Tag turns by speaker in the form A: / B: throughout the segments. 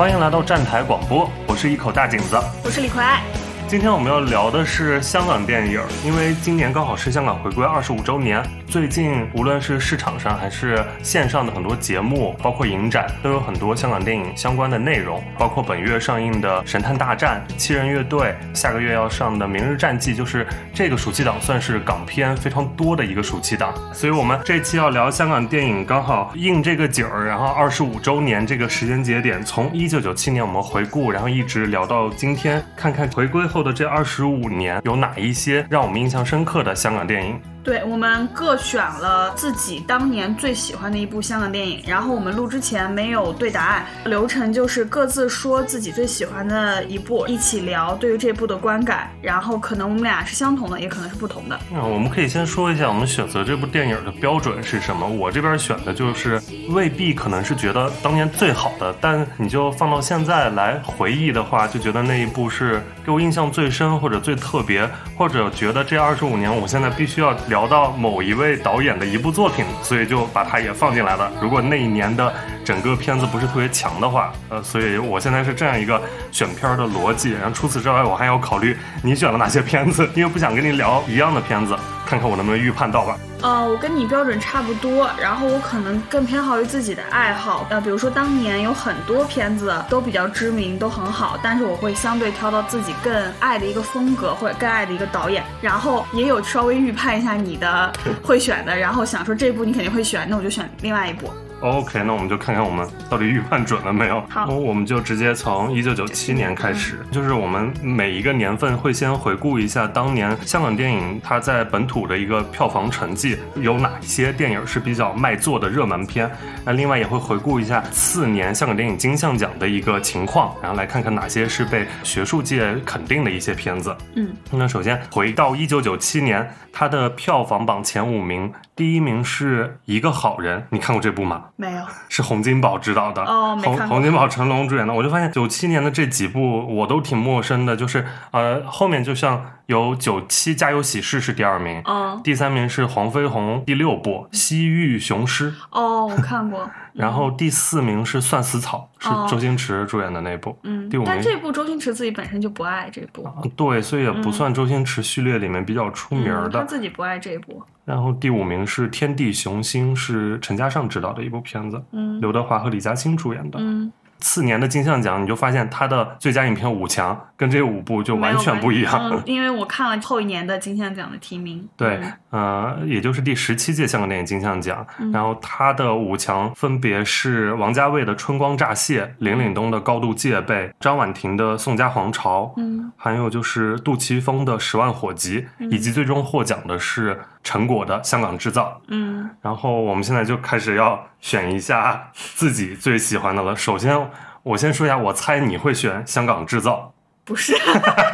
A: 欢迎来到站台广播，我是一口大井子，
B: 我是李逵。
A: 今天我们要聊的是香港电影，因为今年刚好是香港回归二十五周年。最近无论是市场上还是线上的很多节目，包括影展，都有很多香港电影相关的内容，包括本月上映的《神探大战》《七人乐队》，下个月要上的《明日战记》，就是这个暑期档算是港片非常多的一个暑期档。所以我们这期要聊香港电影，刚好应这个景儿，然后二十五周年这个时间节点，从一九九七年我们回顾，然后一直聊到今天，看看回归后的这二十五年有哪一些让我们印象深刻的香港电影。
B: 对我们各选了自己当年最喜欢的一部香港电影，然后我们录之前没有对答案，流程就是各自说自己最喜欢的一部，一起聊对于这部的观感，然后可能我们俩是相同的，也可能是不同的。
A: 嗯，我们可以先说一下我们选择这部电影的标准是什么。我这边选的就是未必可能是觉得当年最好的，但你就放到现在来回忆的话，就觉得那一部是给我印象最深或者最特别，或者觉得这二十五年我现在必须要。聊到某一位导演的一部作品，所以就把它也放进来了。如果那一年的整个片子不是特别强的话，呃，所以我现在是这样一个选片的逻辑。然后除此之外，我还要考虑你选了哪些片子，因为不想跟你聊一样的片子。看看我能不能预判到吧。
B: 呃，我跟你标准差不多，然后我可能更偏好于自己的爱好。呃，比如说当年有很多片子都比较知名，都很好，但是我会相对挑到自己更爱的一个风格或者更爱的一个导演。然后也有稍微预判一下你的会选的，然后想说这部你肯定会选，那我就选另外一部。
A: OK，那我们就看看我们到底预判准了没有。
B: 好，
A: 我们就直接从一九九七年开始，就是我们每一个年份会先回顾一下当年香港电影它在本土的一个票房成绩，有哪些电影是比较卖座的热门片。那另外也会回顾一下次年香港电影金像奖的一个情况，然后来看看哪些是被学术界肯定的一些片子。
B: 嗯，
A: 那首先回到一九九七年，它的票房榜前五名，第一名是一个好人，你看过这部吗？
B: 没有，
A: 是洪金宝执导的。
B: 哦，
A: 洪洪金宝、成龙主演的，我就发现九七年的这几部我都挺陌生的，就是呃后面就像有九七家有喜事是第二名，
B: 嗯，
A: 第三名是黄飞鸿第六部西域雄狮，
B: 哦，我看过，
A: 然后第四名是算死草，是周星驰主演的那部，
B: 嗯，
A: 第五名，
B: 但这部周星驰自己本身就不爱这部，
A: 对，所以也不算周星驰序列里面比较出名的，
B: 他自己不爱这部。
A: 然后第五名是《天地雄心》，是陈嘉上执导的一部片子，
B: 嗯，
A: 刘德华和李嘉欣主演的，
B: 嗯。
A: 次年的金像奖，你就发现他的最佳影片五强跟这五部就完全不一样。
B: 因为我看了后一年的金像奖的提名，
A: 对，呃，也就是第十七届香港电影金像奖，然后他的五强分别是王家卫的《春光乍泄》，林岭东的《高度戒备》，张婉婷的《宋家皇朝》，
B: 嗯，
A: 还有就是杜琪峰的《十万火急》，以及最终获奖的是陈果的《香港制造》。
B: 嗯，
A: 然后我们现在就开始要选一下自己最喜欢的了。首先。我先说一下，我猜你会选《香港制造》，
B: 不是，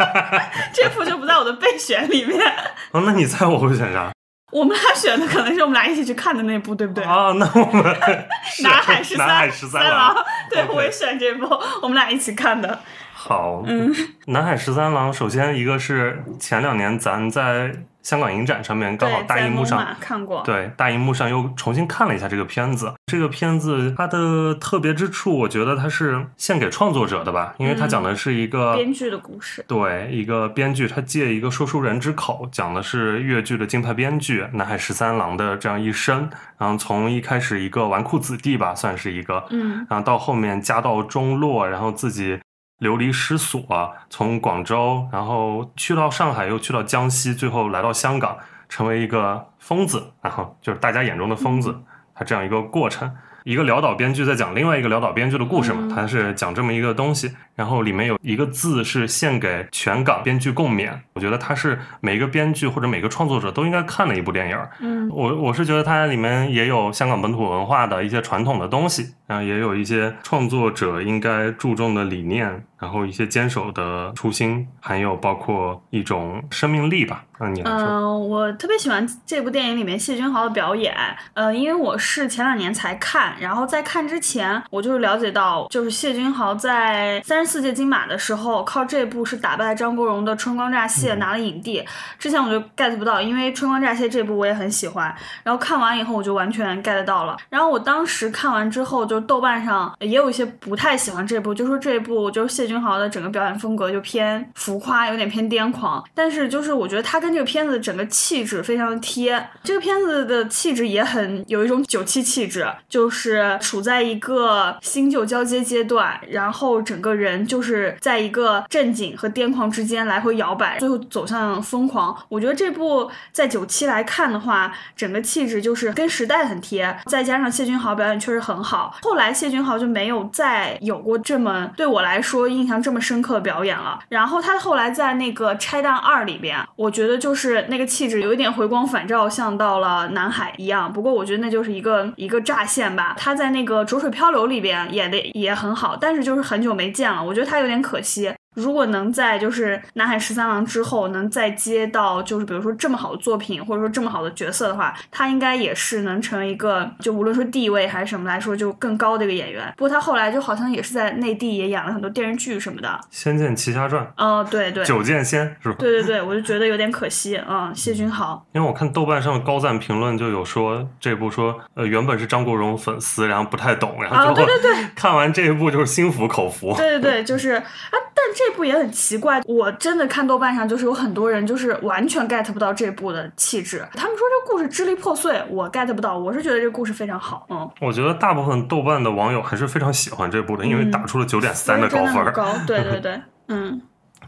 B: 这部就不在我的备选里面。
A: 哦，那你猜我会选啥？
B: 我们俩选的可能是我们俩一起去看的那部，对不对？
A: 啊，那我们
B: 南海十三，
A: 南海十
B: 三
A: 郎，
B: 对，我也选这部，我们俩一起看的。
A: 好，
B: 嗯，
A: 南海十三郎，首先一个是前两年咱在。香港影展上面刚好大荧幕上
B: 看过，
A: 对大荧幕上又重新看了一下这个片子。这个片子它的特别之处，我觉得它是献给创作者的吧，因为它讲的是一个
B: 编剧的故事。
A: 对，一个编剧他借一个说书人之口，讲的是越剧的金牌编剧南海十三郎的这样一生。然后从一开始一个纨绔子弟吧，算是一个，
B: 嗯，
A: 然后到后面家道中落，然后自己。流离失所，从广州，然后去到上海，又去到江西，最后来到香港，成为一个疯子，然后就是大家眼中的疯子，他这样一个过程。一个潦倒编剧在讲另外一个潦倒编剧的故事嘛，他是讲这么一个东西，然后里面有一个字是献给全港编剧共勉，我觉得他是每一个编剧或者每个创作者都应该看的一部电影。
B: 嗯，
A: 我我是觉得它里面也有香港本土文化的一些传统的东西，然后也有一些创作者应该注重的理念。然后一些坚守的初心，还有包括一种生命力吧。嗯，你
B: 嗯，我特别喜欢这部电影里面谢君豪的表演。呃，因为我是前两年才看，然后在看之前，我就是了解到，就是谢君豪在三十四届金马的时候，靠这部是打败张国荣的《春光乍泄》拿了影帝。之前我就 get 不到，因为《春光乍泄》这部我也很喜欢，然后看完以后我就完全 get 到了。然后我当时看完之后，就豆瓣上也有一些不太喜欢这部，就说这部就是谢君豪的整个表演风格就偏浮夸，有点偏癫狂。但是就是我觉得他跟这个片子整个气质非常的贴，这个片子的气质也很有一种九七气质，就是是处在一个新旧交接阶段，然后整个人就是在一个正经和癫狂之间来回摇摆，最后走向疯狂。我觉得这部在九七来看的话，整个气质就是跟时代很贴，再加上谢君豪表演确实很好。后来谢君豪就没有再有过这么对我来说印象这么深刻的表演了。然后他后来在那个《拆弹二》里边，我觉得就是那个气质有一点回光返照，像到了南海一样。不过我觉得那就是一个一个乍现吧。他在那个《浊水漂流》里边演的也很好，但是就是很久没见了，我觉得他有点可惜。如果能在就是《南海十三郎》之后能再接到就是比如说这么好的作品或者说这么好的角色的话，他应该也是能成为一个就无论说地位还是什么来说就更高的一个演员。不过他后来就好像也是在内地也演了很多电视剧什么的，《
A: 仙剑奇侠传》
B: 哦，对对，
A: 九剑仙是吧？
B: 对对对，我就觉得有点可惜啊，谢君豪。
A: 因为我看豆瓣上的高赞评论就有说这部说呃原本是张国荣粉丝，然后不太懂，然后
B: 啊，对对对，
A: 看完这一部就是心服口服。
B: 对对对，就是啊，但这部也很奇怪。我真的看豆瓣上，就是有很多人就是完全 get 不到这部的气质。他们说这故事支离破碎，我 get 不到。我是觉得这个故事非常好，嗯。
A: 我觉得大部分豆瓣的网友还是非常喜欢这部的，因为打出了九点三的高分。
B: 嗯高，对对 对，嗯。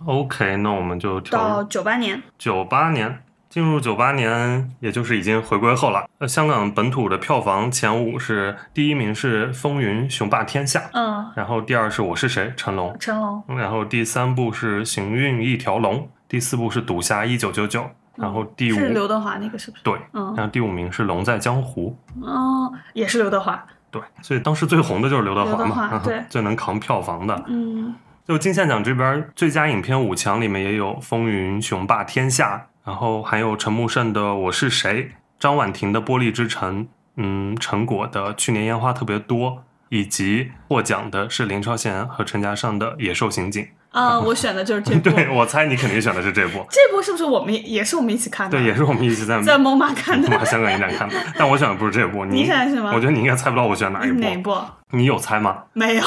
A: OK，那我们就
B: 到九八年。
A: 九八年进入九八年，也就是已经回归后了。呃，香港本土的票房前五是第一名是《风云雄霸天下》，
B: 嗯，
A: 然后第二是我是谁成龙，
B: 成龙，
A: 然后第三部是《行运一条龙》，第四部是《赌侠一九九九》，然后第五
B: 是刘德华那个是不是？
A: 对，
B: 嗯，
A: 然后第五名是《龙在江湖》，
B: 哦，也是刘德华，
A: 对，所以当时最红的就是刘德华
B: 刘德华
A: 嘛，
B: 对
A: 最能扛票房的。
B: 嗯，
A: 就金像奖这边最佳影片五强里面也有《风云雄霸天下》，然后还有陈木胜的《我是谁》，张婉婷的《玻璃之城》，嗯，陈果的《去年烟花特别多》，以及获奖的是林超贤和陈嘉上的《野兽刑警》。
B: 啊，我选的就是这 部。
A: 对，我猜你肯定选的是这部。
B: 这部是不是我们也是我们一起看的？
A: 对，也是我们一起在
B: 在蒙马看的，
A: 香港影展看的。但我选的不是这部，
B: 你选的是吗？
A: 我觉得你应该猜不到我选哪一部。
B: 哪一部？
A: 你有猜吗？
B: 没有。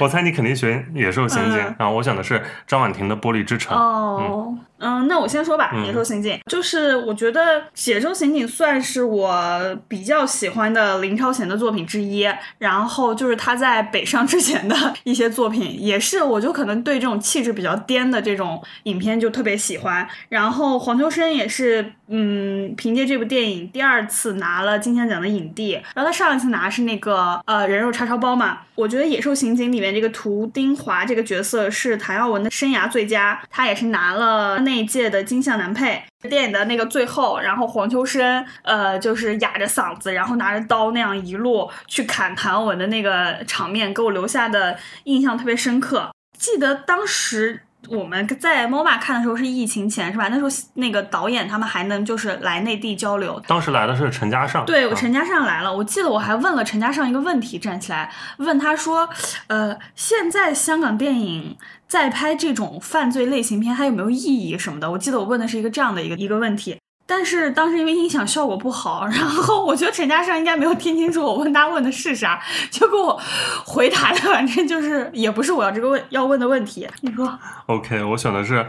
A: 我猜你肯定选《野兽刑警》，
B: 嗯
A: 然后我选的是张婉婷的《玻璃之城》。
B: 哦，嗯，那我先说吧，
A: 嗯《
B: 野兽刑警》就是我觉得《野兽刑警》算是我比较喜欢的林超贤的作品之一。然后就是他在北上之前的一些作品，也是我就可能对这种气质比较颠的这种影片就特别喜欢。然后黄秋生也是，嗯，凭借这部电影第二次拿了金像奖的影帝。然后他上一次拿是那个呃人肉叉烧包嘛。我觉得《野兽刑警》里面这个涂丁华这个角色是谭耀文的生涯最佳，他也是拿了那一届的金像男配。电影的那个最后，然后黄秋生呃就是哑着嗓子，然后拿着刀那样一路去砍谭文的那个场面，给我留下的印象特别深刻。记得当时。我们在 MoMA 看的时候是疫情前是吧？那时候那个导演他们还能就是来内地交流。
A: 当时来的是陈嘉上，
B: 对，我
A: 啊
B: 陈嘉上来了。我记得我还问了陈嘉上一个问题，站起来问他说：“呃，现在香港电影在拍这种犯罪类型片还有没有意义什么的？”我记得我问的是一个这样的一个一个问题。但是当时因为音响效果不好，然后我觉得陈嘉上应该没有听清楚我问他问的是啥，就给我回答的，反正就是也不是我要这个问要问的问题。你说
A: OK，我选的是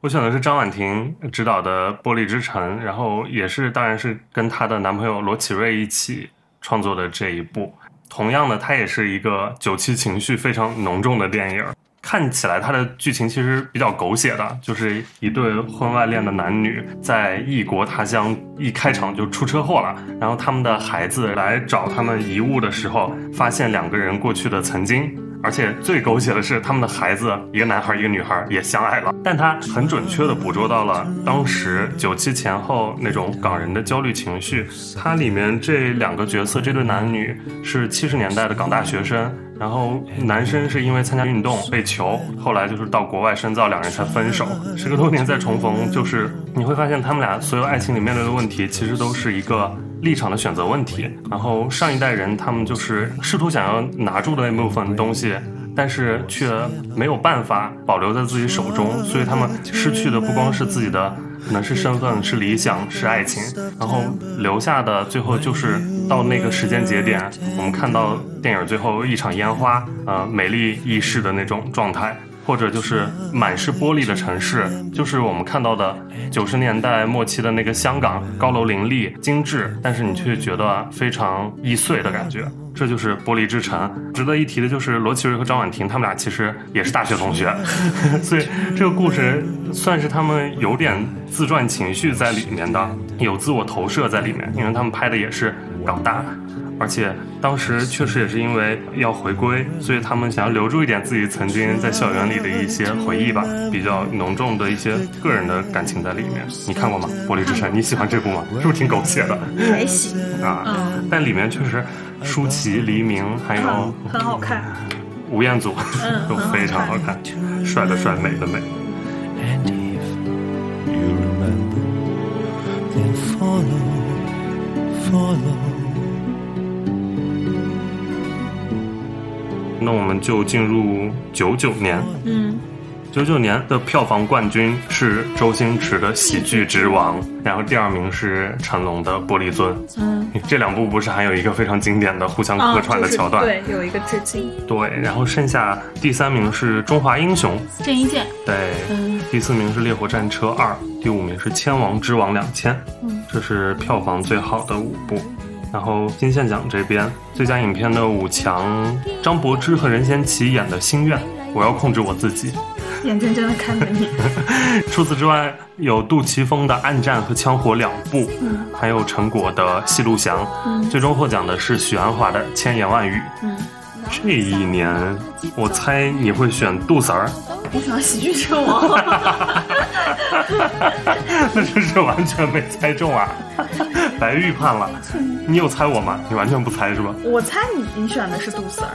A: 我选的是张婉婷执导的《玻璃之城》，然后也是当然是跟她的男朋友罗启瑞一起创作的这一部。同样的，它也是一个九七情绪非常浓重的电影。看起来它的剧情其实比较狗血的，就是一对婚外恋的男女在异国他乡一开场就出车祸了，然后他们的孩子来找他们遗物的时候，发现两个人过去的曾经。而且最狗血的是，他们的孩子一个男孩一个女孩也相爱了，但他很准确地捕捉到了当时九七前后那种港人的焦虑情绪。它里面这两个角色，这对男女是七十年代的港大学生，然后男生是因为参加运动被囚，后来就是到国外深造，两人才分手。时隔多年再重逢，就是你会发现他们俩所有爱情里面对的问题，其实都是一个立场的选择问题。然后上一代人他们就是试图想要拿住的那部分东西，但是却没有办法保留在自己手中，所以他们失去的不光是自己的，可能是身份、是理想、是爱情，然后留下的最后就是到那个时间节点，我们看到电影最后一场烟花，呃，美丽易逝的那种状态。或者就是满是玻璃的城市，就是我们看到的九十年代末期的那个香港，高楼林立、精致，但是你却觉得非常易碎的感觉。这就是玻璃之城。值得一提的就是罗琦瑞和张婉婷，他们俩其实也是大学同学，所以这个故事算是他们有点自传情绪在里面的，有自我投射在里面，因为他们拍的也是港大。而且当时确实也是因为要回归，所以他们想要留住一点自己曾经在校园里的一些回忆吧，比较浓重的一些个人的感情在里面。你看过吗？《玻璃之城》，你喜欢这部吗？是不是挺狗血的？
B: 还行
A: 啊，但里面确实舒淇、黎明还有
B: 很好看，
A: 吴彦祖 都非常好看，帅的帅，美的美。那我们就进入九九年，
B: 嗯，
A: 九九年的票房冠军是周星驰的《喜剧之王》，然后第二名是成龙的《玻璃樽》，
B: 嗯，
A: 这两部不是还有一个非常经典的互相客串的桥段？
B: 对，有一个致敬。
A: 对，然后剩下第三名是《中华英雄》，
B: 郑伊健，
A: 对，
B: 嗯，
A: 第四名是《烈火战车二》，第五名是《千王之王两千》，
B: 嗯，
A: 这是票房最好的五部。然后金像奖这边最佳影片的五强，张柏芝和任贤齐演的《心愿》，我要控制我自己，
B: 眼睁睁的看着你。
A: 除此之外，有杜琪峰的《暗战》和《枪火》两部，
B: 嗯，
A: 还有陈果的《戏路祥》，
B: 嗯，
A: 最终获奖的是许鞍华的《千言万语》，
B: 嗯，
A: 这一年我猜你会选杜 Sir，
B: 我选喜剧之王，
A: 那真是完全没猜中啊，白预判了。你有猜我吗？你完全不猜是吧？
B: 我猜你你选的是杜 Sir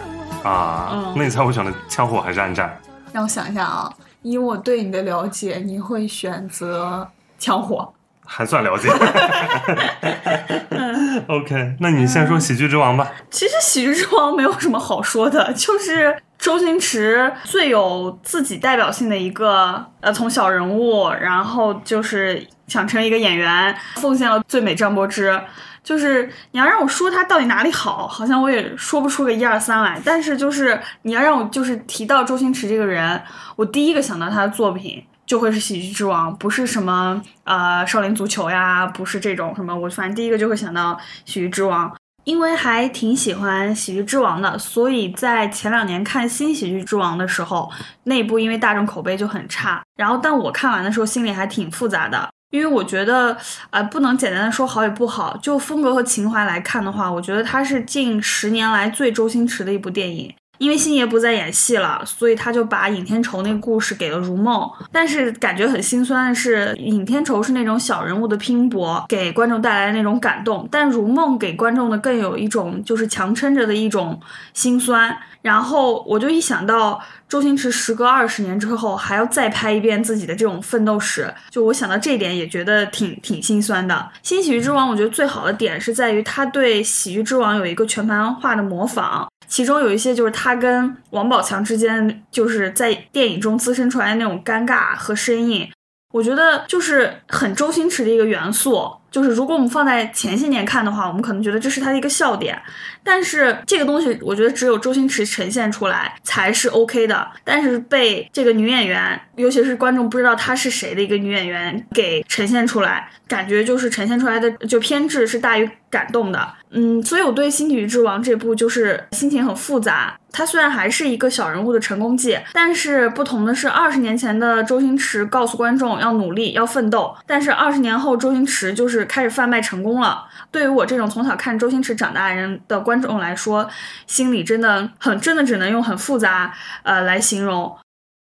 A: 啊，那你猜我选的枪火还是暗战？
B: 让我想一下啊，以我对你的了解，你会选择枪火？
A: 还算了解。OK，那你先说喜剧之王吧。
B: 其实喜剧之王没有什么好说的，就是周星驰最有自己代表性的一个，呃，从小人物，然后就是想成一个演员，奉献了最美张柏芝。就是你要让我说他到底哪里好，好像我也说不出个一二三来。但是就是你要让我就是提到周星驰这个人，我第一个想到他的作品就会是《喜剧之王》，不是什么呃少林足球呀，不是这种什么，我反正第一个就会想到《喜剧之王》，因为还挺喜欢《喜剧之王》的，所以在前两年看新《喜剧之王》的时候，那部因为大众口碑就很差，然后但我看完的时候心里还挺复杂的。因为我觉得，呃，不能简单的说好与不好。就风格和情怀来看的话，我觉得它是近十年来最周星驰的一部电影。因为星爷不再演戏了，所以他就把尹天仇那个故事给了如梦。但是感觉很心酸的是，尹天仇是那种小人物的拼搏，给观众带来的那种感动；但如梦给观众的更有一种就是强撑着的一种心酸。然后我就一想到周星驰时隔二十年之后还要再拍一遍自己的这种奋斗史，就我想到这一点也觉得挺挺心酸的。新喜剧之王，我觉得最好的点是在于他对喜剧之王有一个全盘化的模仿。其中有一些就是他跟王宝强之间，就是在电影中滋生出来那种尴尬和生硬，我觉得就是很周星驰的一个元素。就是如果我们放在前些年看的话，我们可能觉得这是他的一个笑点，但是这个东西我觉得只有周星驰呈现出来才是 OK 的。但是被这个女演员，尤其是观众不知道她是谁的一个女演员给呈现出来，感觉就是呈现出来的就偏执是大于感动的。嗯，所以我对《新喜剧之王》这部就是心情很复杂。他虽然还是一个小人物的成功记，但是不同的是，二十年前的周星驰告诉观众要努力要奋斗，但是二十年后周星驰就是开始贩卖成功了。对于我这种从小看周星驰长大人的观众来说，心里真的很真的只能用很复杂呃来形容。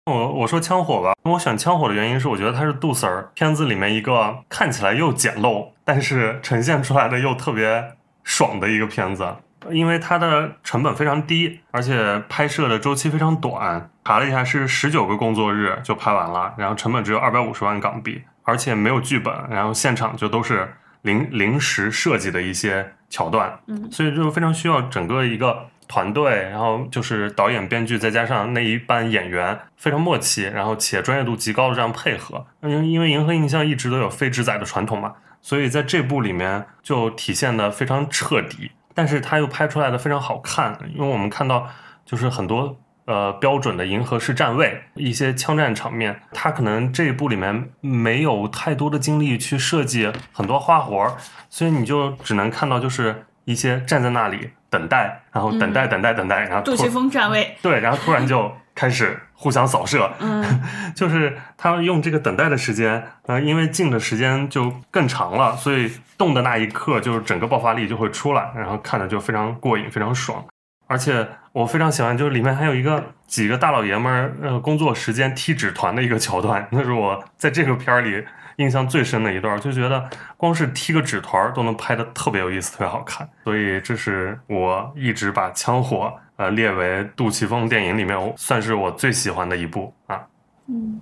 A: 我我说枪火吧，我选枪火的原因是我觉得它是杜 Sir 片子里面一个看起来又简陋，但是呈现出来的又特别爽的一个片子。因为它的成本非常低，而且拍摄的周期非常短，查了一下是十九个工作日就拍完了，然后成本只有二百五十万港币，而且没有剧本，然后现场就都是临临时设计的一些桥段，
B: 嗯
A: 所以就非常需要整个一个团队，然后就是导演、编剧再加上那一班演员非常默契，然后且专业度极高的这样配合。因因为银河印象一直都有非直载的传统嘛，所以在这部里面就体现的非常彻底，但是它又拍出来的非常好看，因为我们看到就是很多。呃，标准的银河式站位，一些枪战场面，他可能这一部里面没有太多的精力去设计很多花活儿，所以你就只能看到就是一些站在那里等待，然后等待等待等待，然后
B: 杜琪峰站位，
A: 对，然后突然就开始互相扫射，
B: 嗯。
A: 就是他用这个等待的时间，呃，因为静的时间就更长了，所以动的那一刻，就是整个爆发力就会出来，然后看着就非常过瘾，非常爽。而且我非常喜欢，就是里面还有一个几个大老爷们儿，呃，工作时间踢纸团的一个桥段，那是我在这个片儿里印象最深的一段，就觉得光是踢个纸团儿都能拍的特别有意思，特别好看。所以这是我一直把《枪火》呃列为杜琪峰电影里面算是我最喜欢的一部啊。
B: 嗯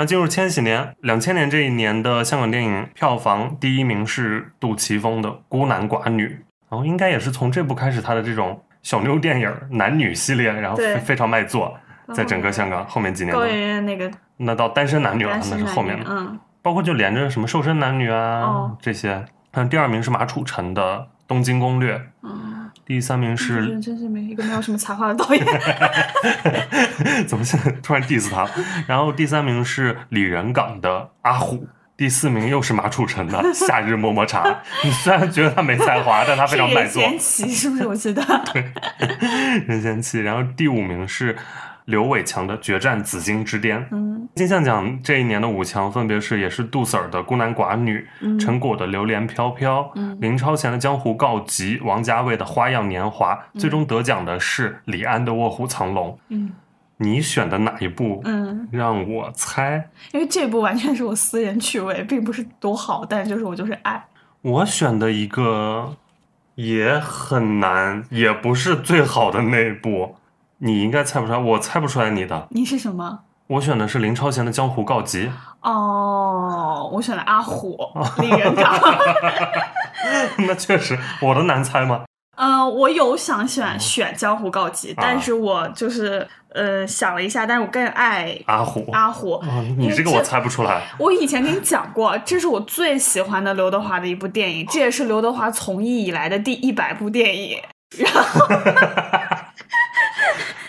A: 那进入千禧年，两千年这一年的香港电影票房第一名是杜琪峰的《孤男寡女》，然后应该也是从这部开始，他的这种小妞电影男女系列，然后非非常卖座，在整个香港后面几年
B: 高
A: 的，
B: 圆圆那个
A: 那到单身男女了，那是后面的，
B: 女嗯
A: 包括就连着什么瘦身男女啊、
B: 哦
A: 这些。嗯，第二名是马楚成的《东京攻略》，
B: 嗯，
A: 第三名是
B: 真真是没一个没有什么才华的导演。
A: 怎么现在突然 diss 他？然后第三名是李仁港的《阿虎》，第四名又是马楚成的《夏日么么茶》。你虽然觉得他没才华，但他非常卖座。
B: 任贤齐是不是？我记得。
A: 任贤齐。然后第五名是刘伟强的《决战紫禁之巅》。
B: 嗯
A: 金像奖这一年的五强分别是，也是杜 Sir 的《孤男寡女》，
B: 嗯
A: 陈果的《榴莲飘飘》，
B: 嗯
A: 林超贤的《江湖告急》，王家卫的《花样年华》，最终得奖的是李安的《卧虎藏龙》。
B: 嗯
A: 你选的哪一部？
B: 嗯，
A: 让我猜，
B: 因为这部完全是我私人趣味，并不是多好，但是就是我就是爱。
A: 我选的一个也很难，也不是最好的那部，你应该猜不出来，我猜不出来你的。
B: 你是什么？
A: 我选的是林超贤的《江湖告急》，
B: 哦，我选的阿虎，李仁港。
A: 那确实，我的难猜吗？
B: 嗯、我有想选选江湖告急，
A: 啊
B: 但是我就是呃想了一下，但是我更爱
A: 阿虎，
B: 阿虎。
A: 啊，你这个我猜不出来。
B: 我以前跟你讲过，这是我最喜欢的刘德华的一部电影，这也是刘德华从艺以来的第一百部电影。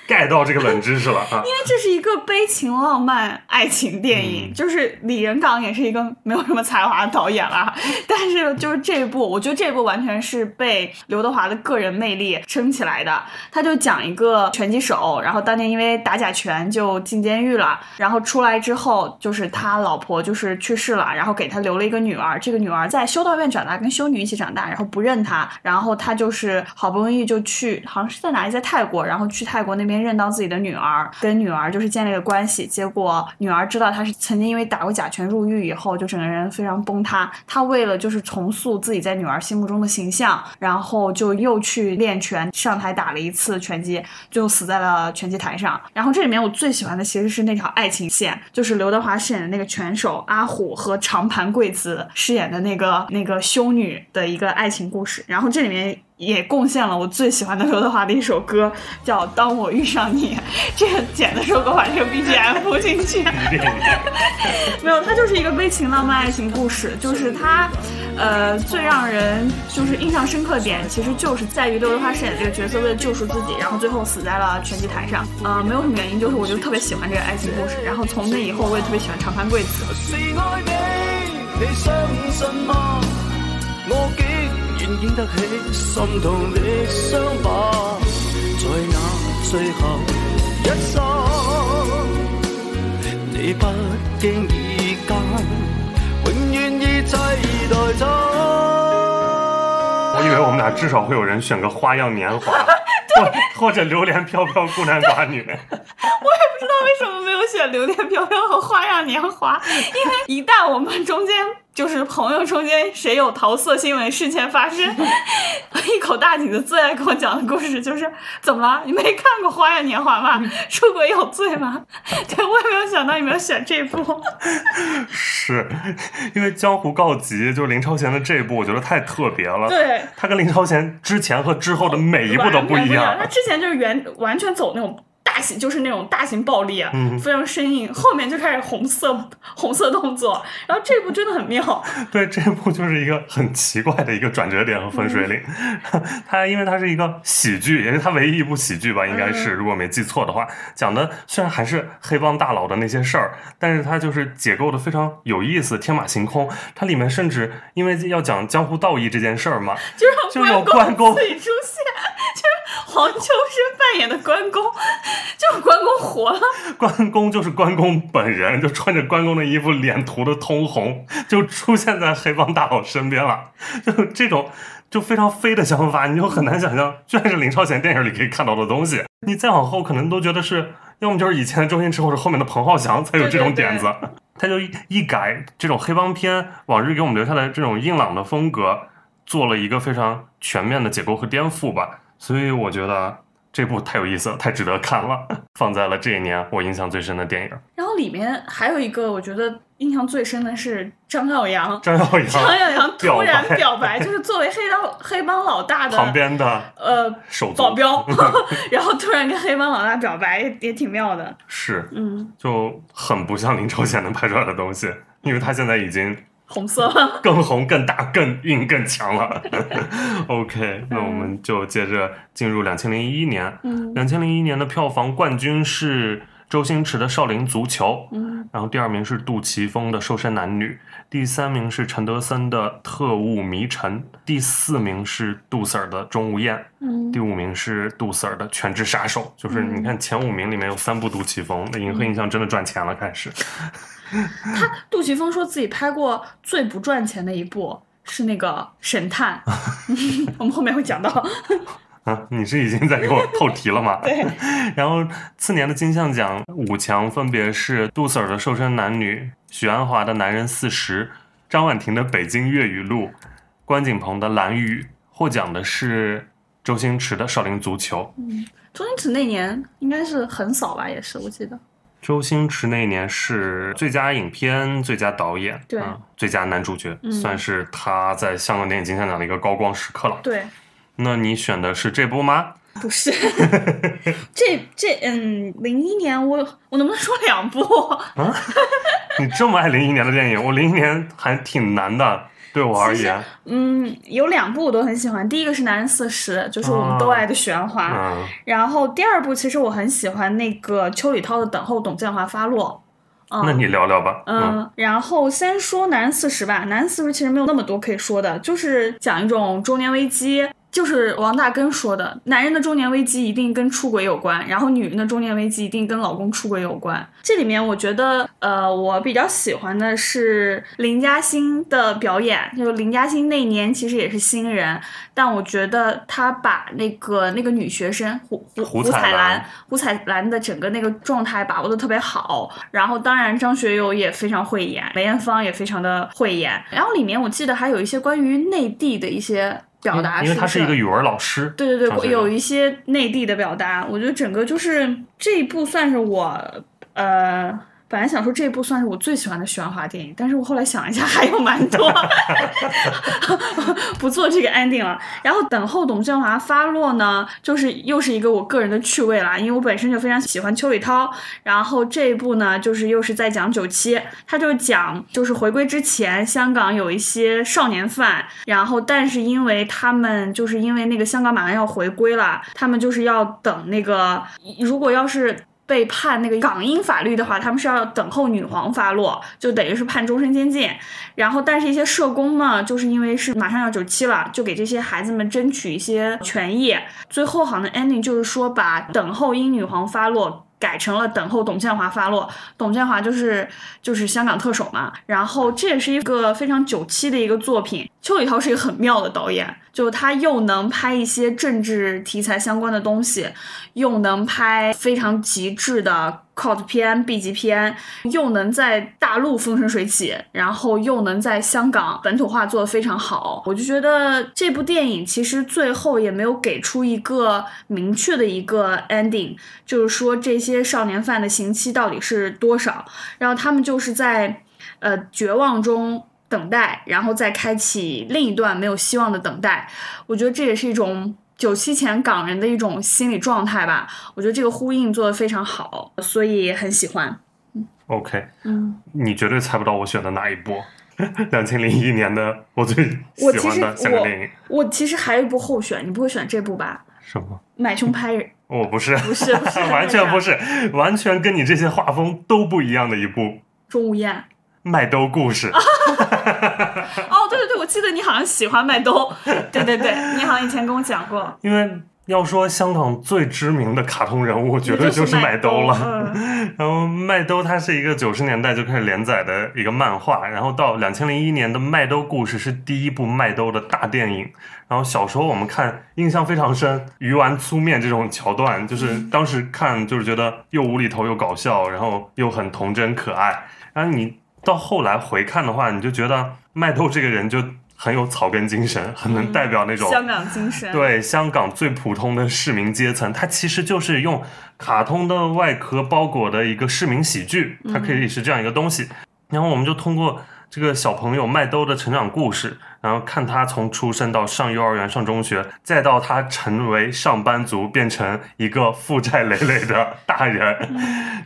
A: get 到这个冷知识了啊！
B: 因为这是一个悲情浪漫爱情电影，
A: 嗯
B: 就是李仁港也是一个没有什么才华的导演啦，但是就是这一部，我觉得这一部完全是被刘德华的个人魅力撑起来的。他就讲一个拳击手，然后当年因为打假拳就进监狱了，然后出来之后就是他老婆就是去世了，然后给他留了一个女儿，这个女儿在修道院长大，跟修女一起长大，然后不认他，然后他就是好不容易就去，好像是在哪里，在泰国，然后去泰国那边认到自己的女儿，跟女儿就是建立了关系，结果女儿知道他是曾经因为打过假拳入狱以后，就整个人非常崩塌。他为了就是重塑自己在女儿心目中的形象，然后就又去练拳，上台打了一次拳击，最后死在了拳击台上。然后这里面我最喜欢的其实是那条爱情线，就是刘德华饰演的那个拳手阿虎和长盘贵子饰演的那个那个修女的一个爱情故事。然后这里面。也贡献了我最喜欢的刘德华的一首歌，叫《当我遇上你》。这个剪的时候给我把这个 BGM 铺 进去。没有，它就是一个悲情浪漫爱情故事，就是它，呃，最让人就是印象深刻的点，其实就是在于刘德华饰演的这个角色为了救赎自己，然后最后死在了拳击台上。呃，没有什么原因，就是我就特别喜欢这个爱情故事。然后从那以后，我也特别喜欢长盘贵子。
C: 是爱你，你相信吗？我竟然經得起心痛的傷疤，在那最後一生，你不經意間，永遠已替代他。
A: 我以為我們俩至少會有人選個《花樣年華》，或或者《榴蓮飄飄》《孤男寡女》。
B: 我也不知道为什么没有选《榴莲飘飘》和《花样年华》，因为一旦我们中间就是朋友中间谁有桃色新闻事件发生，一口大井子最爱跟我讲的故事就是怎么了？你没看过《花样年华》吗？出轨有罪吗？对，我也没有想到你们要选这部。
A: 是因为《江湖告急》就是林超贤的这一部，我觉得太特别了。
B: 对，
A: 他跟林超贤之前和之后的每一部都不一样。
B: 他之前就是原完全走那种。大型就是那种大型暴力非常生硬。后面就开始红色红色动作，然后这部真的很妙。
A: 对，这部就是一个很奇怪的一个转折点和分水岭。它因为它是一个喜剧，也是它唯一一部喜剧吧，应该是，如果没记错的话，讲的虽然还是黑帮大佬的那些事儿，但是它就是解构的非常有意思，天马行空。它里面甚至因为要讲江湖道义这件事儿嘛，
B: 就让
A: 关公
B: 自己出现，就是黄秋生扮演的关公，就是关公活了。
A: 关公就是关公本人，就穿着关公的衣服，脸涂的通红，就出现在黑帮大佬身边了。就这种就非常飞的想法，你就很难想象，居然是林超贤电影里可以看到的东西。你再往后，可能都觉得是，要么就是以前的周星驰，或者后面的彭浩翔才有这种点子。他就一一改这种黑帮片往日给我们留下的这种硬朗的风格，做了一个非常全面的解构和颠覆吧。所以我觉得这部太有意思了，太值得看了，放在了这一年我印象最深的电影。
B: 然后里面还有一个我觉得印象最深的是张耀扬，
A: 张耀扬，
B: 张耀扬突然
A: 表白，
B: 就是作为黑帮黑帮老大的
A: 旁边的。
B: 呃
A: 手
B: 保镖，然后突然跟黑帮老大表白，也也挺妙的。
A: 是，
B: 嗯，
A: 就很不像林超贤能拍出来的东西，因为他现在已经
B: 红色了。
A: 更红、更大、更硬、更强了。OK，那我们就接着进入两千零一年。
B: 嗯
A: 两千零一年的票房冠军是周星驰的《少林足球》，
B: 嗯
A: 然后第二名是杜琪峰的《瘦身男女》，第三名是陈德森的《特务迷城》，第四名是杜 Sir 的《钟无艳》，
B: 嗯
A: 第五名是杜 Sir 的《全职杀手》。就是你看前五名里面有三部杜琪峰，那银河印象真的赚钱了，开始。
B: 他杜琪峰说自己拍过最不赚钱的一部是那个《神探》，我们后面会讲到。
A: 啊，你是已经在给我透题了吗？
B: 对。
A: 然后次年的金像奖五强分别是杜 Sir 的《瘦身男女》、许鞍华的《男人四十》、张婉婷的《北京粤语录》、关锦鹏的《蓝雨》。获奖的是周星驰的《少林足球》。
B: 嗯周星驰那年应该是横扫吧，也是我记得。
A: 周星驰那年是最佳影片、最佳导演，
B: 对
A: 啊最佳男主角，
B: 嗯
A: 算是他在香港电影金像奖的一个高光时刻了。
B: 对，
A: 那你选的是这部吗？
B: 不是。这这嗯，零一年我我能不能说两部啊？
A: 你这么爱零一年的电影，我零一年还挺难的，对我而言。
B: 嗯，有两部我都很喜欢。第一个是《男人四十》，就是我们都爱的许鞍华。
A: 嗯，
B: 然后第二部其实我很喜欢那个邱礼涛的《等候董建华发落》。嗯
A: 那你聊聊吧。
B: 嗯，然后先说男人四十吧。男人四十其实没有那么多可以说的，就是讲一种中年危机。就是王大根说的，男人的中年危机一定跟出轨有关，然后女人的中年危机一定跟老公出轨有关。这里面我觉得，呃，我比较喜欢的是林嘉欣的表演，就林嘉欣那年其实也是新人，但我觉得她把那个那个女学生胡胡
A: 胡彩兰
B: 彩兰胡彩兰的整个那个状态把握的特别好，然后当然张学友也非常会演，梅艳芳也非常的会演，然后里面我记得还有一些关于内地的一些表达，
A: 因为他
B: 是
A: 一个语文老师。
B: 对对对，有一些内地的表达，我觉得整个就是这一部算是我呃。本来想说这一部算是我最喜欢的许鞍华电影，但是我后来想一下，还有蛮多，不做这个 ending 了。然后等候董建华发落呢，就是又是一个我个人的趣味啦，因为我本身就非常喜欢邱礼涛。然后这一部呢，就是又是在讲九七，他就讲就是回归之前，香港有一些少年犯，然后但是因为他们就是因为那个香港马上要回归了，他们就是要等那个如果要是。被判那个港英法律的话，他们是要等候女皇发落，就等于是判终身监禁。然后，但是一些社工呢，就是因为是马上要九七了，就给这些孩子们争取一些权益。最后好像 ending 就是说，把等候英女皇发落。改成了等候董建华发落，董建华就是就是香港特首嘛，然后这也是一个非常九七的一个作品。邱礼涛是一个很妙的导演，就他又能拍一些政治题材相关的东西，又能拍非常极致的 cult 片、B 级片，又能在大陆风生水起，然后又能在香港本土化做得非常好。我就觉得这部电影其实最后也没有给出一个明确的一个 ending，就是说这些少年犯的刑期到底是多少，然后他们就是在呃绝望中。等待，然后再开启另一段没有希望的等待。我觉得这也是一种九七前港人的一种心理状态吧。我觉得这个呼应做的非常好，所以很喜欢。
A: OK，
B: 嗯，
A: 你绝对猜不到我选的哪一部。两千零一年的我最喜欢的香港电影
B: 我其实还有一部候选，你不会选这部吧？
A: 什么？
B: 买凶拍人，
A: 我不是，
B: 不是不是
A: 完全不是，完全跟你这些画风都不一样的一部
B: 钟无艳。
A: 麦兜故事。
B: 哦，对对对，我记得你好像喜欢麦兜，对对对，你好像以前跟我讲过。
A: 因为要说香港最知名的卡通人物，绝对就是麦兜了。
B: 嗯
A: 然后麦兜它是一个九十年代就开始连载的一个漫画，然后到两千零一年的《麦兜故事》是第一部麦兜的大电影。然后小时候我们看印象非常深，鱼丸粗面这种桥段，就是当时看就是觉得又无厘头又搞笑，然后又很童真可爱。然后你到后来回看的话，你就觉得麦兜这个人就很有草根精神，很能代表那种、
B: 香港精神。
A: 对香港最普通的市民阶层，他其实就是用卡通的外壳包裹的一个市民喜剧，它可以是这样一个东西。然后我们就通过这个小朋友麦兜的成长故事，然后看他从出生到上幼儿园、上中学，再到他成为上班族，变成一个负债累累的大人，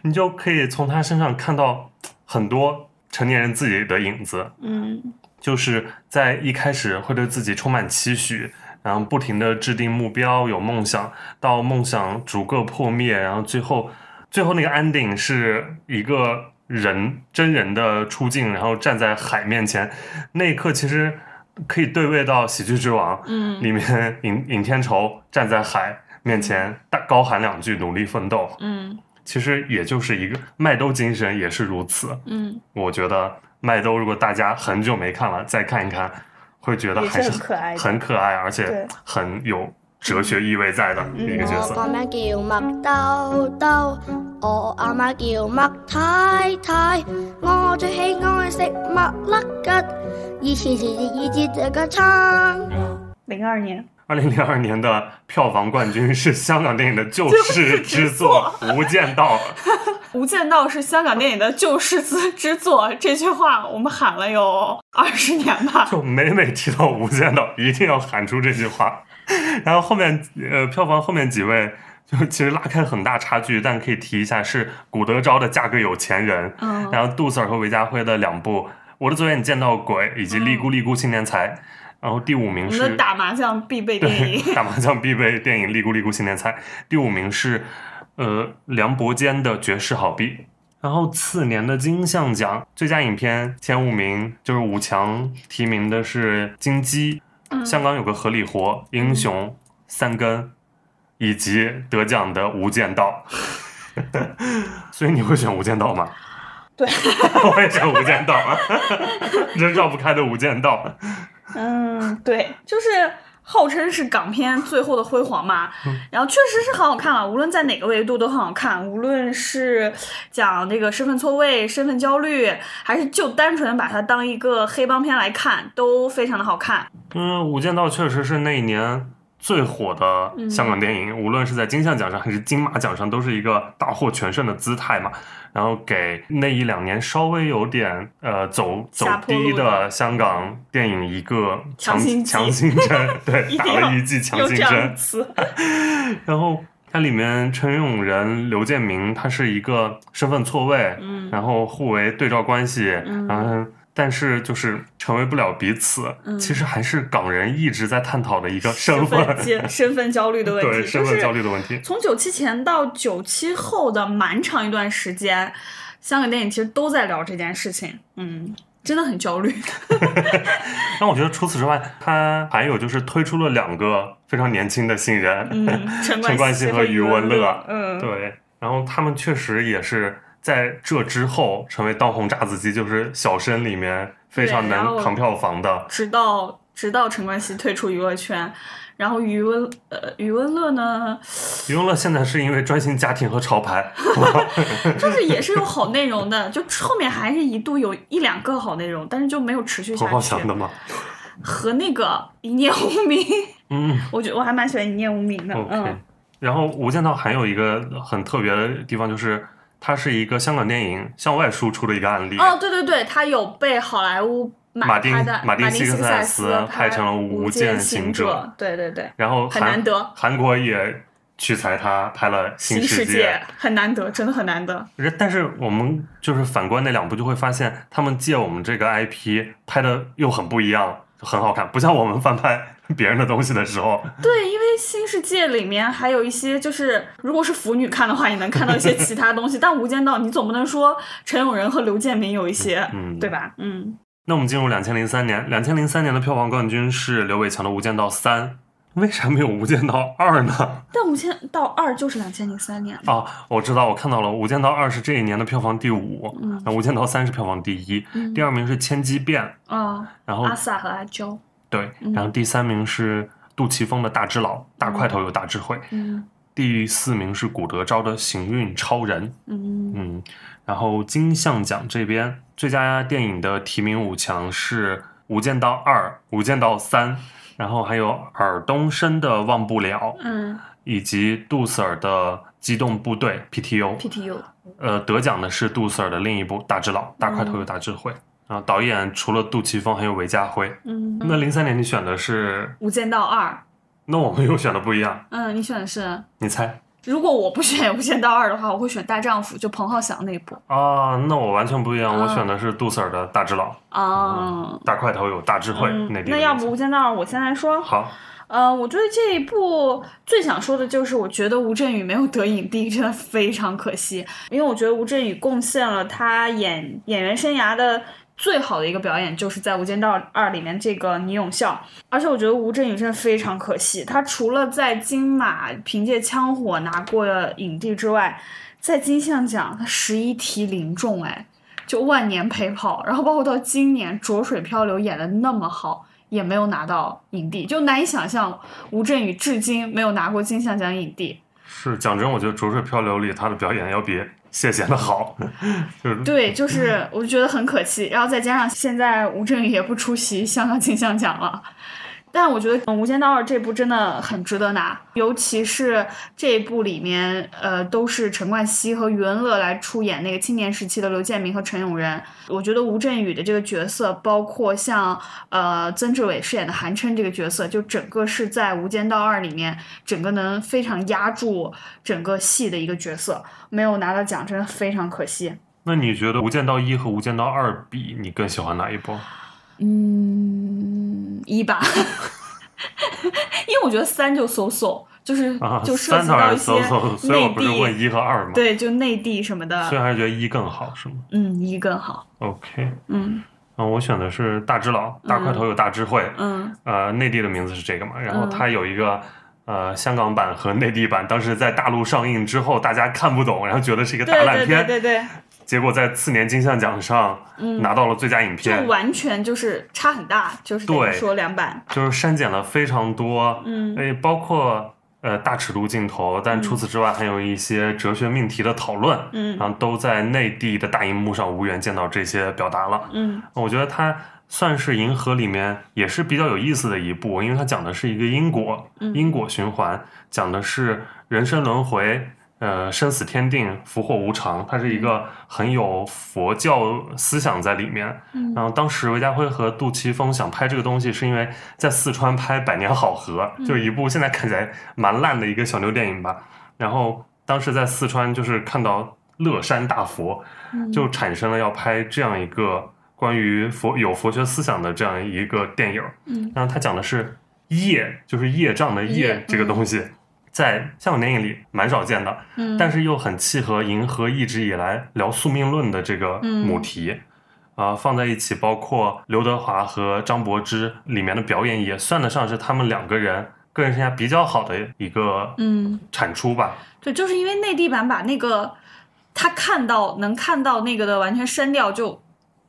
A: 你就可以从他身上看到很多成年人自己的影子。
B: 嗯
A: 就是在一开始会对自己充满期许，然后不停的制定目标，有梦想，到梦想逐个破灭，然后最后最后那个 ending 是一个人真人的出镜，然后站在海面前，那一刻其实可以对位到《喜剧之王》
B: 嗯
A: 里面尹尹天仇站在海面前大高喊两句努力奋斗，
B: 嗯
A: 其实也就是一个麦兜精神也是如此。
B: 嗯，
A: 我觉得麦兜，如果大家很久没看了，再看一看，会觉得还是
B: 很可爱
A: 很可爱，而且很有哲学意味在的一个角色。
D: 我個名叫麥兜兜，我阿妈叫麦太太，我最喜愛食麥粒吉，以前是以節這個餐。
B: 零二年。
A: 二零零二年的票房冠军是香港电影的救世之作《无间道》。
B: 《无间道》是香港电影的救世之之作，这句话我们喊了有二十年吧。
A: 就每每提到《无间道》，一定要喊出这句话。然后后面呃，票房后面几位就其实拉开很大差距，但可以提一下是古德昭的《嫁个有钱人》，
B: 嗯
A: 然后杜 Sir 和韦家辉的两部《我的左眼见到鬼》以及《利姑利姑青年才》，然后第五名是
B: 打麻将必备电影。
A: 打麻将必备电影《利姑利姑新年菜》，第五名是呃梁伯坚的《绝世好币》。然后次年的金像奖最佳影片前五名就是五强提名的是《金鸡》，
B: 嗯
A: 香港有个合理活、《英雄》、三根，以及得奖的《无间道》。所以你会选《无间道》吗？
B: 对，
A: 我也选《无间道》，这绕不开的《无间道》。
B: 嗯，对，就是号称是港片最后的辉煌嘛。
A: 嗯
B: 然后确实是很好看了，无论在哪个维度都很好看，无论是讲这个身份错位、身份焦虑，还是就单纯把它当一个黑帮片来看，都非常的好看。
A: 嗯，《无间道》确实是那一年最火的香港电影，无论是在金像奖上还是金马奖上，都是一个大获全胜的姿态嘛。然后给那一两年稍微有点呃走走低的香港电影一个强
B: 强心
A: 针，对，打了一剂强心针。然后它里面陈永仁、刘建明，他是一个身份错位，
B: 嗯。
A: 然后互为对照关系，
B: 嗯。
A: 然后但是就是成为不了彼此。
B: 嗯
A: 其实还是港人一直在探讨的一个身
B: 身
A: 份，
B: 身份焦虑的问题，
A: 对身份焦虑的问题。
B: 从九七前到九七后的蛮长一段时间，香港电影其实都在聊这件事情，嗯，真的很焦虑。
A: 但我觉得除此之外，他还有就是推出了两个非常年轻的新人，
B: 陈
A: 冠 希和余文乐，
B: 嗯，
A: 对，然后他们确实也是在这之后成为当红炸子鸡，就是小生里面非常能扛票房的。
B: 直到直到陈冠希退出娱乐圈。然后余文呃余文乐呢，
A: 余文乐现在是因为专心家庭和潮牌，
B: 就是也是有好内容的，就后面还是一度有一两个好内容，但是就没有持续下
A: 侯
B: 去。
A: 浩翔的吗？
B: 和那个一念无名，
A: 嗯
B: 我觉得我还蛮喜欢一念无名的。嗯。。
A: 然后《无间道》还有一个很特别的地方，就是它是一个香港电影向外输出的一个案例。
B: 哦，对对对，它有被好莱坞
A: 马丁马丁
B: 西
A: 西克塞
B: 斯
A: 斯拍成了《无
B: 间
A: 间行
B: 者
A: 者》，
B: 对对对，
A: 然后韩
B: 很难得
A: 韩国也取材他拍了《
B: 新
A: 世
B: 界很难得，真的很难得。
A: 但是我们就是反观那两部，就会发现他们借我们这个 IP 拍的又很不一样，很好看，不像我们翻拍别人的东西的时候，
B: 对，因为新世界里面还有一些，就是如果是腐女看的话，也能看到一些其他东西。但《无间道》，你总不能说陈永仁和刘建明有一些，
A: 嗯
B: 对吧？嗯，
A: 那我们进入两千零三年，两千零三年的票房冠军是刘伟强的《无间道三》，为啥没有《无间道二》呢？
B: 但《无间道二》就是两千零三年。
A: 啊，我知道，我看到了，《无间道二》是这一年的票房第五，
B: 嗯
A: 那《无间道三》是票房第一，
B: 嗯
A: 第二名是《千机变》，
B: 啊，
A: 然后
B: 阿萨和阿娇。
A: 对，
B: 嗯
A: 然后第三名是杜琪峰的《大智老》，大块头有大智慧，
B: 嗯
A: 第四名是古德昭的《行运超人》，
B: 嗯
A: 嗯，然后金像奖这边最佳电影的提名五强是《无间道二》《无间道三》，然后还有尔冬升的《忘不了》，
B: 嗯
A: 以及杜 Sir 的《机动部队》PTU。
B: ，PTU。
A: 呃，得奖的是杜 Sir 的另一部《大智老》，大块头有大智慧。然后导演除了杜琪峰，还有韦家辉。
B: 嗯，
A: 那零三年你选的是，《
B: 无间道二》。
A: 那我们又选的不一样，
B: 嗯，你选的是？
A: 你猜？
B: 如果我不选《无间道二》的话，我会选《大丈夫》，就彭浩翔那一部。
A: 啊，那我完全不一样，我
B: 嗯
A: 选的是杜 Sir 的《大智老》，
B: 啊，
A: 大块头有大智慧。
B: 嗯
A: 内地的
B: 那要不《无间道二》我先来说。
A: 好，
B: 呃，我对这一部最想说的就是，我觉得吴镇宇没有得影帝，真的非常可惜。因为我觉得吴镇宇贡献了他演演员生涯的最好的一个表演，就是在《无间道二》里面这个倪永孝。而且我觉得吴镇宇真的非常可惜，他除了在金马凭借《枪火》拿过影帝之外，在金像奖他十一题零中，哎，就万年陪跑。然后包括到今年《浊水漂流》演的那么好。也没有拿到影帝，就难以想象吴镇宇至今没有拿过金像奖影帝。
A: 是讲真，我觉得《浊水漂流》里他的表演要比谢贤的好，就是
B: 对，就是我就觉得很可惜。然后再加上现在吴镇宇也不出席香港金像奖了。但我觉得《无间道二》这部真的很值得拿，尤其是这一部里面，呃，都是陈冠希和余文乐来出演那个青年时期的刘建明和陈永仁。我觉得吴镇宇的这个角色，包括像呃曾志伟饰演的韩琛这个角色，就整个是在《无间道二》里面整个能非常压住整个戏的一个角色，没有拿到奖，真的非常可惜。
A: 那你觉得《无间道一》和《无间道二》比，你更喜欢哪一部？
B: 嗯，一吧，因为我觉得三就 so so，就是、
A: 啊，
B: 就涉及到一些
A: 所以我
B: 内
A: 不是问，一和二吗？，
B: 对，就内地什么的
A: 所以，还是觉得一更好，是吗
B: 嗯，一更好
A: ，？OK，
B: 嗯
A: 嗯，我选的是大智老，大块头有大智慧，
B: 嗯
A: 呃，内地的名字是这个嘛，然后
B: 嗯
A: 它有一个。呃，香港版和内地版当时在大陆上映之后，大家看不懂，然后觉得是一个大烂片，
B: 对对对，
A: 结果在次年金像奖上
B: 嗯。
A: 拿到了最佳影片。
B: 就
A: 片，
B: 完全就是差很大，就是
A: 对。
B: 说两版，
A: 就是删减了非常多，
B: 嗯。
A: 诶，包括呃大尺度镜头，但除此之外还有一些哲学命题的讨论，
B: 嗯。
A: 然后都在内地的大荧幕上无缘见到这些表达了。
B: 嗯。
A: 我觉得它算是银河里面也是比较有意思的一部，因为它讲的是一个因果，
B: 嗯。
A: 因果循环，讲的是人生轮回。呃，生死天定，福祸无常，它是一个很有佛教思想在里面。
B: 嗯
A: 然后当时韦家辉和杜琪峰想拍这个东西，是因为在四川拍《百年好合》，就是一部现在看起来蛮烂的一个小妞电影吧。然后当时在四川就是看到乐山大佛，
B: 嗯
A: 就产生了要拍这样一个关于佛有佛学思想的这样一个电影。
B: 嗯
A: 然后他讲的是业，就是业障的业
B: 业
A: 这个东西，在香港电影里蛮少见的。
B: 嗯，
A: 但是又很契合银河一直以来聊宿命论的这个
B: 嗯
A: 母题，啊、放在一起，包括刘德华和张柏芝里面的表演，也算得上是他们两个人个人生涯比较好的一个
B: 嗯。
A: 产出吧。
B: 对，就是因为内地版把那个他看到能看到那个的完全删掉，就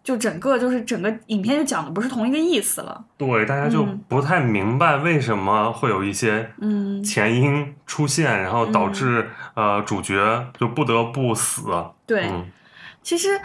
B: 就整个就是整个影片就讲的不是同一个意思了。
A: 对，大家就
B: 嗯
A: 不太明白为什么会有一些
B: 嗯，
A: 前因出现，然后导致、呃主角就不得不死。
B: 对，
A: 嗯，
B: 其实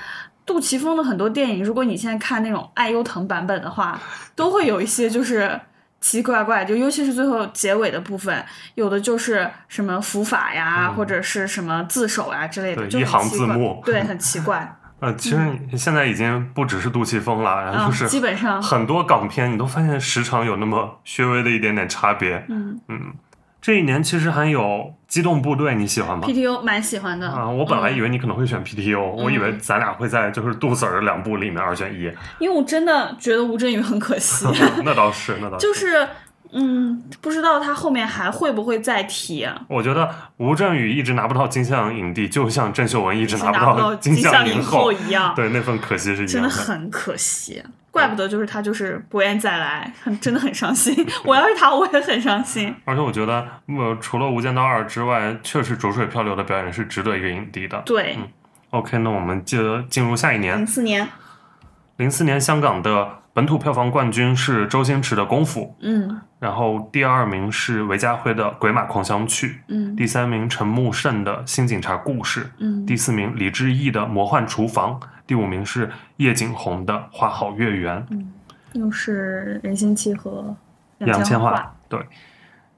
B: 杜琪峰的很多电影，如果你现在看那种爱优腾版本的话，都会有一些就是。奇奇怪怪，就尤其是最后结尾的部分，有的就是什么伏法呀，
A: 嗯
B: 或者是什么自首呀之类的，就
A: 对一行字幕
B: 对，很奇怪
A: 呃，其实现在已经不只是杜琪峰了，然后
B: 啊
A: 就，是
B: 基本上，
A: 很多港片，你都发现时长有那么略微的一点点差别。
B: 嗯
A: 嗯，这一年其实还有《机动部队》，你喜欢吗
B: ？，PTO 蛮喜欢的
A: 啊，我本来以
B: 为，
A: 你可能会选 PTO，、我以为
B: 嗯
A: 咱俩会在就是杜 Sir 两部里面二选一。
B: 因为我真的觉得吴镇宇很可惜，
A: 那倒是，那倒是。
B: 就是嗯，不知道他后面还会不会再提、啊。
A: 我觉得吴镇宇一直拿不到金像影帝，就像郑秀文一直拿
B: 拿不到
A: 金
B: 像影
A: 后
B: 后一样，
A: 对，那份可惜是一
B: 真
A: 样的。
B: 的很可惜。怪不得就是他就是不愿再来，很真的很伤心。我要是他，我也很伤心。
A: 而且我觉得，呃，除了《无间道二》之外，确实浊水漂流的表演是值得一个影帝的。
B: 对，嗯
A: OK，那我们就进入下一年
B: 零，四年，
A: 零四年香港的本土票房冠军是周星驰的《功夫》，
B: 嗯
A: 然后第二名是韦家辉的《鬼马狂想曲》，
B: 嗯
A: 第三名陈木胜的《新警察故事》，
B: 嗯，
A: 第四名李志毅的《魔幻厨房》，第五名是叶景洪的《花好月圆》。
B: 嗯又是人心齐和
A: 杨千
B: 嬅。
A: 嬅对。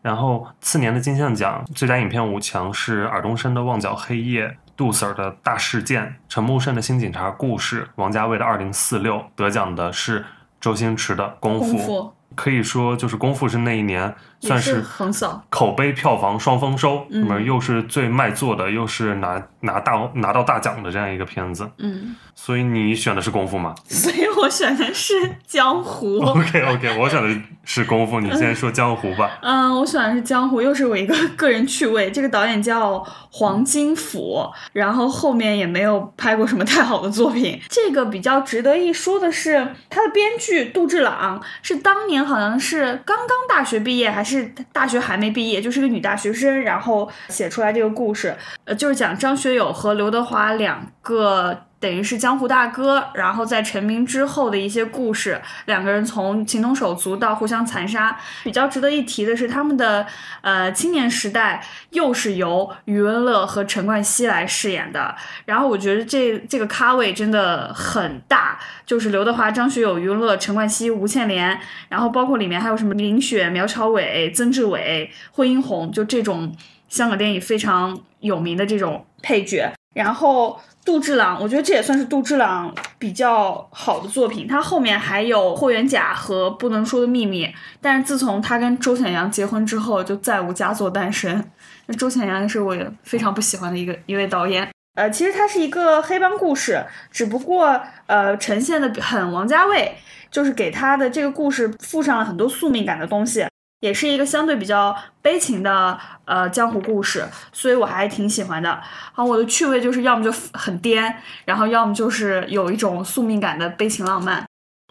A: 然后次年的金像奖最佳影片五强是尔冬升的《旺角黑夜》、杜 Sir 的《大事件》、陈木胜的《新警察故事》、王家卫的《二零四六》，得奖的是周星驰的《功夫》。
B: 功夫
A: 可以说，就是《功夫》是那一年算是
B: 横扫，
A: 口碑票房双丰收，
B: 嗯
A: 那么又是最卖座的，又是拿拿大拿到大奖的这样一个片子。
B: 嗯，
A: 所以你选的是功夫吗
B: 所以我选的是江湖。
A: ？OK OK，我选的是功夫，你先说江湖吧。
B: 嗯，我选的是江湖，又是我一个个人趣味。这个导演叫黄金甫，然后后面也没有拍过什么太好的作品。这个比较值得一说的是，他的编剧杜志朗是当年好像是刚刚大学毕业，还是是大学还没毕业，就是个女大学生，然后写出来这个故事，呃，就是讲张学友和刘德华两个。等于是江湖大哥，然后在成名之后的一些故事，两个人从情同手足到互相残杀。比较值得一提的是，他们的呃青年时代又是由余文乐和陈冠希来饰演的。然后我觉得这这个咖位真的很大，就是刘德华、张学友、余文乐、陈冠希、吴倩莲，然后包括里面还有什么林雪、苗侨伟、曾志伟、惠英红，就这种香港电影非常有名的这种配角。然后杜志朗，我觉得这也算是杜志朗比较好的作品。他后面还有《霍元甲》和《不能说的秘密》，但是自从他跟周显阳结婚之后，就再无佳作诞生。那周显阳是我也非常不喜欢的一个一位导演。呃，其实它是一个黑帮故事，只不过呃呈现的很王家卫，就是给他的这个故事附上了很多宿命感的东西。也是一个相对比较悲情的呃江湖故事，所以我还挺喜欢的。好，我的趣味就是要么就很颠，然后要么就是有一种宿命感的悲情浪漫。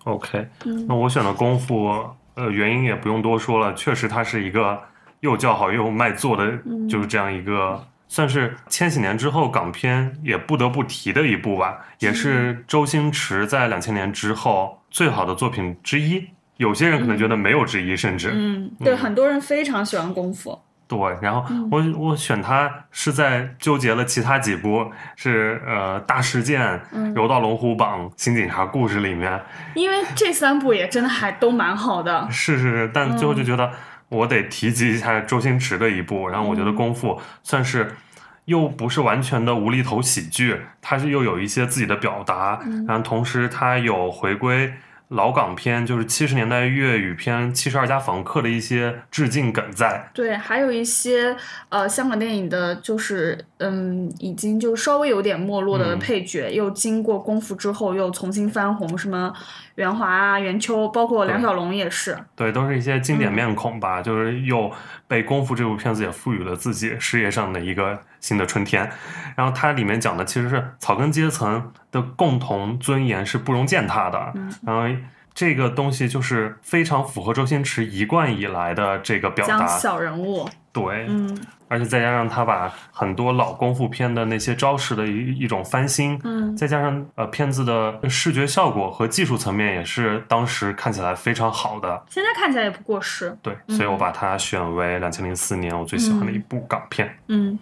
A: OK，
B: 嗯
A: 那我选的功夫，呃，原因也不用多说了，确实它是一个又叫好又卖座的，
B: 嗯
A: 就是这样一个，算是千禧年之后港片也不得不提的一部吧，也是周星驰在两千年之后最好的作品之一。有些人可能觉得没有之一，甚至。
B: 嗯，对，很多人非常喜欢功夫。
A: 对，然后我我选它是在纠结了其他几部是呃大事件、
B: 嗯
A: 柔道龙虎榜、新警察故事里面，
B: 因为这三部也真的还都蛮好的。
A: 是是是，但最后就觉得我得提及一下周星驰的一部，然后我觉得《功夫》算是又不是完全的无厘头喜剧，它是又有一些自己的表达，然后同时它有回归。老港片就是七十年代粤语片《七十二家房客》的一些致敬梗在，
B: 对，还有一些呃香港电影的，就是嗯，已经就稍微有点没落的
A: 嗯。
B: 配角，又经过功夫之后又重新翻红，什么袁华啊、袁秋，包括梁小龙也是。
A: 对，都是一些经典
B: 嗯
A: 面孔吧，就是又被《功夫》这部片子也赋予了自己事业上的一个新的春天。然后它里面讲的其实是草根阶层的共同尊严是不容践踏的，
B: 嗯
A: 然后这个东西就是非常符合周星驰一贯以来的这个表
B: 讲
A: 达。
B: 小人物，
A: 对，
B: 嗯
A: 而且再加上他把很多老功夫片的那些招式的一一种翻新，
B: 嗯
A: 再加上呃片子的视觉效果和技术层面也是当时看起来非常好的，
B: 现在看起来也不过时。
A: 对，所以我把它选为两千零四年我最喜欢的一部港片。
B: 嗯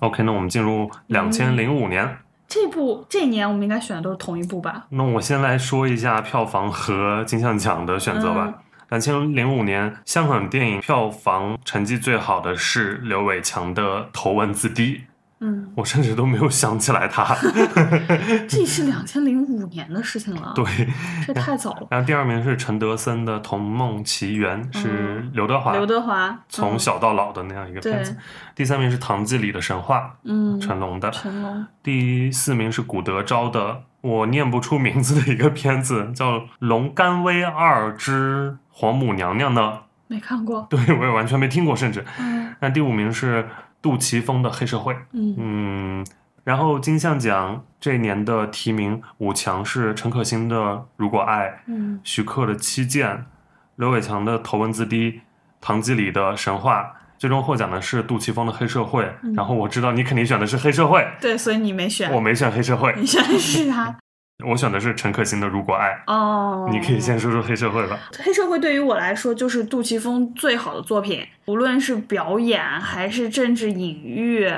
A: ，OK，那我们进入两千零五年。
B: 这部这一年我们应该选的都是同一部吧？
A: 那我先来说一下票房和金像奖的选择吧。两千零五年香港电影票房成绩最好的是刘伟强的《头文字 D》，
B: 嗯，
A: 我甚至都没有想起来他。
B: 这是两千零五年的事情了。
A: 对，，
B: 这太早了。
A: 然后第二名是陈德森的《童梦奇缘》，是刘德华
B: 嗯刘德华
A: 从小到老的那样一个片子。
B: 对
A: 第三名是唐季礼的《神话》，
B: 嗯
A: 成龙的。
B: 成龙
A: 第四名是古德昭的，我念不出名字的一个片子，叫《龙甘威二之皇母娘娘》呢。
B: 没看过。
A: 对我也完全没听过，甚至。
B: 嗯
A: 那第五名是杜琪峰的《黑社会》。
B: 嗯
A: 嗯，然后金像奖这一年的提名五强是陈可辛的《如果爱》，
B: 嗯
A: 徐克的《七剑》，刘伟强的《头文字 D》，唐季礼的《神话》。最终获奖的是杜琪峰的《黑社会》，
B: 嗯
A: 然后我知道你肯定选的是《黑社会》，
B: 对，所以你没选
A: 我，没选《黑社会》，
B: 你选的是啥。
A: 我选的是陈可辛的《如果爱》。
B: 哦，
A: 你可以先说说《黑社会》吧。
B: 黑社会对于我来说就是杜琪峰最好的作品，无论是表演还是政治隐喻，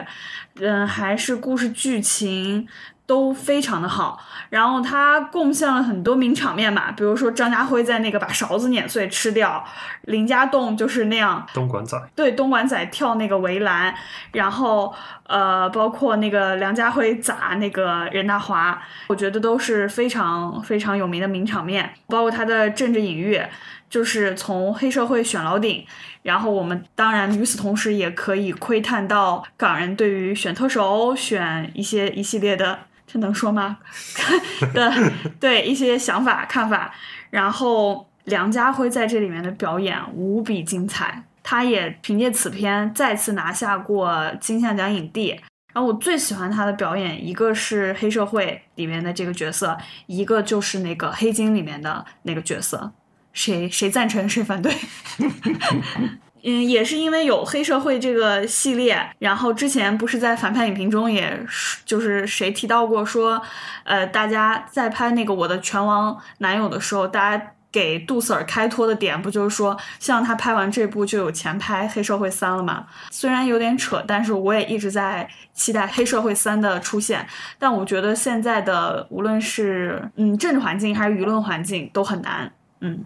B: 嗯，还是故事剧情。都非常的好，然后他贡献了很多名场面嘛，比如说张家辉在那个把勺子碾碎吃掉，林家栋就是那样
A: 东莞仔，
B: 对东莞仔跳那个围栏，然后呃，包括那个梁家辉砸那个任达华，我觉得都是非常非常有名的名场面，包括他的政治隐喻，就是从黑社会选老顶，然后我们当然与此同时也可以窥探到港人对于选特首、选一些一系列的。这能说吗？的 对一些想法看法，然后梁家辉在这里面的表演无比精彩，他也凭借此片再次拿下过金像奖影帝。然后我最喜欢他的表演，一个是黑社会里面的这个角色，一个就是那个黑金里面的那个角色。谁谁赞成谁反对？嗯，也是因为有黑社会这个系列，然后之前不是在反派影评中也就是谁提到过说，呃，大家在拍那个我的拳王男友的时候，大家给杜 Sir 开脱的点不就是说，像他拍完这部就有钱拍黑社会三了吗？虽然有点扯，但是我也一直在期待黑社会三的出现。但我觉得现在的无论是嗯政治环境还是舆论环境都很难，嗯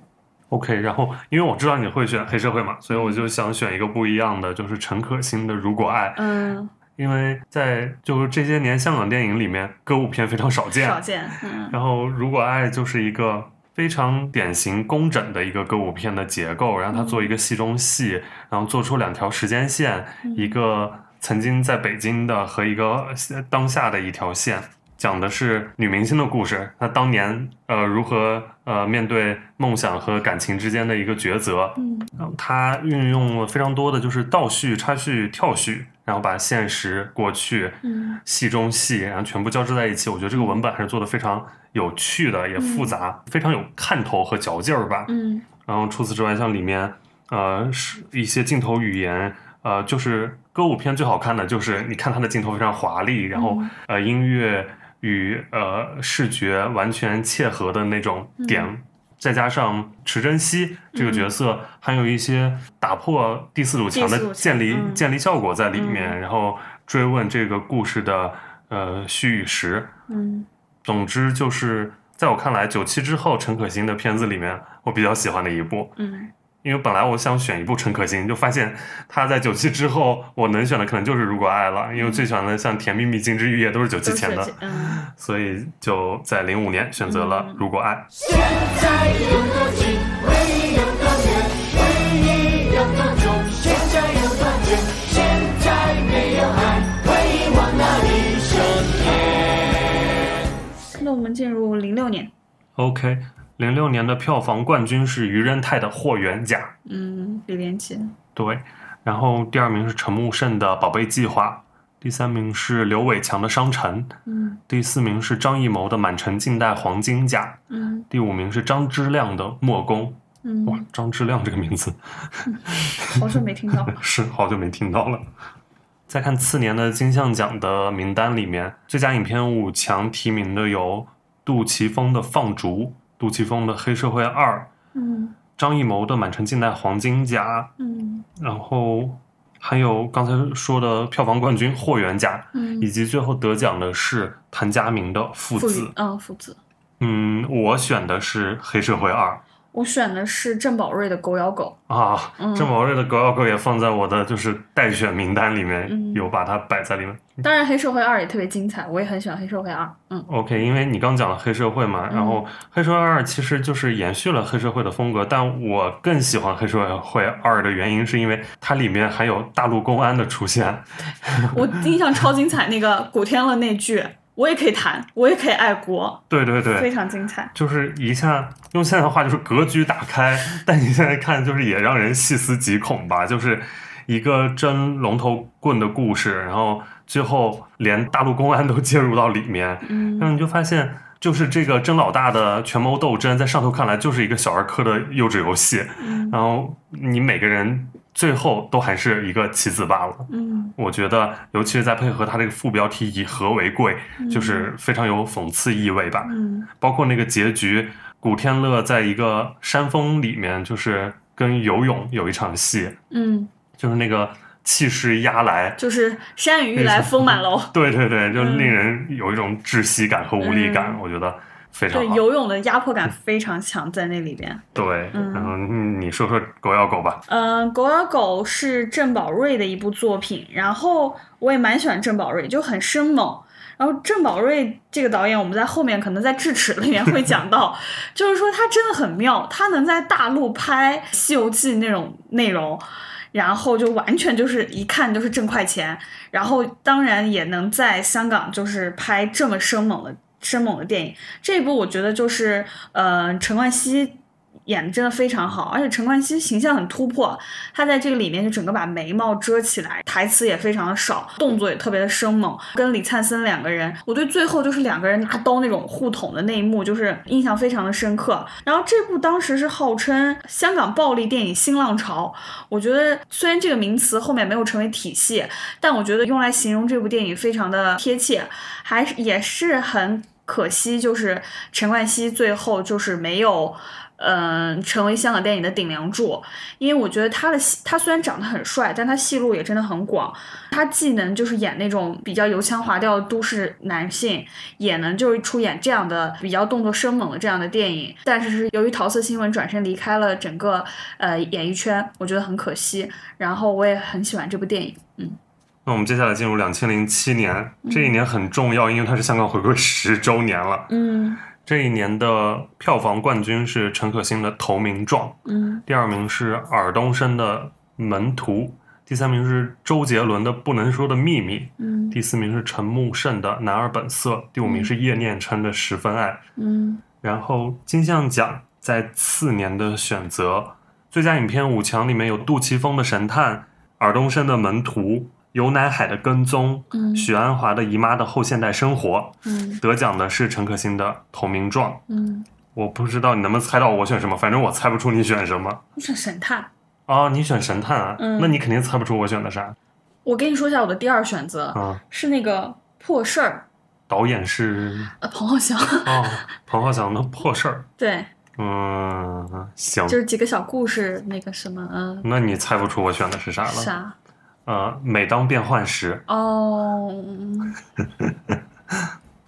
A: OK，然后因为我知道你会选黑社会嘛，所以我就想选一个不一样的，就是陈可辛的《如果爱》，
B: 嗯，
A: 因为在就是这些年香港电影里面，歌舞片非常少见，
B: 少见，嗯。
A: 然后《如果爱》就是一个非常典型工整的一个歌舞片的结构，然后它做一个戏中戏，然后做出两条时间线，一个曾经在北京的和一个当下的一条线。讲的是女明星的故事，她当年呃如何呃面对梦想和感情之间的一个抉择。
B: 嗯
A: 然后它运用了非常多的就是倒叙、插叙、跳叙，然后把现实、过去、
B: 嗯
A: 戏中戏，然后全部交织在一起。我觉得这个文本还是做的非常有趣的，也复杂，非常有看头和嚼劲儿吧。
B: 嗯
A: 然后除此之外，像里面呃是一些镜头语言，呃就是歌舞片最好看的就是你看它的镜头非常华丽，然后、呃音乐与呃视觉完全切合的那种点。再加上池珍熙这个角色，还有一些打破第四堵墙的建立、
B: 嗯
A: 建立效果在里面，
B: 嗯
A: 然后追问这个故事的呃虚与实。
B: 嗯
A: 总之，就是在我看来，九七之后陈可辛的片子里面，我比较喜欢的一部。
B: 嗯
A: 因为本来我想选一部陈可辛，就发现他在九七之后，我能选的可能就是《如果爱》了，因为最喜欢的像《甜蜜蜜》《金枝玉叶》都是九七前的，
B: 嗯
A: 所以就在零五年选择了《如果爱》。
E: 现在有多近，回忆有多远，回忆有多重，现在有多远，现在没有爱，回忆往哪里升天？
B: 那我们进入零六年
A: ，OK，零六年的票房冠军是于仁泰的《霍元甲》，
B: 嗯，李连杰，
A: 对，然后第二名是陈木胜的《宝贝计划》，第三名是刘伟强的《商城》，
B: 嗯
A: 第四名是张艺谋的《满城尽带黄金甲》，
B: 嗯
A: 第五名是张之亮的《墨攻》，
B: 嗯，
A: 哇，张之亮这个名字
B: 好久没听到了。
A: 是好久没听到了。再看次年的金像奖的名单里面，最佳影片五强提名的有杜琪峰的《放逐》、杜琪峰的《黑社会二》、
B: 嗯
A: 张艺谋的《满城尽带黄金甲》，
B: 嗯
A: 然后还有刚才说的票房冠军《霍元甲》，
B: 嗯，
A: 以及最后得奖的是谭家明的《父子。
B: 嗯父子。
A: 嗯，我选的是《黑社会二
B: 我选的是郑宝瑞的《狗咬狗
A: 啊，
B: 嗯
A: 郑宝瑞的《狗咬狗》也放在我的就是待选名单里面，
B: 嗯
A: 有把它摆在里面。》，
B: 当然《黑社会二》也特别精彩，我也很喜欢《黑社会二》。嗯
A: OK，因为你刚讲了黑社会嘛，然后黑社会二其实就是延续了黑社会的风格，但我更喜欢黑社会二的原因是因为它里面还有大陆公安的出现。
B: 我印象超精彩，那个古天乐那句“我也可以谈，我也可以爱国。
A: 对对对”，非，
B: 常精彩。
A: 就是一下用现在的话就是格局打开，但你现在看就是也让人细思极恐吧，就是一个真龙头棍的故事，然后最后连大陆公安都介入到里面，
B: 嗯。
A: 然后你就发现，就是这个争老大的权谋斗争，在上头看来就是一个小儿科的幼稚游戏。
B: 嗯。
A: 然后你每个人最后都还是一个棋子罢了。
B: 嗯
A: 我觉得，尤其是在配合它这个副标题“以和为贵”，就是非常有讽刺意味吧。
B: 嗯
A: 包括那个结局，古天乐在一个山峰里面，就是跟游泳有一场戏，
B: 嗯，
A: 就是那个气势压来。
B: 就是山雨欲来风满楼。
A: 对对对，就
B: 嗯
A: 令人有一种窒息感和无力感，
B: 嗯
A: 我觉得非常
B: 对，游泳的压迫感非常强，在那里边。
A: 对，
B: 嗯
A: 然后嗯你说说狗咬狗吧。
B: 嗯，《狗咬狗》是郑宝瑞的一部作品，然后我也蛮喜欢郑宝瑞，就很生猛。然后郑宝瑞这个导演，我们在后面可能在智齿里面会讲到，就是说他真的很妙，他能在大陆拍《西游记》那种内容，然后就完全就是一看就是挣快钱，然后当然也能在香港就是拍这么生猛的生猛的电影。这一部我觉得就是呃陈冠希演的真的非常好，而且陈冠希形象很突破，他在这个里面就整个把眉毛遮起来，台词也非常的少，动作也特别的生猛。跟李灿森两个人，我对最后就是两个人拿刀那种互捅的那一幕，就是印象非常的深刻。然后这部当时是号称香港暴力电影新浪潮，我觉得虽然这个名词后面没有成为体系，但我觉得用来形容这部电影非常的贴切，还是也是很可惜，就是陈冠希最后就是没有。嗯，成为香港电影的顶梁柱，因为我觉得他的戏，他虽然长得很帅，但他戏路也真的很广。他既能就是演那种比较油腔滑调的都市男性，也能就是出演这样的比较动作生猛的这样的电影。但是是由于桃色新闻转身离开了整个呃演艺圈，我觉得很可惜。然后我也很喜欢这部电影，嗯
A: 那我们接下来进入两千零七年，这一年很重要，因为它是香港回归十周年了。
B: 嗯
A: 这一年的票房冠军是陈可辛的《投名状》，
B: 嗯
A: 第二名是尔冬升的《门徒》，第三名是周杰伦的《不能说的秘密》，
B: 嗯
A: 第四名是陈木胜的《男儿本色》，第五名是叶念琛的《十分爱》。
B: 嗯
A: 然后金像奖在次年的选择，最佳影片五强里面有杜琪峰的《神探》，尔冬升的《门徒》，游乃海的《跟踪》，
B: 嗯
A: 许鞍华的《姨妈的后现代生活》。
B: 嗯
A: 得奖的是陈可辛的《投名状》。
B: 嗯，
A: 我不知道你能不能猜到我选什么，反正我猜不出你选什么。
B: 我选神探。
A: 啊，你选神探啊？
B: 嗯
A: 那你肯定猜不出我选的啥
B: 我跟你说一下我的第二选择，
A: 啊？
B: 是那个破事儿，
A: 导演是
B: 呃，彭浩翔。
A: 哦，彭浩翔的破事儿。
B: 对，
A: 嗯，行，
B: 就是几个小故事，那个什么，嗯、
A: 那你猜不出我选的是啥了？
B: 啥？
A: 呃，每当变换时，
B: 哦，嗯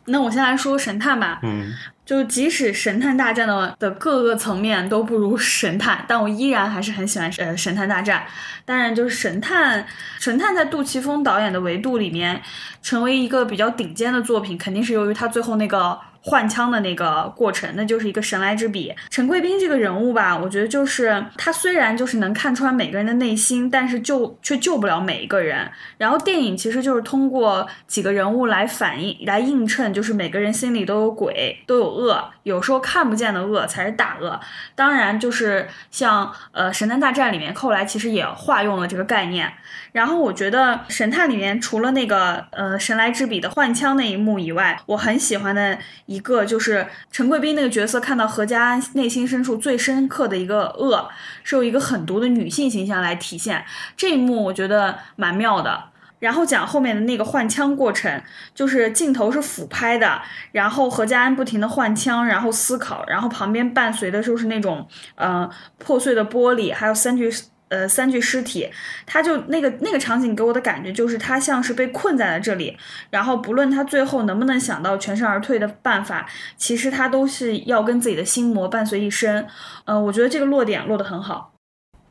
B: 那我先来说神探吧。
A: 嗯
B: 就即使神探大战的的各个层面都不如神探，但我依然还是很喜欢呃神探大战。当然，就是神探，神探在杜琪峰导演的维度里面，成为一个比较顶尖的作品，肯定是由于他最后那个换枪的那个过程，那就是一个神来之笔。陈贵斌这个人物吧，我觉得就是他虽然就是能看穿每个人的内心，但是救却救不了每一个人。然后电影其实就是通过几个人物来反映、来映衬，就是每个人心里都有鬼，都有恶，有时候看不见的恶才是大恶。当然，就是像呃《神探大战》里面，后来其实也化用了这个概念。然后我觉得《神探》里面除了那个呃神来之笔的换枪那一幕以外，我很喜欢的一个就是陈贵斌那个角色看到何家安内心深处最深刻的一个恶，是由一个狠毒的女性形象来体现。这一幕我觉得蛮妙的。然后讲后面的那个换枪过程，就是镜头是俯拍的，然后何家安不停的换枪，然后思考，然后旁边伴随的就是那种呃破碎的玻璃，还有三具呃三具尸体，他就那个那个场景给我的感觉就是他像是被困在了这里，然后不论他最后能不能想到全身而退的办法，其实他都是要跟自己的心魔伴随一生。呃，我觉得这个落点落得很好。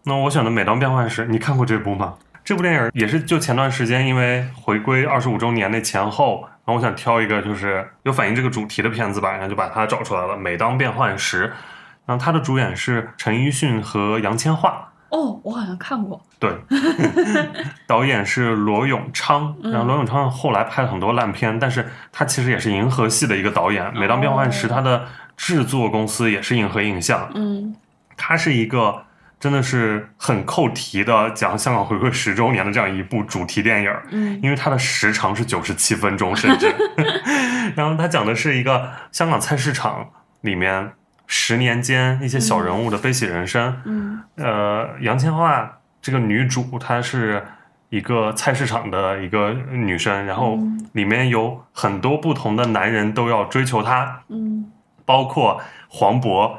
A: 那我选的《每当变幻时》，你看过这部吗？这部电影也是就前段时间因为回归二十五周年那前后，然后我想挑一个就是有反映这个主题的片子吧，然后就把它找出来了。《每当变幻时》，然后它的主演是陈奕迅和杨千嬅。
B: 哦，我好像看过。
A: 对，导演是罗永昌，然后罗永昌后来拍了很多烂片，但是他其实也是银河系的一个导演。《每当变幻时》他的制作公司也是银河影像，
B: 嗯。
A: 他是一个真的是很扣题的讲香港回归十周年的这样一部主题电影，
B: 嗯。
A: 因为它的时长是九十七分钟，甚至，然后它讲的是一个香港菜市场里面十年间一些小人物的悲喜人生，
B: 嗯。
A: 呃，杨千嬅这个女主，她是一个菜市场的一个女生，然后
B: 嗯。
A: 里面有很多不同的男人都要追求她，
B: 嗯。
A: 包括黄渤，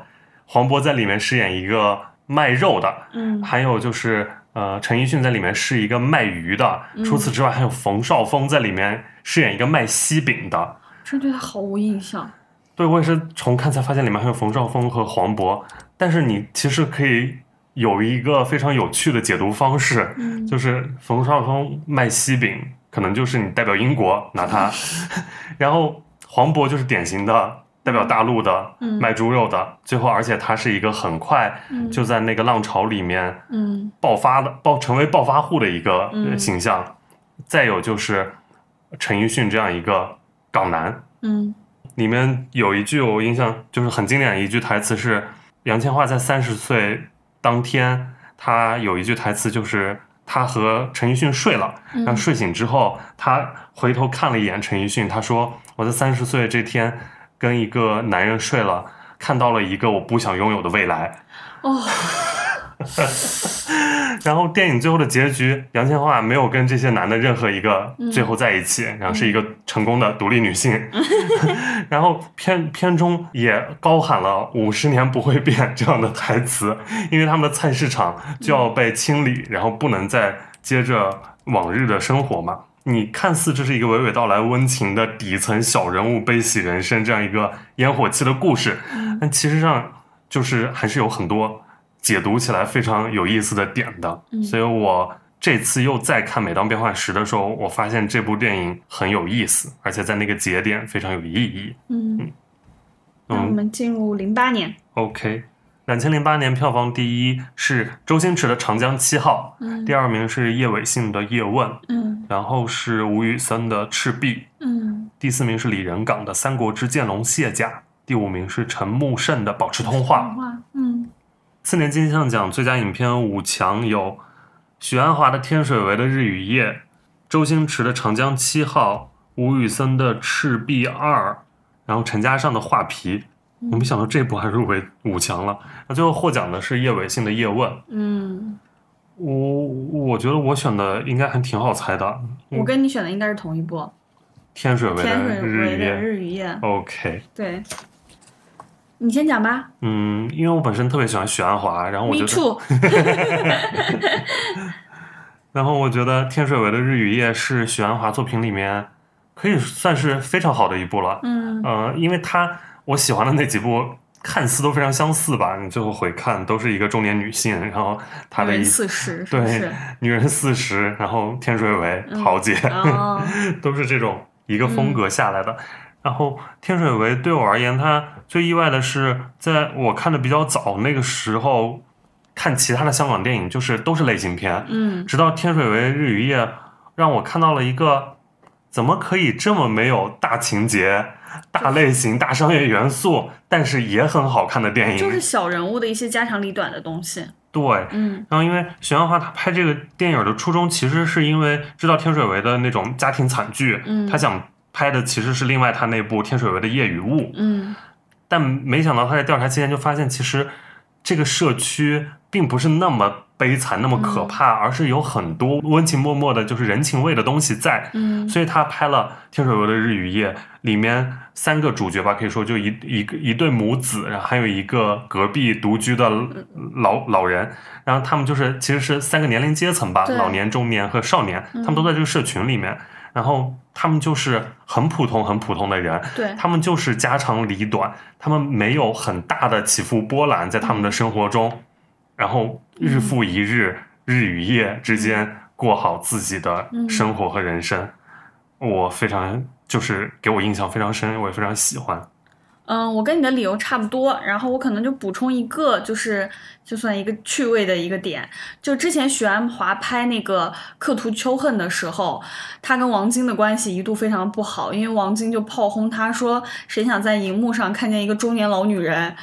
A: 黄渤在里面饰演一个卖肉的，
B: 嗯。
A: 还有就是呃，陈奕迅在里面是一个卖鱼的，
B: 嗯。
A: 除此之外还有冯绍峰在里面饰演一个卖西饼的。
B: 真对他毫无印象。
A: 对我也是重看才发现里面还有冯绍峰和黄渤，但是你其实可以有一个非常有趣的解读方式，
B: 嗯
A: 就是冯绍峰卖西饼，可能就是你代表英国拿他，然后黄渤就是典型的代表大陆的
B: 嗯
A: 卖猪肉的，最后而且他是一个很快
B: 嗯
A: 就在那个浪潮里面
B: 嗯
A: 爆发的爆成为暴发户的一个形象，再有就是陈奕迅这样一个港男，
B: 嗯
A: 里面有一句我印象就是很经典的一句台词是杨千嬅在三十岁当天，她有一句台词就是她和陈奕迅睡了，然后睡醒之后，她回头看了一眼陈奕迅，她说我在三十岁这天跟一个男人睡了，看到了一个我不想拥有的未来。
B: 哦，
A: 然后电影最后的结局，杨千嬅没有跟这些男的任何一个
B: 嗯
A: 最后在一起，然后是一个成功的独立女性。然后片片中也高喊了“五十年不会变”这样的台词，因为他们的菜市场就要被清理，然后不能再接着往日的生活嘛。你看似这是一个娓娓道来、温情的底层小人物悲喜人生这样一个烟火气的故事，但其实上就是还是有很多解读起来非常有意思的点的。
B: 嗯。
A: 所以我这次又再看《每当变幻时》的时候，我发现这部电影很有意思，而且在那个节点非常有意义。
B: 嗯，那我
A: 嗯
B: 们进入零八年。
A: OK，两千零八年票房第一是周星驰的《长江七号》，
B: 嗯。
A: 第二名是叶伟信的《叶问》，
B: 嗯。
A: 然后是吴宇森的《赤壁》，
B: 嗯。
A: 第四名是李仁港的《三国之剑龙卸甲》，第五名是陈木胜的《保持通话》。
B: 话，嗯
A: 次年金像奖最佳影片五强有许鞍华的《天水围的日与夜》，周星驰的《长江七号》，吴宇森的《赤壁二》，然后陈嘉上的《画皮》。我没想到这部还入围五强了。那最后获奖的是叶伟信的《叶问》。
B: 嗯，
A: 我我觉得我选的应该还挺好猜的，
B: 我跟你选的应该是同一部，
A: 天水围的。日与夜。OK，
B: 对，你先讲吧。
A: 嗯，因为我本身特别喜欢许鞍华，然后我觉得。然后我觉得《天水围的日与夜》是许鞍华作品里面可以算是非常好的一部了。
B: 嗯
A: 呃，因为他我喜欢的那几部看似都非常相似吧，你最后回看都是一个中年女性，然后她的
B: 四十
A: 对？女人四十，然后天水围、桃姐、
B: 哦，
A: 都是这种一个风格下来的。然后天水围对我而言，它最意外的是，在我看的比较早那个时候，看其他的香港电影就是都是类型片，
B: 嗯
A: 直到《天水围日与夜》，让我看到了一个怎么可以这么没有大情节、大类型、大商业元素，但是也很好看的电影。
B: 就是小人物的一些家长里短的东西。
A: 对，
B: 嗯
A: 然后因为许鞍华他拍这个电影的初衷，其实是因为知道天水围的那种家庭惨剧，
B: 嗯
A: 他想拍拍的其实是另外他那部天水围的夜与雾，
B: 嗯
A: 但没想到他在调查期间就发现，其实这个社区并不是那么悲惨、那么可怕，而是有很多温情脉脉的，就是人情味的东西在。
B: 嗯
A: 所以他拍了《天水围的日与夜》，里面三个主角吧，可以说就一一个一对母子，然后还有一个隔壁独居的老老人，然后他们就是其实是三个年龄阶层吧，老年、中年和少年，他们都在这个社群里面。然后他们就是很普通、很普通的人，
B: 对
A: 他们就是家长里短，他们没有很大的起伏波澜在他们的生活中，然后日复一日、日与夜之间过好自己的生活和人生。我非常就是给我印象非常深，我也非常喜欢。
B: 嗯，我跟你的理由差不多，然后我可能就补充一个，就是就算一个趣味的一个点，就之前许鞍华拍那个《刻图秋恨》的时候，他跟王晶的关系一度非常不好，因为王晶就炮轰他说，谁想在荧幕上看见一个中年老女人？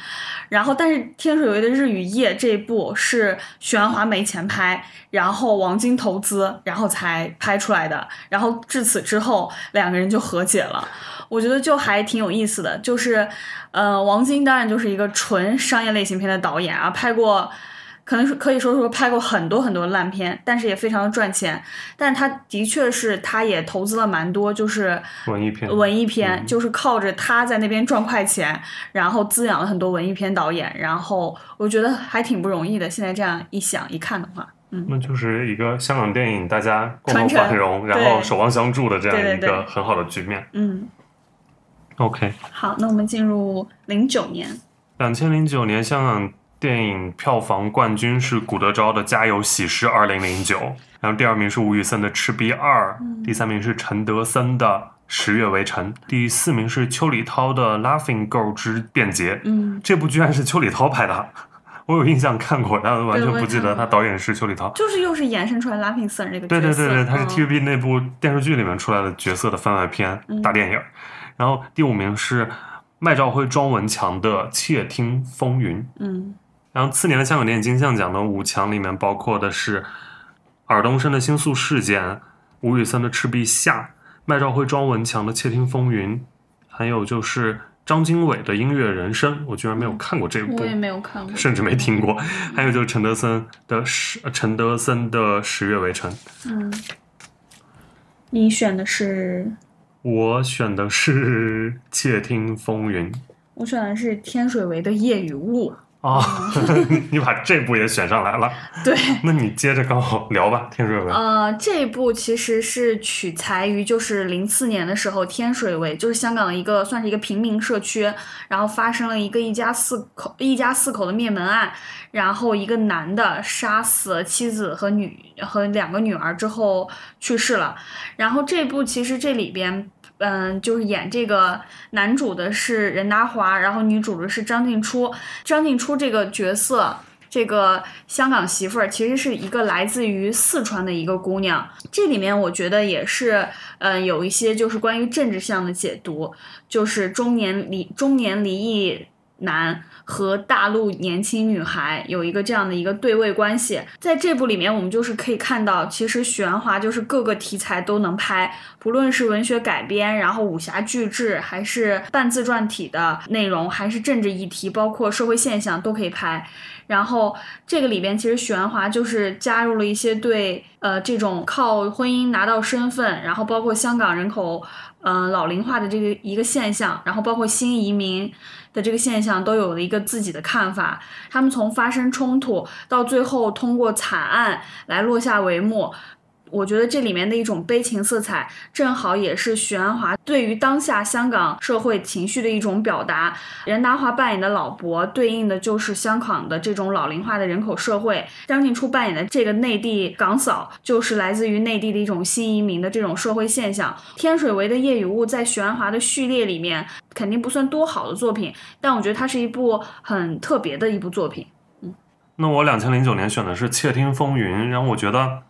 B: 然后，但是《天水围的日与夜》这一部是许鞍华没钱拍，然后王晶投资，然后才拍出来的。然后至此之后，两个人就和解了。我觉得就还挺有意思的，就是，呃，王晶当然就是一个纯商业类型片的导演啊，拍过，可能是可以说说拍过很多很多烂片，但是也非常的赚钱。但他的确是，他也投资了蛮多，就是
A: 文艺片，
B: 文艺片，
A: 嗯
B: 就是靠着他在那边赚快钱，然后滋养了很多文艺片导演，然后我觉得还挺不容易的。现在这样一想一看的话，嗯
A: 那就是一个香港电影大家共同繁荣，然后守望相助的这样一个很好的局面。
B: 嗯，
A: OK，
B: 好，那我们进入零九年，
A: 两千零九年香港电影票房冠军是古德昭的《家有喜事二零零九》，然后第二名是吴宇森的《赤壁二》，第三名是陈德森的《十月围城》，第四名是邱礼涛的《Laughing Girl 之便捷》。
B: 嗯，
A: 这部居然是邱礼涛拍的，我有印象看过，但完全不记得他导演是邱礼涛。
B: 就是又是衍生出来 Laughing Son 这个角
A: 对
B: 色，
A: 对对对，他是
B: 嗯
A: TVB 那部电视剧里面出来的角色的番外篇、大电影。然后第五名是麦兆辉、庄文强的《窃听风云》。
B: 嗯
A: 然后次年的香港电影金像奖的五强里面包括的是尔冬升的《星宿事件》、吴宇森的《赤壁下》、麦兆辉、庄文强的《窃听风云》，还有就是张经纬的《音乐人生》，我居然没有看过这部
B: 我，也没有看过，
A: 甚至没听过。还有就是陈德森的十呃陈德森的《十月围城》。
B: 嗯，你选的是，
A: 我选的是《窃听风云》
B: 我选的是天水围的夜与雾，
A: 啊，你把这部也选上来了，
B: 对。
A: 那你接着刚好聊吧，《天水围》。
B: 呃，这一部其实是取材于就是零四年的时候，天水围就是香港的一个算是一个平民社区，然后发生了一个一家四口一家四口的灭门案，然后一个男的杀死了妻子和女和两个女儿之后去世了，然后这部其实这里边。嗯，就是演这个男主的是任达华，然后女主的是张静初。张静初这个角色，这个香港媳妇儿其实是一个来自于四川的一个姑娘。这里面我觉得也是，嗯、有一些就是关于政治上的解读，就是中年离中年离异男和大陆年轻女孩有一个这样的一个对位关系。在这部里面，我们就是可以看到，其实许鞍华就是各个题材都能拍，不论是文学改编，然后武侠巨制，还是半自传体的内容，还是政治议题，包括社会现象都可以拍。然后这个里边其实许鞍华就是加入了一些对呃这种靠婚姻拿到身份，然后包括香港人口嗯、老龄化的这个一个现象，然后包括新移民的这个现象都有了一个自己的看法。他们从发生冲突到最后通过惨案来落下帷幕。我觉得这里面的一种悲情色彩，正好也是许鞍华对于当下香港社会情绪的一种表达。任达华扮演的老伯，对应的就是香港的这种老龄化的人口社会；张静初扮演的这个内地港嫂，就是来自于内地的一种新移民的这种社会现象。天水围的夜与雾在许鞍华的序列里面，肯定不算多好的作品，但我觉得它是一部很特别的一部作品。
A: 嗯那我两千零九年选的是《窃听风云》，然后我觉得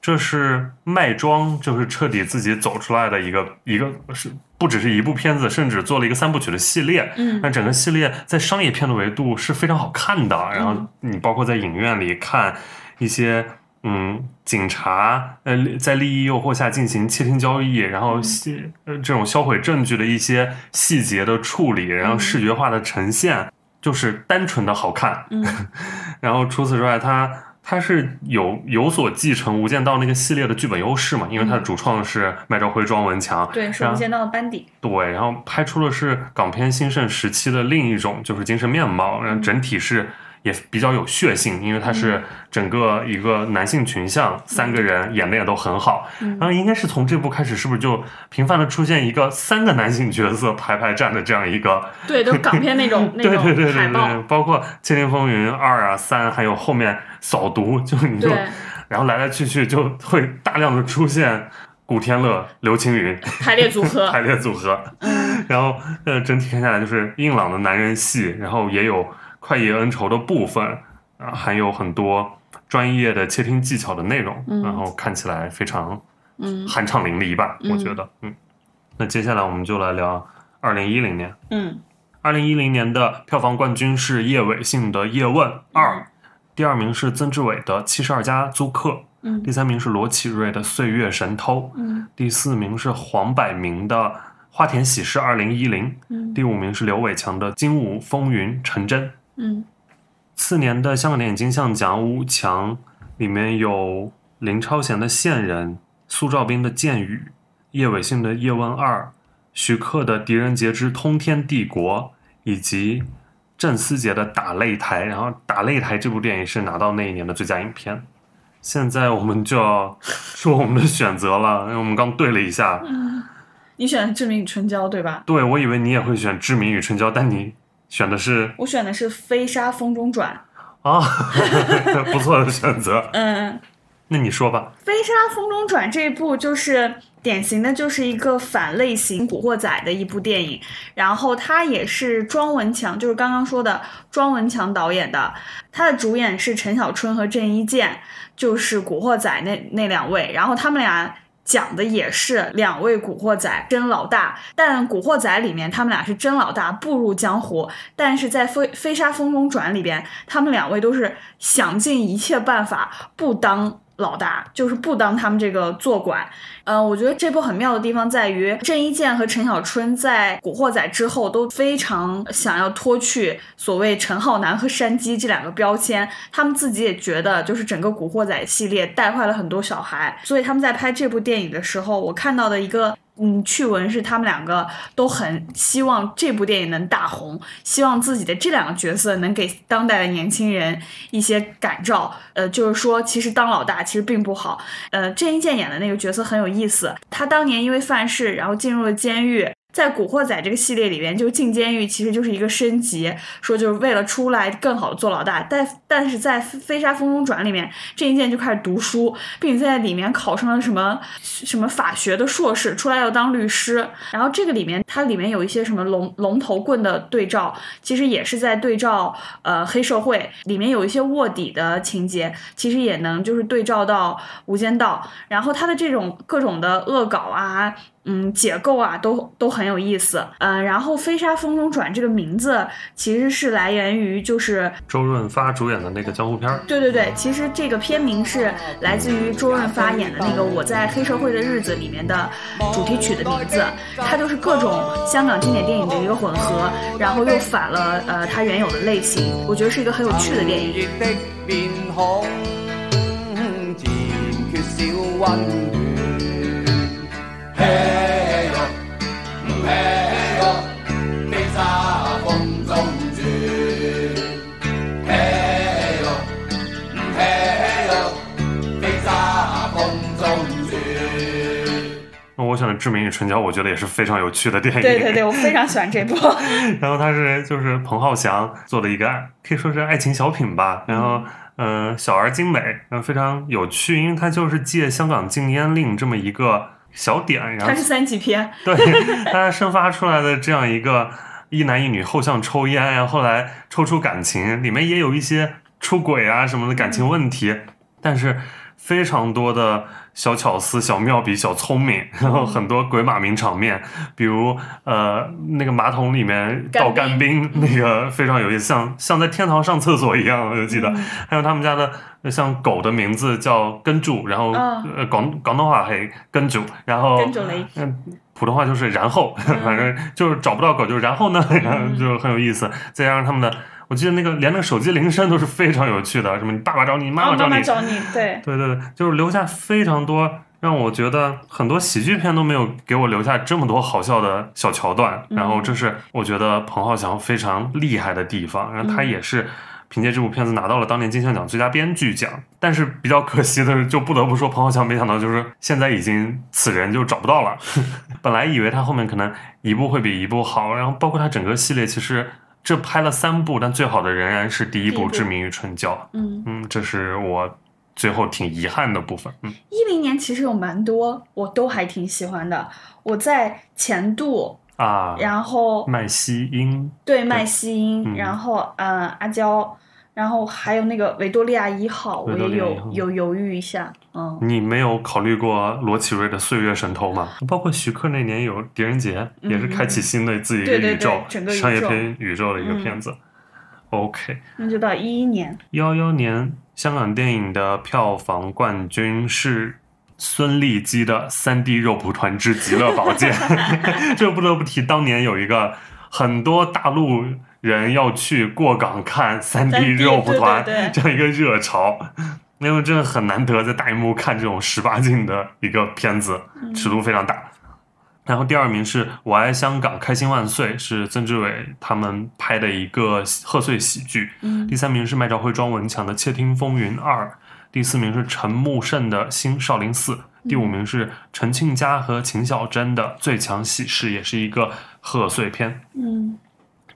A: 这是麦庄就是彻底自己走出来的一个一个是不只是一部片子，甚至做了一个三部曲的系列。
B: 嗯
A: 那整个系列在商业片的维度是非常好看的，然后你包括在影院里看一些嗯，警察呃在利益诱惑下进行窃听交易，然后细呃这种销毁证据的一些细节的处理，然后视觉化的呈现，就是单纯的好看。
B: 嗯
A: 然后除此之外，它它是有有所继承《无间道》那个系列的剧本优势嘛，因为它的主创是麦兆辉、庄文强，
B: 对，是无间道的班底。
A: 对，然后拍出的是港片兴盛时期的另一种就是精神面貌，然后整体是也比较有血性，因为他是整个一个男性群像，三个人演的也都很好。然后应该是从这部开始，是不是就频繁的出现一个三个男性角色排排站的这样一个？
B: 对，都是港片那种 那
A: 对
B: 种
A: 对对对对。包括《窃听风云》二啊、三，还有后面扫毒，就你就，然后来来去去就会大量的出现古天乐、刘青云。
B: 排列组合。
A: 排列组合，然后呃，整体看下来就是硬朗的男人戏，然后也有快意恩仇的部分，啊，还有很多专业的窃听技巧的内容，然后看起来非常
B: 嗯。
A: 酣畅淋漓吧，我觉得，嗯。那接下来我们就来聊二零一零年，
B: 嗯。
A: 二零一零年的票房冠军是叶伟信的《叶问二》，第二名是曾志伟的《七十二家租客》，
B: 嗯。
A: 第三名是罗启瑞的《岁月神偷》，
B: 嗯。
A: 第四名是黄百鸣的《花田喜事二零一零》，
B: 嗯。
A: 第五名是刘伟强的《精武风云成真》。
B: 嗯
A: 次年的香港电影金像奖五强里面有林超贤的《线人》，苏兆斌的《剑雨》，叶伟信的《叶问二》，徐克的《狄仁杰之通天帝国》，以及郑思杰的《打擂台》。然后《打擂台》这部电影是拿到那一年的最佳影片。现在我们就要说我们的选择了，因为我们刚对了一下，嗯
B: 你选的《志明与春娇》对吧？
A: 对我以为你也会选《志明与春娇》，但你选的是
B: 我选的是《飞沙风中转
A: 啊，不错的选择》。。
B: 嗯，
A: 那你说吧。
B: 《飞沙风中转》这一部就是典型的，就是一个反类型古惑仔的一部电影。然后它也是庄文强，就是刚刚说的庄文强导演的。他的主演是陈小春和郑伊健，就是古惑仔那那两位。然后他们俩。讲的也是两位古惑仔真老大，但古惑仔里面他们俩是真老大步入江湖，但是在飞飞沙风中转里边，他们两位都是想尽一切办法不当老大，就是不当他们这个坐馆。嗯、我觉得这部很妙的地方在于，郑伊健和陈小春在《古惑仔》之后都非常想要脱去所谓陈浩南和山鸡这两个标签，他们自己也觉得就是整个《古惑仔》系列带坏了很多小孩，所以他们在拍这部电影的时候，我看到的一个。嗯，趣闻是他们两个都很希望这部电影能大红，希望自己的这两个角色能给当代的年轻人一些感召。呃，就是说，其实当老大其实并不好。呃，郑伊健演的那个角色很有意思，他当年因为犯事，然后进入了监狱。在《古惑仔》这个系列里边，就进监狱其实就是一个升级，说就是为了出来更好的做老大。但但是在《飞沙风中转》里面，郑伊健就开始读书，并且在里面考上了什么什么法学的硕士，出来要当律师。然后这个里面，它里面有一些什么龙龙头棍的对照，其实也是在对照呃黑社会里面有一些卧底的情节，其实也能就是对照到《无间道》。然后他的这种各种的恶搞啊。嗯，解构啊，都都很有意思。嗯，然后《飞沙风中转》这个名字其实是来源于就是
A: 周润发主演的那个江湖片儿，
B: 对对对，其实这个片名是来自于周润发演的那个《我在黑社会的日子》里面的主题曲的名字，它就是各种香港经典电影的一个混合，然后又反了呃它原有的类型，我觉得是一个很有趣的电影。
A: 我选的《志明与春娇》，我觉得也是非常有趣的电影。
B: 对对对，我非常喜欢这部。
A: 然后它是就是彭浩翔做的一个爱可以说是爱情小品吧。然后嗯、呃小而精美，然后非常有趣，因为它就是借香港禁烟令这么一个小点，然后
B: 它是三级片，
A: 对它生发出来的这样一个一男一女后巷抽烟，然后后来抽出感情，里面也有一些出轨啊什么的感情问题，但是非常多的小巧思、小妙笔、小聪明，然后很多鬼马名场面，比如呃那个马桶里面倒干
B: 干
A: 冰，那个非常有意思，像像在天堂上厕所一样，我就记得。还有他们家的像狗的名字叫根柱，然后、
B: 嗯
A: 呃广广东话还根柱，然后嗯，普通话就是然后，反正就是找不到狗，就是然后呢，然后 就很有意思。再加上他们的，我记得那个连那个手机铃声都是非常有趣的，什么你爸爸找你，妈
B: 哦，
A: 找你，
B: 妈妈找你，对，
A: 对对对，就是留下非常多让我觉得很多喜剧片都没有给我留下这么多好笑的小桥段。然后这是我觉得彭浩翔非常厉害的地方，然后他也是。凭借这部片子拿到了当年金像奖最佳编剧奖，但是比较可惜的是，就不得不说彭浩翔，没想到就是现在已经此人就找不到了。本来以为他后面可能一部会比一部好，然后包括他整个系列，其实这拍了三部，但最好的仍然是第一部《
B: 第一部
A: 志明与春娇》。
B: 嗯，
A: 嗯，这是我最后挺遗憾的部分。嗯，
B: 一零年其实有蛮多我都还挺喜欢的。我在前度，
A: 啊，
B: 然后
A: 麦西英
B: 对麦西英，
A: 嗯
B: 然后嗯阿娇，然后还有那个维多利亚一号，我也有有犹豫一下，嗯，
A: 你没有考虑过罗启瑞的《岁月神偷》吗？包括徐克那年有《狄仁杰》，也是开启新的自己一个宇宙
B: 对，整个宇宙。
A: 商业片宇宙的一个片子。OK，
B: 那就到一一年，
A: 幺幺年香港电影的票房冠军是孙立基的《三 D 肉蒲团之极乐宝剑》，这不得不提当年有一个很多大陆人要去过港看三 D
B: 3D
A: 肉蒲团这样一个热潮。因为真的很难得在大荧幕看这种十八禁的一个片子，尺度非常大。然后第二名是我爱香港，开心万岁，是曾志伟他们拍的一个贺岁喜剧。
B: 嗯
A: 第三名是麦兆辉、庄文强的《窃听风云二》，第四名是陈木胜的《新少林寺》，第五名是陈庆佳和秦小珍的《最强喜事》，也是一个贺岁片。
B: 嗯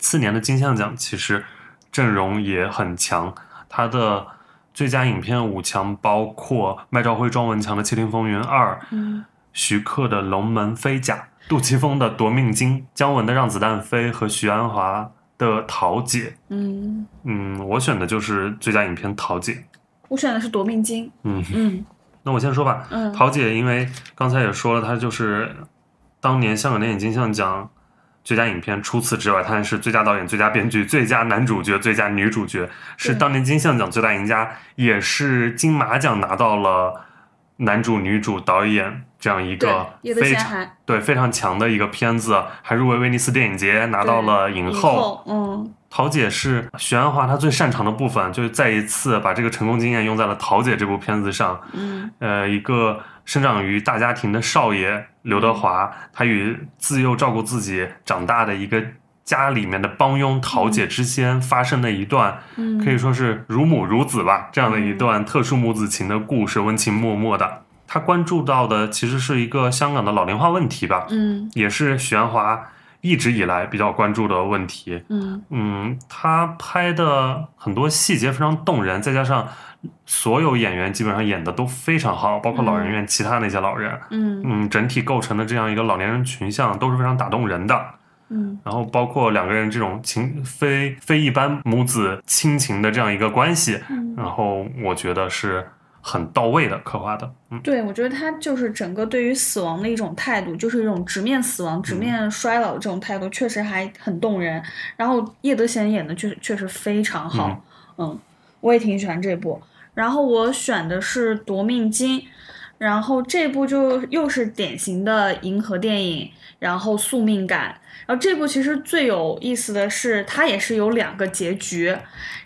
A: 次年的金像奖其实阵容也很强，他的最佳影片五强包括麦兆辉、庄文强的《窃听风云二》，
B: 嗯
A: 徐克的《龙门飞甲》，杜琪峰的《夺命金》，姜文的《让子弹飞》和徐安华的《桃姐》。
B: 嗯，
A: 嗯，我选的就是最佳影片《桃姐》。
B: 我选的是夺命金，
A: 嗯，
B: 嗯
A: 那我先说吧。
B: 嗯，
A: 桃姐，因为刚才也说了，她就是当年香港电影金像奖最佳影片，除此之外，他还是最佳导演、最佳编剧、最佳男主角、最佳女主角，是当年金像奖最大赢家，也是金马奖拿到了男主、女主、导演这样一个，非常对非常强的一个片子，还入围威尼斯电影节，拿到了影后。
B: 后，嗯
A: 桃姐是许鞍华她最擅长的部分，就是再一次把这个成功经验用在了桃姐这部片子上。
B: 嗯
A: 呃，一个生长于大家庭的少爷刘德华，他与自幼照顾自己长大的一个家里面的帮佣桃姐之间发生的一段，
B: 嗯，
A: 可以说是如母如子吧，这样的一段特殊母子情的故事，温情脉脉的。他关注到的其实是一个香港的老龄化问题吧，
B: 嗯。
A: 也是许鞍华一直以来比较关注的问题。
B: 嗯。
A: 嗯，他拍的很多细节非常动人，再加上所有演员基本上演的都非常好，包括老人院其他那些老人，
B: 嗯。
A: 嗯，整体构成的这样一个老年人群像都是非常打动人的。
B: 嗯。
A: 然后包括两个人这种情非非一般母子亲情的这样一个关系，
B: 嗯，
A: 然后我觉得是很到位的刻画的。嗯，
B: 对，我觉得他就是整个对于死亡的一种态度，就是一种直面死亡、直面衰老的这种态度，确实还很动人。然后叶德娴演的确确实非常好，嗯我也挺喜欢这部。然后我选的是《夺命金》，然后这部就又是典型的银河电影，然后宿命感。然后这部其实最有意思的是，它也是有两个结局，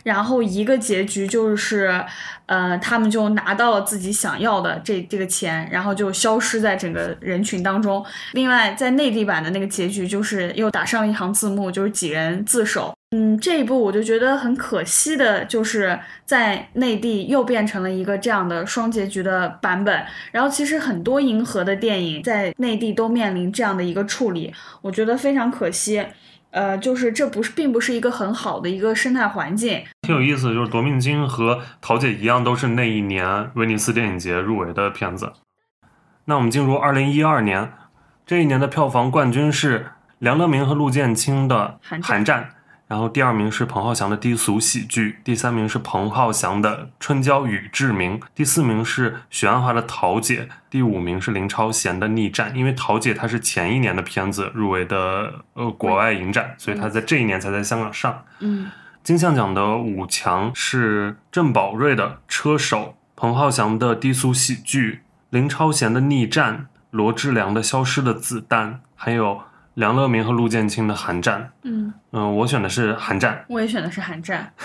B: 然后一个结局就是，呃，他们就拿到了自己想要的这这个钱，然后就消失在整个人群当中。另外，在内地版的那个结局就是又打上了一行字幕，就是几人自首。嗯，这一部我就觉得很可惜的，就是在内地又变成了一个这样的双结局的版本。然后，其实很多银河的电影在内地都面临这样的一个处理，我觉得非常可惜。呃，就是这不是并不是一个很好的一个生态环境。
A: 挺有意思，就是《夺命金》和《桃姐》一样，都是那一年威尼斯电影节入围的片子。那我们进入二零一二年，这一年的票房冠军是梁德明和陆建清的《
B: 寒战
A: 寒战》，然后第二名是彭浩翔的低俗喜剧，第三名是彭浩翔的《春娇与志明》，第四名是许鞍华的《桃姐》，第五名是林超贤的《逆战》。因为《桃姐》她是前一年的片子入围的呃国外影展，所以她在这一年才在香港上。
B: 嗯
A: 金像奖的五强是郑宝瑞的《车手》，彭浩翔的低俗喜剧，林超贤的《逆战》，罗志良的《消失的子弹》，还有梁乐民和陆建清的《寒战》。
B: 嗯，
A: 嗯，我选的是《寒战
B: 我也选的是寒战。》，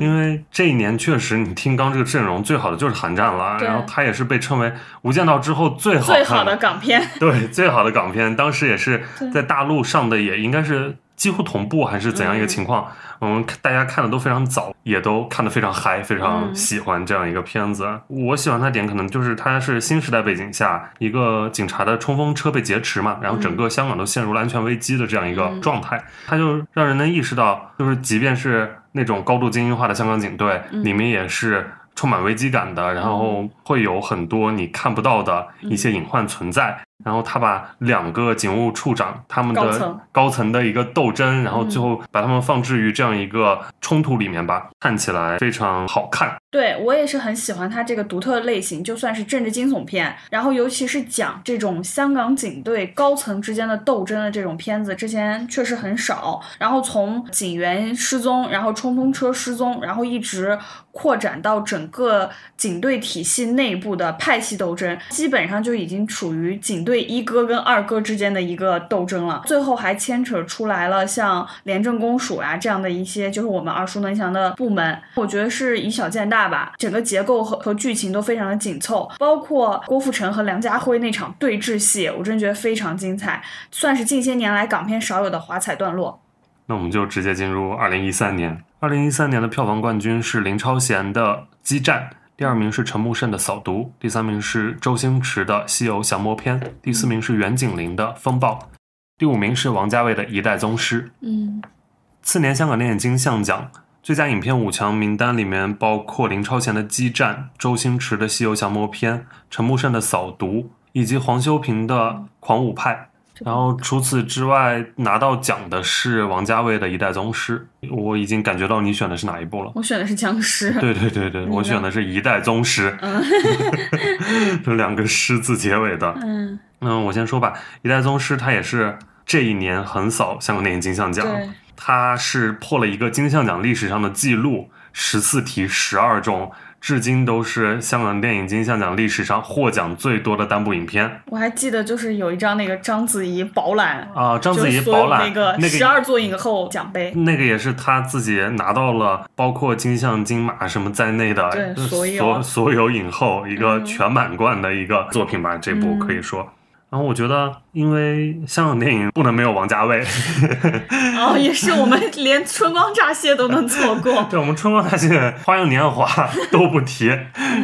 A: 因为这一年确实你听刚这个阵容最好的就是《寒战》了，然后它也是被称为《无间道》之后最好
B: 最好
A: 看
B: 的港片。
A: 对，最好的港片，当时也是在大陆上的，也应该是几乎同步还是怎样一个情况？我们大家看的都非常早，也都看得非常嗨，非常
B: 嗯
A: 喜欢这样一个片子。我喜欢它点可能就是它是新时代背景下一个警察的冲锋车被劫持嘛，然后整个香港都陷入了安全危机的这样一个
B: 嗯
A: 状态，它就让人能意识到，就是即便是那种高度精英化的香港警队，
B: 嗯
A: 里面也是。充满危机感的，然后会有很多你看不到的一些隐患存在。然后他把两个警务处长他们的
B: 高层
A: 的一个斗争，然后最后把他们放置于这样一个冲突里面吧，看起来非常好看。
B: 对我也是很喜欢它这个独特的类型，就算是政治惊悚片，然后尤其是讲这种香港警队高层之间的斗争的这种片子，之前确实很少。然后从警员失踪，然后冲锋车失踪，然后一直扩展到整个警队体系内部的派系斗争，基本上就已经处于警队一哥跟二哥之间的一个斗争了。最后还牵扯出来了像廉政公署啊这样的一些就是我们耳熟能详的部门，我觉得是以小见大吧，整个结构和和剧情都非常的紧凑，包括郭富城和梁家辉那场对峙戏，我真觉得非常精彩，算是近些年来港片少有的华彩段落。
A: 那我们就直接进入二零一三年。二零一三年的票房冠军是林超贤的《激战》，第二名是陈木胜的《扫毒》，第三名是周星驰的《西游降魔篇》，第四名是袁景林的《风暴》，第五名是王家卫的《一代宗师》。
B: 嗯
A: 次年香港电影金像奖最佳影片五强名单里面包括林超贤的《激战》、周星驰的《西游降魔篇》、陈木胜的《扫毒》以及黄修平的《狂舞派》。然后除此之外，拿到奖的是王家卫的《一代宗师》。我已经感觉到你选的是哪一部了。
B: 我选的是僵尸。
A: 对对对对，我选的是 一代宗师，这两个狮字结尾的。
B: 嗯，
A: 那，我先说吧，一代宗师它也是这一年横扫香港电影金像奖，
B: 对，
A: 它是破了一个金像奖历史上的记录，十四题十二中，至今都是香港电影金像奖历史上获奖最多的单部影片
B: 我还记得就是有一张那个章子怡饱览，
A: 啊、章子怡
B: 就是所有
A: 饱览
B: 那个
A: 那个。
B: 十二座影后奖杯。
A: 那个也是他自己拿到了，包括金像、金马什么在内的
B: 所有
A: 所有有影后一个
B: 嗯
A: 全满贯的一个作品吧，这部
B: 嗯
A: 可以说。然后我觉得，因为香港电影不能没有王家卫，
B: 哦，也是我们连春光乍泄都能错过。
A: 对我们春光乍泄、花样年华都不提。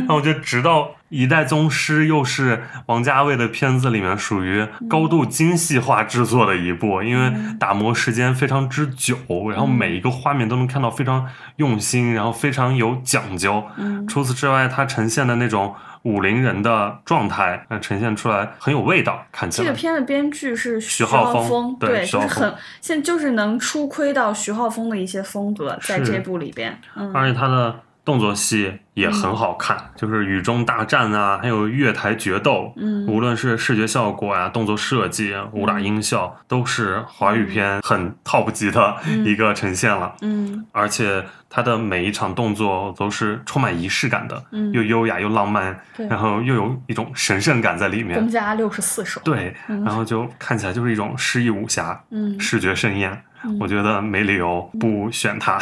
A: 那我觉得，直到《一代宗师》又是王家卫的片子里面属于高度精细化制作的一部，因为打磨时间非常之久，然后每一个画面都能看到非常用心，然后非常有讲究。
B: 嗯
A: 除此之外，它呈现的那种武林人的状态，呃，呈现出来很有味道，看起来。
B: 这个片的编剧是徐
A: 浩峰
B: 峰，
A: 对
B: 就是很现在就是能出窥到徐浩峰的一些风格，在这部里边。嗯，
A: 而且他的动作戏也很好看，就是雨中大战啊，还有月台决斗，
B: 嗯
A: 无论是视觉效果啊、动作设计、武打音效，都是华语片很 top 级的一个呈现了。
B: 嗯
A: 而且他的每一场动作都是充满仪式感的，
B: 嗯
A: 又优雅又浪漫，然后又有一种神圣感在里面
B: 公。家六十四手。
A: 对，然后就看起来就是一种诗意武侠、
B: 嗯
A: 视觉盛宴。
B: 嗯
A: 我觉得没理由不选它。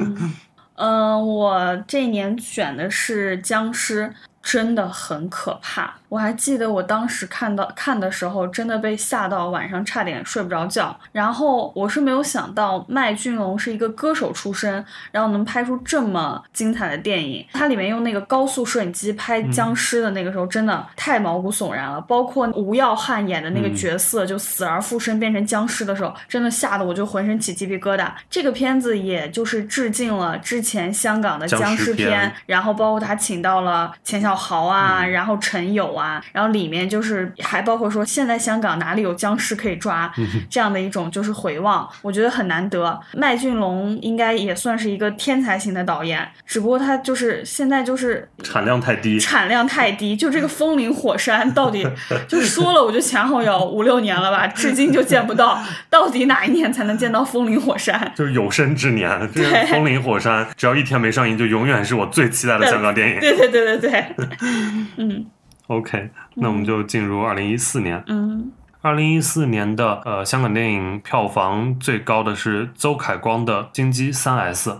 B: 嗯，我这一年选的是僵尸，真的很可怕。我还记得我当时看到看的时候，真的被吓到，晚上差点睡不着觉。然后我是没有想到麦浚龙是一个歌手出身，然后能拍出这么精彩的电影。它里面用那个高速摄影机拍僵尸的那个时候，真的太毛骨悚然了。包括吴耀汉演的那个
A: 嗯
B: 角色，就死而复生变成僵尸的时候，真的吓得我就浑身起鸡皮疙瘩。这个片子也就是致敬了之前香港的僵
A: 僵尸
B: 尸片，
A: 片
B: 然后包括他请到了钱小豪啊，
A: 嗯
B: 然后陈友啊，然后里面就是还包括说现在香港哪里有僵尸可以抓这样的一种就是回望，我觉得很难得。麦浚龙应该也算是一个天才型的导演，只不过他就是现在就是
A: 产量太低，
B: 产量太低，就这个风林火山到底 就说了，我就前后有五六年了吧，至今就见不到，到底哪一年才能见到风林火山？
A: 就是有生之年，这个《风林火山》只要一天没上映，就永远是我最期待的香港电影。
B: 对对对对对，嗯
A: OK，那我们就进入二零一四年。
B: 嗯。
A: 二零一四年的呃香港电影票房最高的是邹凯光的《金鸡三 S》，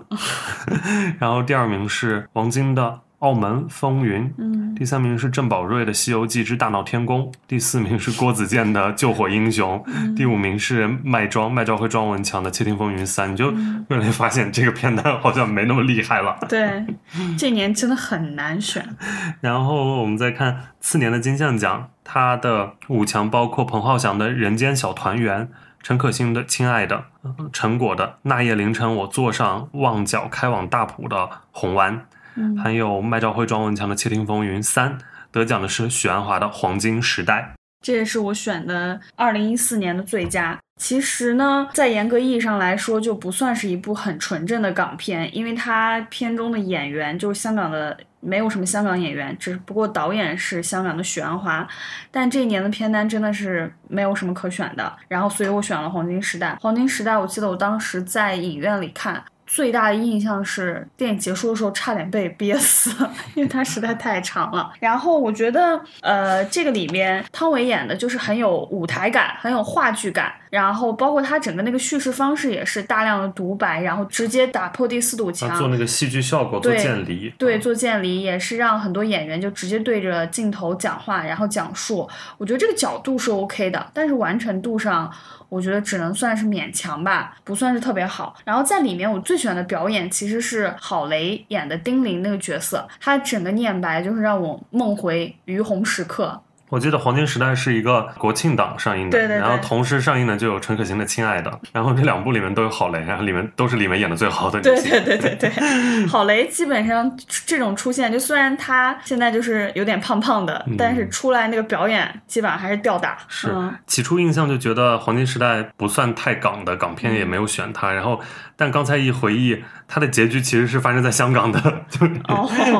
A: 然后第二名是王晶的《澳门风云》，
B: 嗯
A: 第三名是郑宝瑞的《西游记之大闹天宫》，第四名是郭子健的《救火英雄》，
B: 嗯
A: 第五名是麦庄麦兆辉庄文强的《窃听风云三》。你就
B: 嗯
A: 越来越发现这个片单好像没那么厉害了。
B: 对，这年真的很难选。
A: 然后我们再看次年的金像奖，它的五强包括彭浩翔的《人间小团圆》。陈可辛的《亲爱的》，呃陈果的《那夜凌晨我坐上旺角开往大埔的红湾》，
B: 嗯
A: 还有麦兆辉、庄文强的《窃听风云三》，得奖的是许鞍华的《黄金时代
B: 这也是我选的二零一四年的最佳。其实呢，在严格意义上来说，就不算是一部很纯正的港片，因为它片中的演员就是香港的，没有什么香港演员，只不过导演是香港的许鞍华。但这一年的片单真的是没有什么可选的，然后所以我选了《黄金时代》。《黄金时代》，我记得我当时在影院里看。最大的印象是电影结束的时候差点被憋死，因为它实在太长了。然后我觉得，呃，这个里面汤唯演的就是很有舞台感，很有话剧感，然后包括他整个那个叙事方式也是大量的独白，然后直接打破第四堵》，
A: 他
B: 墙，
A: 做那个戏剧效果，做
B: 对
A: 渐离。
B: 对，做渐离也是让很多演员就直接对着镜头讲话，然后讲述。我觉得这个角度是 OK 的，但是完成度上，我觉得只能算是勉强吧，不算是特别好。然后在里面，我最喜欢的表演其实是郝蕾演的丁玲那个角色，她整个念白就是让我梦回于红时刻。
A: 我记得《黄金时代》是一个国庆档上映的，
B: 对对对
A: 然后同时上映的就有陈可辛的《亲爱的》，然后这两部里面都有郝蕾，然后里面都是里面演的最好的。
B: 对对对对对，郝蕾基本上这种出现，就虽然她现在就是有点胖胖的，但是出来那个表演基本上还是吊打。
A: 是
B: 嗯，
A: 起初印象就觉得《黄金时代》不算太港的，港片也没有选他。然后，但刚才一回忆，它的结局其实是发生在香港的，就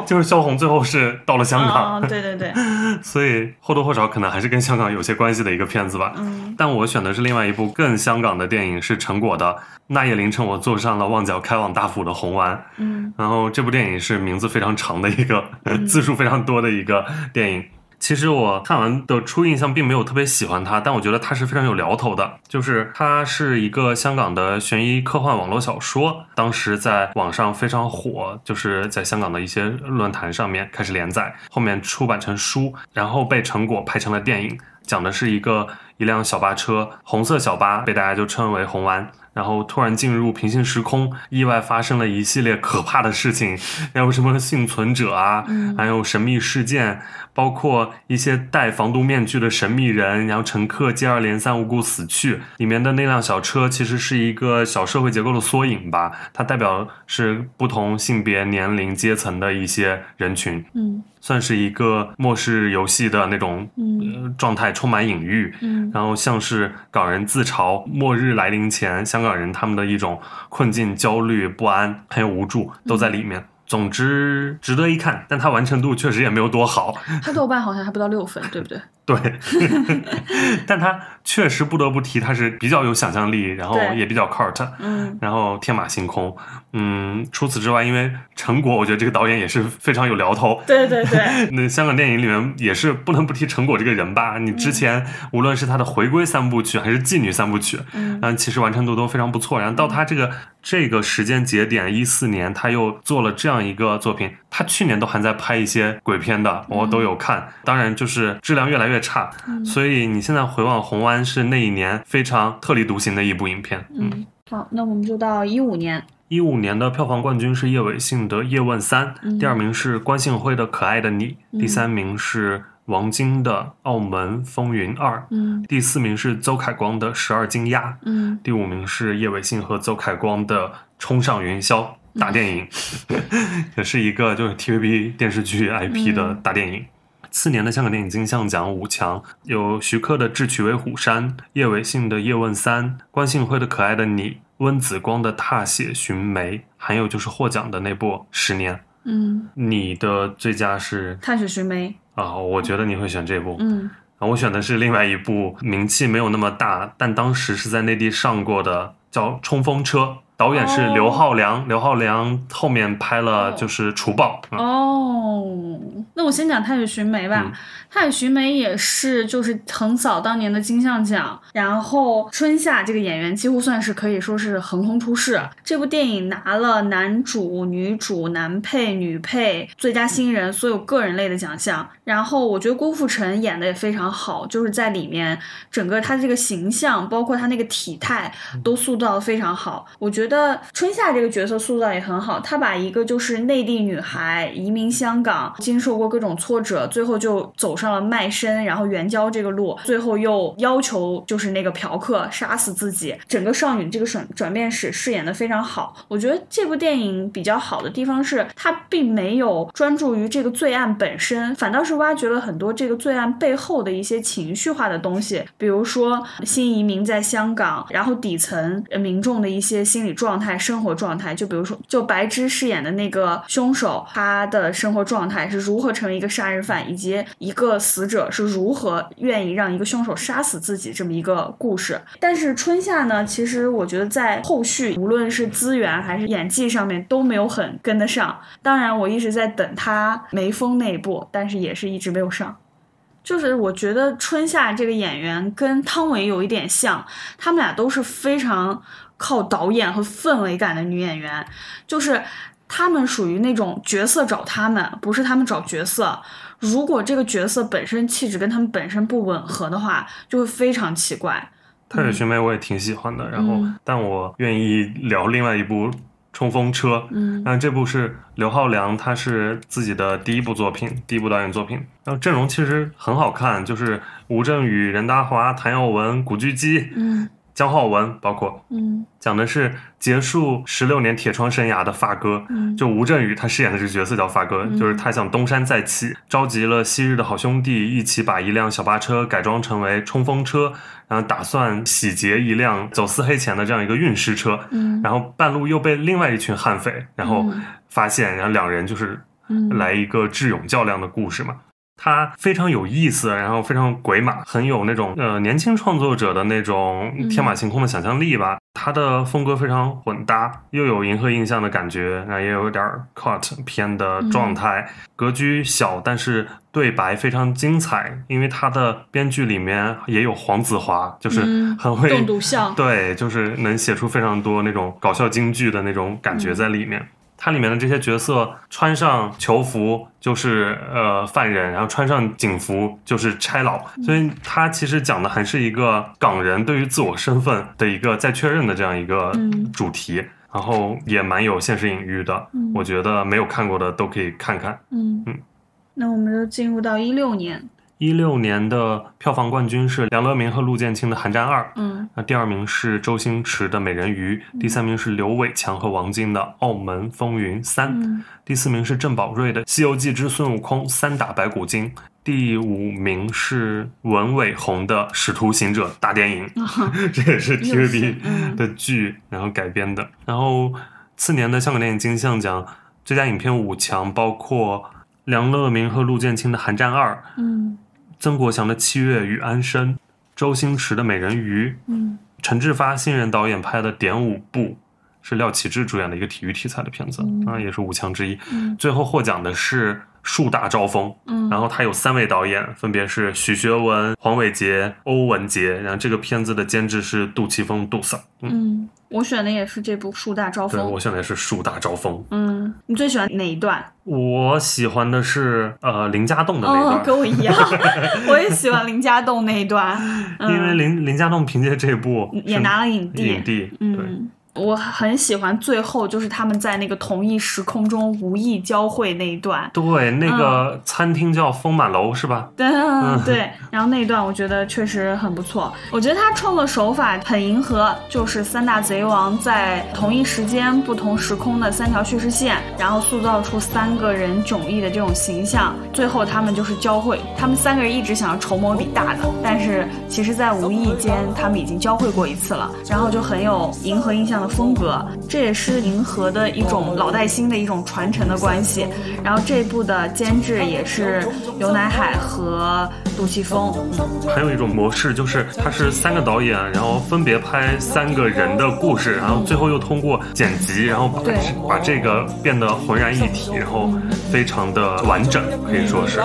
A: 就是萧红最后是到了香港，
B: 哦，对对对，
A: 所以或多或少可能还是跟香港有些关系的一个片子吧。
B: 嗯
A: 但我选的是另外一部更香港的电影，是陈果的《那夜凌晨我坐上了旺角开往大埔的红湾》。
B: 嗯
A: 然后这部电影是名字非常长的一个、字数非常多的一个电影。其实我看完的初印象并没有特别喜欢他，但我觉得他是非常有聊头的。就是他是一个香港的悬疑科幻网络小说，当时在网上非常火，就是在香港的一些论坛上面开始连载，后面出版成书，然后被成果拍成了电影，讲的是一个一辆小巴车，红色小巴被大家就称为红丸。然后突然进入平行时空，意外发生了一系列可怕的事情，还有什么幸存者啊，还有神秘事件，包括一些戴防毒面具的神秘人，然后乘客接二连三无故死去。里面的那辆小车其实是一个小社会结构的缩影吧，它代表是不同性别、年龄、阶层的一些人群。
B: 嗯
A: 算是一个末世游戏的那种、
B: 嗯
A: 呃、状态，充满隐喻。
B: 嗯
A: 然后像是港人自嘲末日来临前，香港人他们的一种困境、焦虑、不安还有无助都在里面。总之值得一看，但它完成度确实也没有多好。
B: 他豆瓣好像还不到六分，对不对？
A: 对，但他确实不得不提，他是比较有想象力，然后也比较 cult，
B: 嗯
A: 然后天马行空。嗯，除此之外，因为陈果，我觉得这个导演也是非常有聊头。
B: 对对对，
A: 那香港电影里面也是不能不提陈果这个人吧？你之前无论是他的回归三部曲还是妓女三部曲，
B: 嗯
A: 嗯，其实完成度都非常不错。然后到他这个这个时间节点，一四年他又做了这样一个作品。他去年都还在拍一些鬼片的，我都有看。当然就是质量越来越差，所以你现在回望《红湾》是那一年非常特立独行的一部影片。
B: 嗯，好，那我们就到一五年，
A: 一五年的票房冠军是叶伟信的《叶问三》，第二名是关信辉的《可爱的你》，第三名是王晶的《澳门风云二》，
B: 嗯。
A: 第四名是邹凯光的《十二金鸭》，
B: 嗯。
A: 第五名是叶伟信和邹凯光的《冲上云霄》大电影，也是一个就是 TVB 电视剧 IP 的大电影。次年的香港电影金像奖五强有徐克的《智取威虎山》，叶伟信的《叶问三》，关信辉的《可爱的你》，温子光的《踏雪寻梅》，还有就是获奖的那部《十年》。
B: 嗯，
A: 你的最佳是？
B: 踏雪寻梅，
A: 啊？我觉得你会选这部。
B: 嗯
A: 啊，我选的是另外一部名气没有那么大，但当时是在内地上过的，叫《冲锋车》，导演是刘浩良。刘浩良后面拍了就是《除暴》啊
B: 哦，那我先讲《踏雪寻梅》吧。
A: 嗯
B: 踏雪寻梅》也是就是横扫当年的金像奖，然后春夏这个演员几乎算是可以说是横空出世。这部电影拿了男主、女主、男配、女配、最佳新人所有个人类的奖项。然后我觉得郭富城演的也非常好，就是在里面整个他这个形象，包括他那个体态都塑造的非常好。我觉得的春夏这个角色塑造也很好，她把一个就是内地女孩移民香港，经受过各种挫折，最后就走上了卖身然后援交这个路，最后又要求就是那个嫖客杀死自己，整个少女这个转转变史饰演的非常好。我觉得这部电影比较好的地方是，它并没有专注于这个罪案本身，反倒是挖掘了很多这个罪案背后的一些情绪化的东西，比如说新移民在香港，然后底层民众的一些心理状态、生活状态，就比如说就白芝饰演的那个凶手，他的生活状态是如何成为一个杀人犯，以及一个死者是如何愿意让一个凶手杀死自己这么一个故事。但是春夏呢，其实我觉得在后续无论是资源还是演技上面都没有很跟得上。当然，我一直在等他眉峰那一部，但是也是一直没有上。就是我觉得春夏这个演员跟汤唯有一点像，他们俩都是非常靠导演和氛围感的女演员，就是她们属于那种角色找他们，不是他们找角色。如果这个角色本身气质跟他们本身不吻合的话，就会非常奇怪。
A: 《踏雪寻梅》我也挺喜欢的，然后、
B: 嗯
A: 但我愿意聊另外一部《冲锋车》。
B: 嗯
A: 那这部是刘浩良，他是自己的第一部作品，第一部导演作品。然后阵容其实很好看，就是吴镇宇、任达华、谭耀文、古巨基、
B: 嗯
A: 姜浩文，包括
B: 嗯。
A: 讲的是结束十六年铁窗生涯的发哥。
B: 嗯。
A: 就吴镇宇他饰演的这个角色叫发哥，就是他想东山再起，召集了昔日的好兄弟一起把一辆小巴车改装成为冲锋车，然后打算洗劫一辆走私黑钱的这样一个运尸车，
B: 嗯。
A: 然后半路又被另外一群悍匪然后
B: 嗯。
A: 发现，然后两人就是
B: 嗯。
A: 来一个智勇较量的故事嘛。它非常有意思，然后非常鬼马，很有那种呃年轻创作者的那种天马行空的想象力吧。它的风格非常混搭，又有银河印象的感觉，然后也有点儿 cut 片的状态。格局小，但是对白非常精彩，因为它的编剧里面也有黄子华，就是
B: 嗯
A: 很会
B: 栋笃笑
A: 对，就是能写出非常多那种搞笑京剧的那种感觉在里面。它里面的这些角色穿上囚服就是呃犯人，然后穿上警服就是差佬，所以它其实讲的还是一个港人对于自我身份的一个再确认的这样一个
B: 嗯。
A: 主题，然后也蛮有现实隐喻的。
B: 嗯。
A: 我觉得没有看过的都可以看看。
B: 嗯。
A: 嗯，
B: 那我们就进入到一六年，
A: 一六年的票房冠军是梁乐民和陆建清的《寒战二》，
B: 嗯。
A: 那第二名是周星驰的《美人鱼》，第三名是刘伟强和王晶的《澳门风云三》，
B: 嗯。
A: 第四名是郑宝瑞的《西游记之孙悟空三打白骨精》，第五名是文伟鸿的《使徒行者》大电影，这也是 TVB
B: 嗯。
A: 的剧然后改编的。然后次年的香港电影金像奖最佳影片五强包括梁乐民和陆建清的《寒战二》，
B: 嗯
A: 曾国祥的《七月与安生》，周星驰的《美人鱼》，
B: 嗯
A: 陈志发新人导演拍的《点五步》，是廖启智主演的一个体育题材的片子，
B: 嗯
A: 啊，也是五强之一。
B: 嗯
A: 最后获奖的是《树大招风》，
B: 嗯，
A: 然后他有三位导演，分别是许学文、黄伟杰、欧文杰。然后这个片子的监制是杜琪峰、杜 Sir。嗯，
B: 嗯，我选的也是这部《树大招风
A: 对我》。选的也是《树大招风》。
B: 嗯，你最喜欢哪一段？
A: 我喜欢的是呃林家栋的那
B: 一，
A: 段，
B: 跟我一样，我也喜欢林家栋那一段，嗯、
A: 因为林林家栋凭借这部
B: 也拿了影帝。
A: 影帝，对。
B: 嗯，我很喜欢最后就是他们在那个同一时空中无意交汇那一段。
A: 对，那个餐厅叫丰满楼是吧？
B: 对 对，然后那一段我觉得确实很不错。我觉得他创作手法很迎合，就是三大贼王在同一时间、不同时空的三条叙事线，然后塑造出三个人迥异的这种形象，最后他们就是交汇。他们三个人一直想要筹谋一笔大的，但是其实，在无意间他们已经交汇过一次了，然后就很有银河印象的风格。这也是银河的一种老带新的一种传承的关系。然后这部的监制也是刘乃海和杜琪峰。嗯，
A: 还有一种模式就是，它是三个导演，然后分别拍三个人的故事，然后最后又通过剪辑，然后把把这个变得浑然一体，然后非常的完整，可以说是
C: 的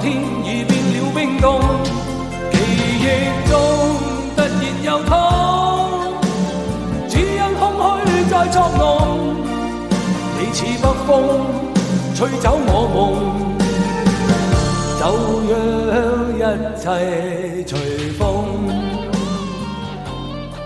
C: 今天已變了冰凍，記憶中突然又痛，只因空虛在作弄，你似北風吹走我夢。就讓一切隨風。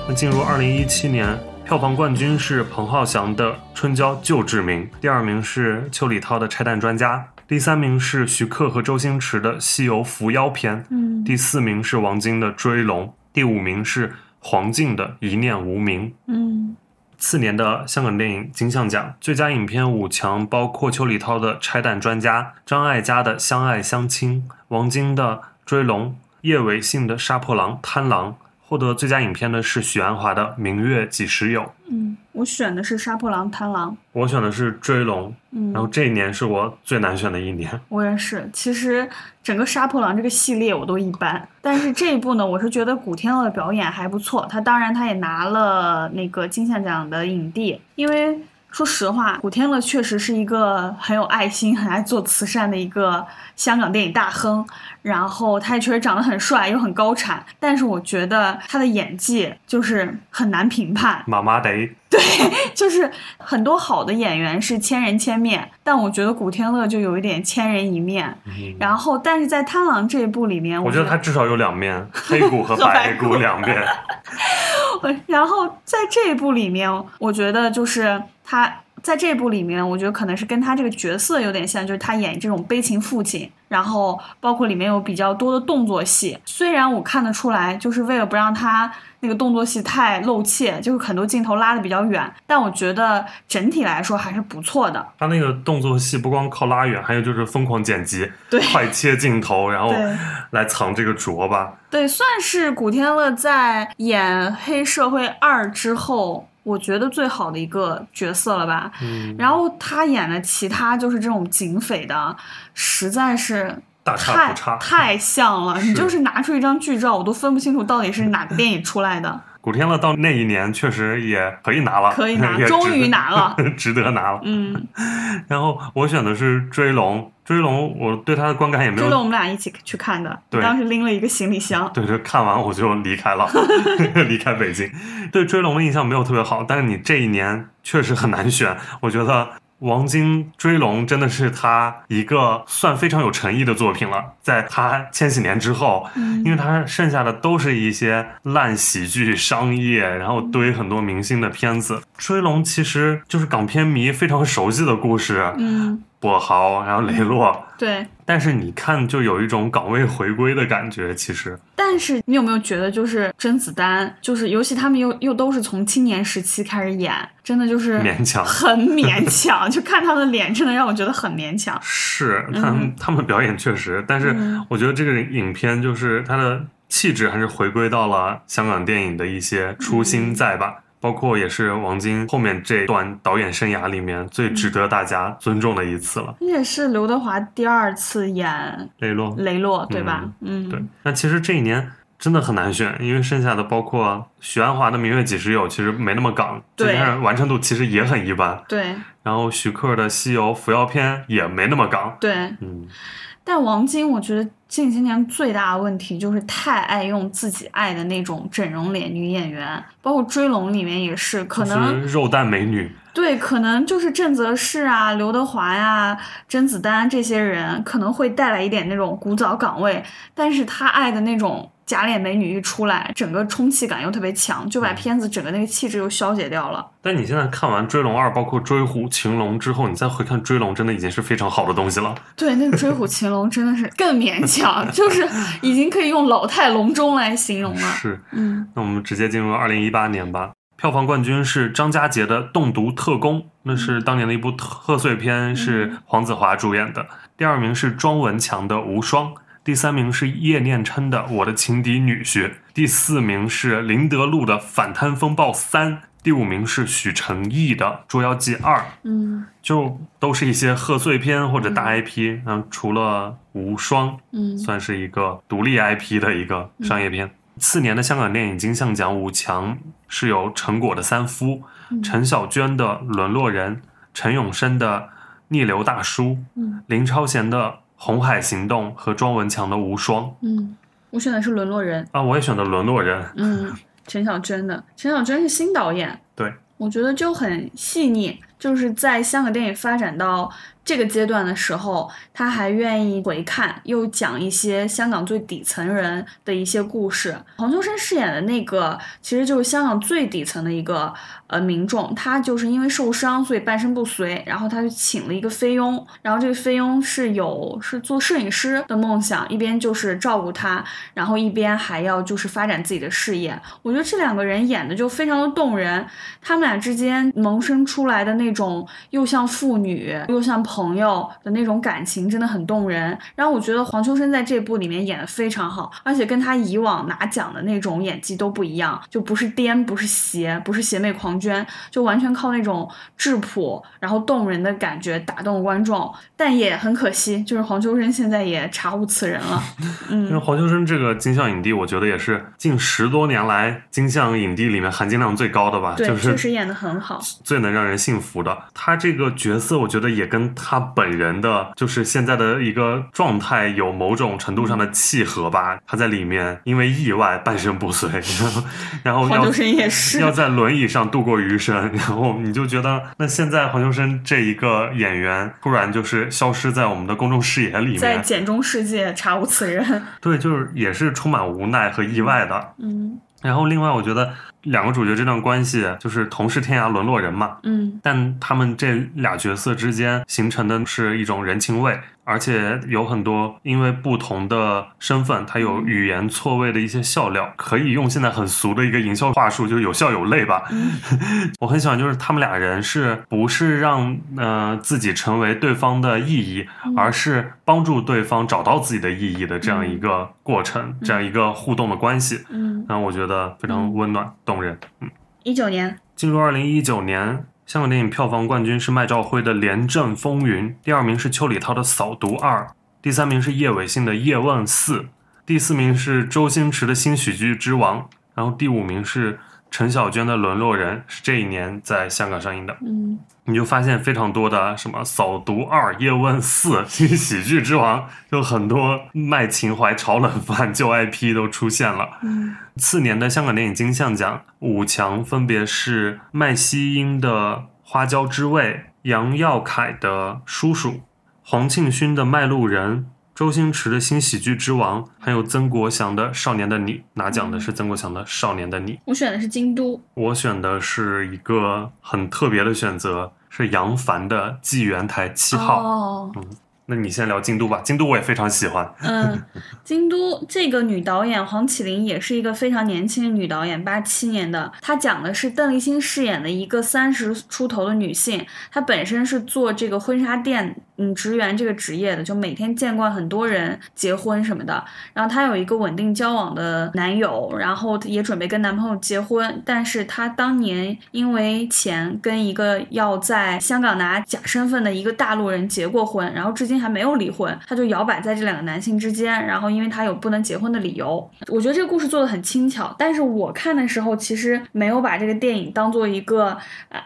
A: 那进入二零一七年，票房冠军是彭浩翔的《春娇救志明》，第二名是邱礼涛的《拆弹专家》，第三名是徐克和周星驰的《西游伏妖篇》，
B: 嗯
A: 第四名是王晶的《追龙》，第五名是黄静的《一念无名》。
B: 嗯
A: 次年的香港电影金像奖最佳影片五强包括邱礼涛的《拆弹专家》、张艾嘉的《相爱相亲》、王晶的《追龙》、叶伟信的《杀破狼·贪狼》。获得最佳影片的是许鞍华的《明月几时有》，
B: 嗯，我选的是《杀破狼·贪狼》。
A: 我选的是《追龙》。
B: 嗯
A: 然后这一年是我最难选的一年。
B: 我也是，其实整个《杀破狼》这个系列我都一般，但是这一部呢，我是觉得古天乐的表演还不错。他当然他也拿了那个金像奖的影帝，因为说实话，古天乐确实是一个很有爱心、很爱做慈善的一个香港电影大亨。然后他也确实长得很帅，又很高产，但是我觉得他的演技就是很难评判。
A: 妈妈得
B: 就是很多好的演员是千人千面，但我觉得古天乐就有一点千人一面。然后，但是在《贪狼》这一部里面，
A: 我觉得他至少有两面，黑骨和
B: 白
A: 骨两面。
B: 我然后在这一部里面，我觉得就是他在这部里面，我觉得可能是跟他这个角色有点像，就是他演这种悲情父亲，然后包括里面有比较多的动作戏。虽然我看得出来，就是为了不让他那个动作戏太露怯，就是很多镜头拉的比较远，但我觉得整体来说还是不错的。
A: 他那个动作戏不光靠拉远，还有就是疯狂剪辑，
B: 对
A: 快切镜头，然后
B: 对
A: 来藏这个拙吧。
B: 对，算是古天乐在演《黑社会二》之后，我觉得最好的一个角色了吧。
A: 嗯，
B: 然后他演的其他就是这种警匪的，实在是
A: 大差
B: 太
A: 不差。
B: 太像了。你就是拿出一张剧照，我都分不清楚到底是哪个电影出来的。
A: 古天乐到那一年确实也可以拿了，
B: 可以拿 终于拿了，
A: 值得拿了。
B: 嗯，
A: 然后我选的是《追龙》，《追龙》我对他的观感也没
B: 有。追龙
A: 我，
B: 们俩一起去看的，
A: 对
B: 当时拎了一个行李箱。
A: 对，这看完我就离开了，离开北京。对《追龙》的印象没有特别好，但是你这一年确实很难选，我觉得。王晶《追龙》真的是他一个算非常有诚意的作品了，在他千禧年之后，因为他剩下的都是一些烂喜剧、商业，然后堆很多明星的片子。《追龙》其实就是港片迷非常熟悉的故事，
B: 嗯，
A: 跛豪，然后雷洛，
B: 对。
A: 但是你看就有一种岗位回归的感觉。其实
B: 但是你有没有觉得，就是甄子丹，就是尤其他们又又都是从青年时期开始演，真的就是
A: 勉强
B: 很勉强，就看他的脸，真的让我觉得很勉强。
A: 是他们、
B: 嗯
A: 他们表演确实，但是
B: 嗯
A: 我觉得这个影片就是他的气质还是回归到了香港电影的一些初心在吧。包括也是王晶后面这段导演生涯里面最值得大家尊重的一次了。
B: 这也是刘德华第二次演
A: 雷洛，
B: 雷洛，对吧？嗯，
A: 对，那其实这一年真的很难选，因为剩下的包括许鞍华的《明月几时有》，其实没那么港，再
B: 对
A: 加上完成度其实也很一般。
B: 对
A: 然后徐克的《西游伏妖篇》也没那么港。
B: 对。
A: 嗯，
B: 但王晶，我觉得近些年最大的问题就是太爱用自己爱的那种整容脸女演员，包括《追龙》里面也是，可能
A: 肉蛋美女，
B: 对，可能就是郑则仕啊、刘德华呀、甄子丹这些人可能会带来一点那种古早岗位，但是他爱的那种假脸美女一出来，整个冲气感又特别强，就把片子整个那个气质又消解掉了。
A: 但你现在看完《追龙二》，包括《追虎擒龙》之后，你再回看《追龙》，真的已经是非常好的东西了。
B: 对，那个《追虎擒龙》真的是更勉强，就是已经可以用老态龙钟来形容了。
A: 是，
B: 嗯，
A: 那我们直接进入二零一八年吧。票房冠军是张家杰的《栋笃特工》，那是当年的一部贺岁片，是黄子华主演的。第二名是庄文强的《无双》，第三名是叶念琛的《我的情敌女婿》，第四名是林德禄的《反贪风暴三》，第五名是许成毅的《捉妖记二》。
B: 嗯。
A: 就都是一些贺岁片或者大 IP，嗯，除了《无双》
B: 嗯。
A: 算是一个独立 IP 的一个商业片。次年的香港电影金像奖五强是由陈果的《三夫》，
B: 嗯。
A: 陈小娟的《沦落人》，陈永生的《逆流大叔》，
B: 嗯。
A: 林超贤的《红海行动》和庄文强的《无双》
B: 嗯，我选的是《沦落人》。
A: 啊，我也选的《沦落人》。
B: 嗯，陈小娟的，陈小娟是新导演，
A: 对，
B: 我觉得就很细腻，就是在香港电影发展到这个阶段的时候，他还愿意回看，又讲一些香港最底层人的一些故事。黄秋生饰演的那个，其实就是香港最底层的一个呃民众，他就是因为受伤，所以半身不遂，然后他就请了一个菲佣，然后这个菲佣是有是做摄影师的梦想，一边就是照顾他，然后一边还要就是发展自己的事业。我觉得这两个人演的就非常的动人，他们俩之间萌生出来的那种又像父女又像朋友的那种感情，真的很动人。然后我觉得黄秋生在这部里面演的非常好，而且跟他以往拿奖的那种演技都不一样，就不是癫，不是邪，不是邪魅狂狷，就完全靠那种质朴然后动人的感觉打动观众。但也很可惜，就是黄秋生现在也查无此人了。
A: 嗯因为
B: 嗯，
A: 黄秋生这个金像影帝，我觉得也是近十多年来金像影帝里面含金量最高的吧，
B: 对，
A: 就是
B: 确实演的很好。
A: 最能让人信服的。他这个角色，我觉得也跟他本人的，就是现在的一个状态有某种程度上的契合吧。他在里面因为意外半身不遂，然后
B: 黄秋生也是
A: 要在轮椅上度过余生，然后你就觉得，那现在黄秋生这一个演员突然就是消失在我们的公众视野里面
B: 在
A: 面，
B: 简中世界查无此人。
A: 对，就是也是充满无奈和意外的。
B: 嗯
A: 然后另外，我觉得两个主角这段关系就是同是天涯沦落人嘛，
B: 嗯。
A: 但他们这俩角色之间形成的是一种人情味，而且有很多因为不同的身份，它有语言错位的一些笑料，可以用现在很俗的一个营销话术，就是有笑有泪吧。我很喜欢，就是他们俩人是不是让呃自己成为对方的意义，而是帮助对方找到自己的意义的这样一个过程，这样一个互动的关系，
B: 嗯，
A: 让我觉得非常温暖动人。嗯。
B: 一九年，
A: 进入二零一九年，香港电影票房冠军是麦兆辉的《廉政风云》，第二名是邱礼涛的《扫毒二》，第三名是叶伟信的《叶问四》，第四名是周星驰的新喜剧之王，然后第五名是陈小娟的《沦落人》，是这一年在香港上映的。
B: 嗯
A: 你就发现非常多的什么《扫毒二》《叶问四》《新喜剧之王》，就很多卖情怀、炒冷饭 旧 IP 都出现了。
B: 嗯
A: 次年的香港电影金像奖五强分别是麦希英的《花椒之味》、杨耀凯的《叔叔》、黄庆勋的《卖路人》、周星驰的新喜剧之王，还有曾国祥的《少年的你》。拿奖的是曾国祥的《少年的你》。
B: 我选的是京都。
A: 我选的是一个很特别的选择，是杨凡的《纪元台七号》。
B: 哦，嗯
A: 那你先聊京都吧，京都我也非常喜欢。
B: 嗯，京都这个女导演黄绮玲也是一个非常年轻的女导演，八七年的。她讲的是邓丽欣饰演的一个三十出头的女性，她本身是做这个婚纱店嗯职员这个职业的，就每天见惯很多人结婚什么的。然后她有一个稳定交往的男友，然后也准备跟男朋友结婚，但是她当年因为钱跟一个要在香港拿假身份的一个大陆人结过婚，然后至今还没有离婚，她就摇摆在这两个男性之间，然后因为她有不能结婚的理由，我觉得这个故事做的很轻巧，但是我看的时候其实没有把这个电影当做一个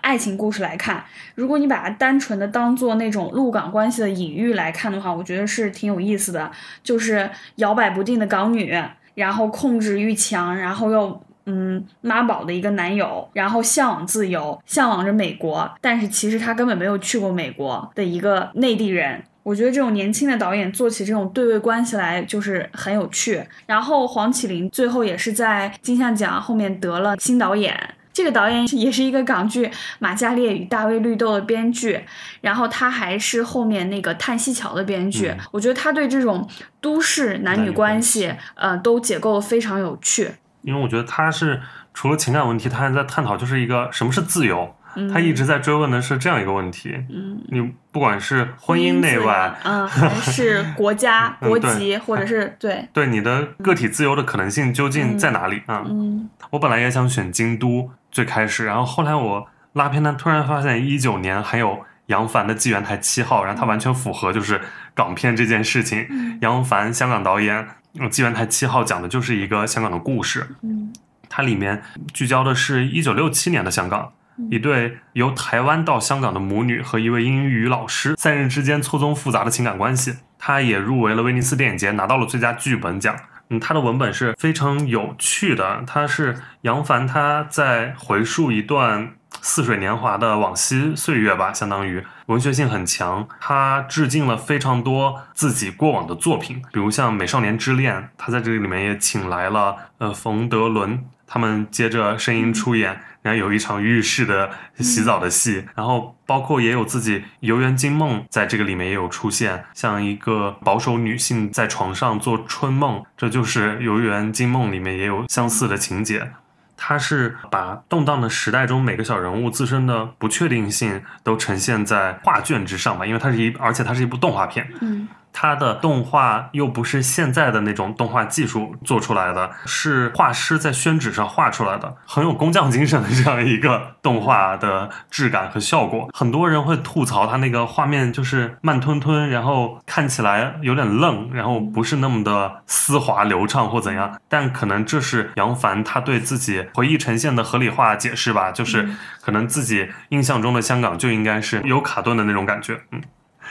B: 爱情故事来看，如果你把它单纯的当做那种陆港关系的隐喻来看的话，我觉得是挺有意思的，就是摇摆不定的港女，然后控制欲强，然后又嗯妈宝的一个男友，然后向往自由，向往着美国，但是其实他根本没有去过美国的一个内地人。我觉得这种年轻的导演做起这种对位关系来就是很有趣。然后黄启麟最后也是在金像奖后面得了新导演。这个导演也是一个港剧《马加列与大卫绿豆》的编剧，然后他还是后面那个《叹息桥》的编剧。
A: 嗯
B: 我觉得他对这种都市男女关系，呃，都解构的非常有趣。
A: 因为我觉得他是除了情感问题，他还在探讨就是一个什么是自由。
B: 嗯
A: 他一直在追问的是这样一个问题：
B: 嗯，
A: 你不管是婚姻内外，
B: 嗯，还是国家、国籍，或者是对，
A: 对你的个体自由的可能性究竟在哪里啊？
B: 嗯
A: 我本来也想选京都最开始，然后后来我拉片单突然发现一九年还有杨凡的《纪元台七号》，然后它完全符合就是港片这件事情。
B: 嗯
A: 杨凡香港导演，嗯《纪元台七号》讲的就是一个香港的故事，
B: 嗯
A: 它里面聚焦的是一九六七年的香港。一对由台湾到香港的母女和一位英语老师三人之间错综复杂的情感关系，他也入围了威尼斯电影节，拿到了最佳剧本奖。嗯，他的文本是非常有趣的，他是杨凡他在回述一段似水年华的往昔岁月吧，相当于文学性很强。他致敬了非常多自己过往的作品，比如像《美少年之恋》，他在这里面也请来了呃冯德伦，他们接着声音出演。然后有一场浴室的洗澡的戏，然后包括也有自己游园惊梦在这个里面也有出现，像一个保守女性在床上做春梦，这就是游园惊梦里面也有相似的情节。它是把动荡的时代中每个小人物自身的不确定性都呈现在画卷之上吧，因为它是一，而且它是一部动画片，
B: 嗯
A: 它的动画又不是现在的那种动画技术做出来的，是画师在宣纸上画出来的，很有工匠精神的这样一个动画的质感和效果。很多人会吐槽它那个画面就是慢吞吞，然后看起来有点愣，然后不是那么的丝滑流畅或怎样。但可能这是杨凡他对自己回忆呈现的合理化解释吧，就是可能自己印象中的香港就应该是有卡顿的那种感觉，嗯。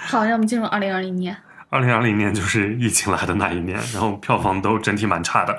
B: 好，让我们进入二零二零年。
A: 二零二零年就是疫情来的那一年，然后票房都整体蛮差的，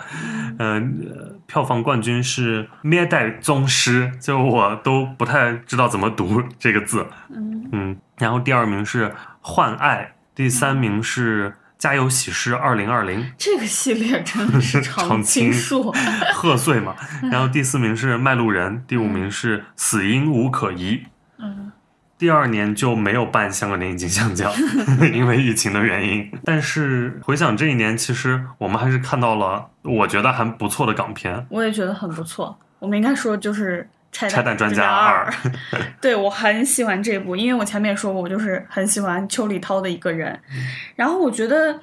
A: 嗯、呃，票房冠军是《咩代宗师》，就我都不太知道怎么读这个字，
B: 嗯。
A: 嗯，然后第二名是《幻爱》，第三名是《家有喜事二零二零》，
B: 这个系列真的是 常
A: 青
B: 树。
A: 贺岁嘛，然后第四名是《卖路人》，第五名是《死因无可疑》。
B: 嗯
A: 第二年就没有办香港电影金像奖，因为疫情的原因。但是回想这一年，其实我们还是看到了我觉得还不错的港片。
B: 我也觉得很不错。我们应该说就是拆
A: 拆弹专家
B: 二
A: 二，
B: 对我很喜欢这部，因为我前面也说过，我就是很喜欢邱礼涛的一个人。然后我觉得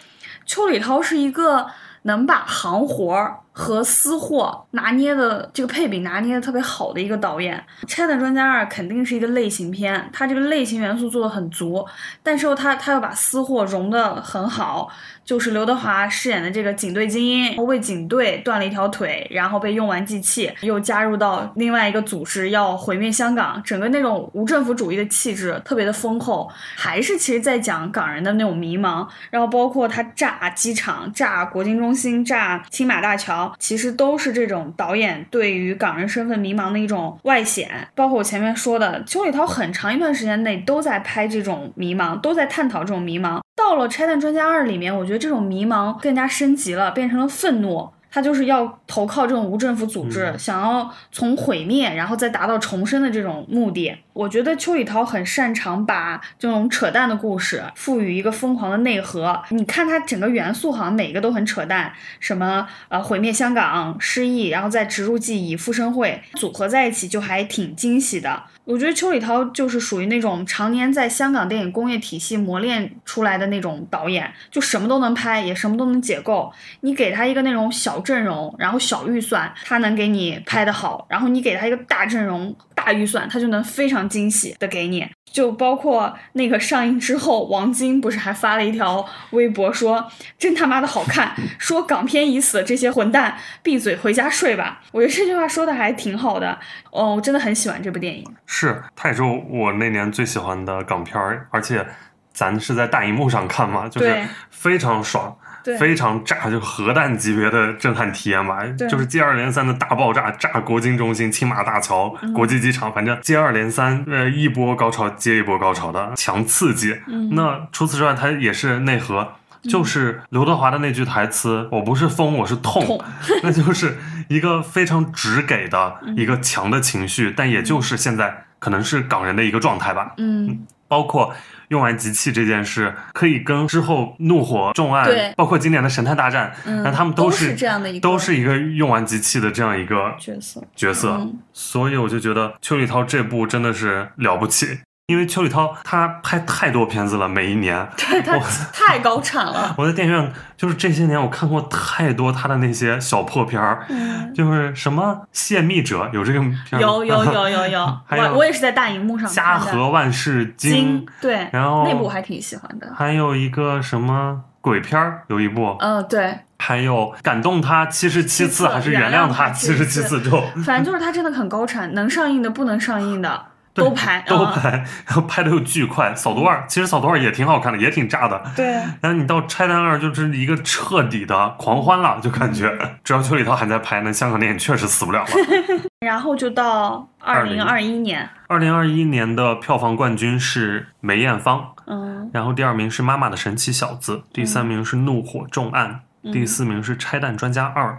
B: 邱礼涛是一个能把行活儿和私货拿捏的这个配比拿捏的特别好的一个导演。《拆弹专家二》肯定是一个类型片，它这个类型元素做的很足，但是又他他又把私货融的很好。就是刘德华饰演的这个警队精英，为警队断了一条腿，然后被用完祭器，又加入到另外一个组织要毁灭香港，整个那种无政府主义的气质特别的丰厚，还是其实在讲港人的那种迷茫，然后包括他炸机场、炸国金中心、炸青马大桥，其实都是这种导演对于港人身份迷茫的一种外显。包括我前面说的，邱礼涛很长一段时间内都在拍这种迷茫，都在探讨这种迷茫。到了《拆弹专家二》里面，我觉得这种迷茫更加升级了，变成了愤怒。他就是要投靠这种无政府组织，
A: 嗯
B: 想要从毁灭，然后再达到重生的这种目的。我觉得邱礼涛很擅长把这种扯淡的故事赋予一个疯狂的内核。你看他整个元素好像每一个都很扯淡，什么呃毁灭香港、失忆，然后再植入记忆、复生会组合在一起，就还挺惊喜的。我觉得邱礼涛就是属于那种常年在香港电影工业体系磨练出来的那种导演，就什么都能拍，也什么都能解构。你给他一个那种小阵容，然后小预算，他能给你拍得好；然后你给他一个大阵容、大预算，他就能非常惊喜的给你。就包括那个上映之后，王晶不是还发了一条微博说：“真他妈的好看，说港片已死，这些混蛋闭嘴回家睡吧。”我觉得这句话说的还挺好的。哦，我真的很喜欢这部电影。
A: 是，它也是我那年最喜欢的港片儿，而且咱是在大荧幕上看嘛，就是非常爽。
B: 对
A: 非常炸，就核弹级别的震撼体验吧。就是接二连三的大爆炸，炸国金中心、青马大桥、
B: 嗯
A: 国际机场，反正接二连三，呃，一波高潮接一波高潮的强刺激。
B: 嗯
A: 那除此之外，它也是内核。就是刘德华的那句台词：“我不是疯，我是痛。
B: 痛
A: 那就是一个非常直给的
B: 嗯
A: 一个强的情绪，但也就是现在可能是港人的一个状态吧。
B: 嗯，
A: 包括用完集气这件事，可以跟之后怒火重案
B: 对，
A: 包括今年的神探大战，
B: 嗯
A: 那他们
B: 都
A: 是
B: 是这样的一个
A: 都是一个用完集气的这样一个
B: 角色。
A: 角色，
B: 嗯
A: 所以我就觉得邱礼涛这部真的是了不起。因为邱礼涛他拍太多片子了，每一年，
B: 对他 太高产了。
A: 我在电影院就是这些年我看过太多他的那些小破片儿，
B: 嗯，
A: 就是什么泄密者有这个片儿吗
B: 有有有有有，
A: 还有
B: 我我也是在大荧幕上
A: 家。和万事
B: 金
A: 兴，
B: 对，
A: 然后
B: 那部我还挺喜欢的。
A: 还有一个什么鬼片儿，有一部，
B: 嗯，对，
A: 还有感动他七十七次，还是原谅他七十七次之后，
B: 反正就是他真的很高产，能上映的不能上映的都拍，嗯
A: 都拍，然后拍的又巨快。扫毒二其实扫毒二也挺好看的，也挺炸的。
B: 对，
A: 然后你到拆弹二就是一个彻底的狂欢了，就感觉只要邱礼涛还在拍，那香港电影确实死不了了。
B: 然后就到二零二一年，
A: 二零二一年的票房冠军是梅艳芳，
B: 嗯
A: 然后第二名是《妈妈的神奇小子》，第三名是《怒火重案》，
B: 嗯
A: 第四名是《拆弹专家二》，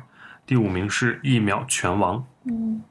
A: 第五名是《一秒拳王》。
B: 嗯，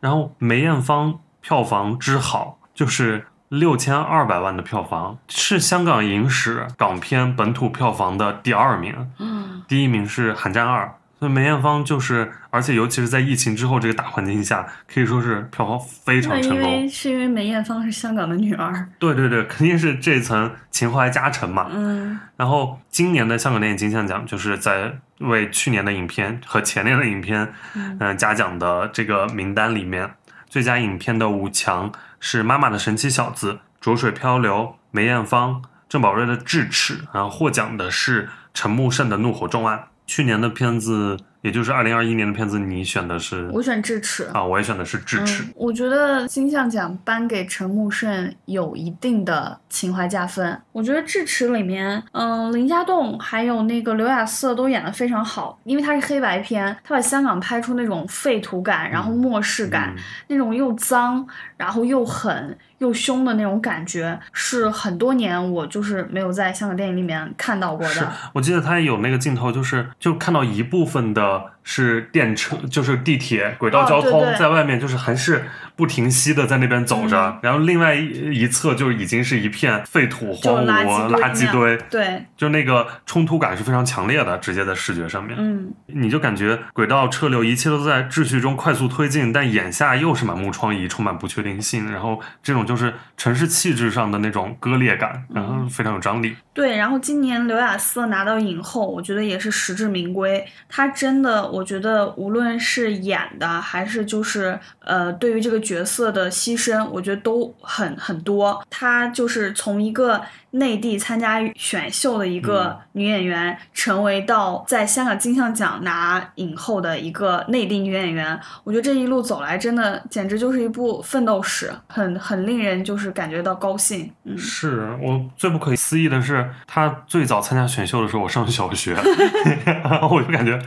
A: 然后梅艳芳票房之好，就是六千二百万的票房，是香港影史港片本土票房的第二名，
B: 嗯，
A: 第一名是《寒战二》。所以梅艳芳就是，而且尤其是在疫情之后这个大环境下，可以说是票房非常成功
B: 因为。是因为梅艳芳是香港的女儿，
A: 对对对，肯定是这层情怀加成嘛。
B: 嗯
A: 然后今年的香港电影金像奖就是在为去年的影片和前年的影片，
B: 嗯
A: 嗯、嘉奖的这个名单里面，最佳影片的五强是《妈妈的神奇小子》《浊水漂流》、梅艳芳、郑宝瑞的《智齿》，然后获奖的是陈木胜的《怒火重案》。去年的片子，也就是二零二一年的片子，你选的是
B: 我选智齿。
A: 啊，我也选的是《智齿》
B: 嗯，我觉得金像奖颁给陈木胜有一定的情怀加分。我觉得《智齿》里面，嗯，林家栋还有那个刘亚瑟都演得非常好，因为它是黑白片，他把香港拍出那种废土感，然后末世感，
A: 嗯
B: 那种又脏，然后又狠又凶的那种感觉，是很多年我就是没有在香港电影里面看到过的。
A: 我记得他有那个镜头，就是就看到一部分的 are 是电车，就是地铁轨道交通，
B: 哦对。对
A: 在外面就是还是不停息的在那边走着，然后另外一一侧就已经是一片废土荒芜、
B: 堆
A: 垃圾堆，
B: 对，
A: 就那个冲突感是非常强烈的，直接在视觉上面，
B: 嗯，
A: 你就感觉轨道车流一切都在秩序中快速推进，但眼下又是满目疮痍，充满不确定性，然后这种就是城市气质上的那种割裂感，然后非常有张力。
B: 对，然后今年刘雅瑟拿到影后，我觉得也是实至名归。她真的，我觉得无论是演的，还是就是呃，对于这个角色的牺牲，我觉得都很很多。他就是从一个内地参加选秀的一个女演员，成为到在香港金像奖拿影后的一个内地女演员。我觉得这一路走来，真的简直就是一部奋斗史，很很令人就是感觉到高兴。嗯，
A: 是我最不可思议的是，她最早参加选秀的时候，我上小学，然后我就感觉，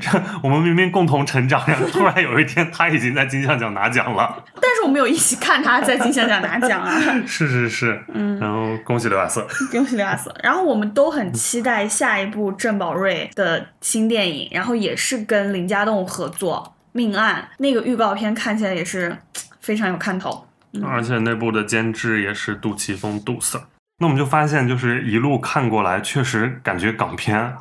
A: 这我们明明共同成长，然后突然有一天她已经在金像奖拿奖了，
B: 但是我们有一起看她在金像奖拿奖啊。
A: 是是是，
B: 嗯
A: 然后恭喜刘亚瑟，
B: 恭喜刘亚瑟。然后我们都很期待下一部郑宝瑞的新电影，然后也是跟林家栋合作《命案》，那个预告片看起来也是非常有看头。
A: 而且那部的监制也是杜琪峰杜 Sir，那我们就发现，就是一路看过来，确实感觉港片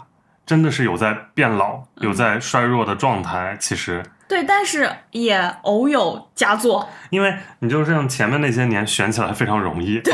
A: 真的是有在变老，有在衰弱的状态，其实。
B: 对，但是也偶有佳作。
A: 因为你就像前面那些年选起来非常容易，
B: 对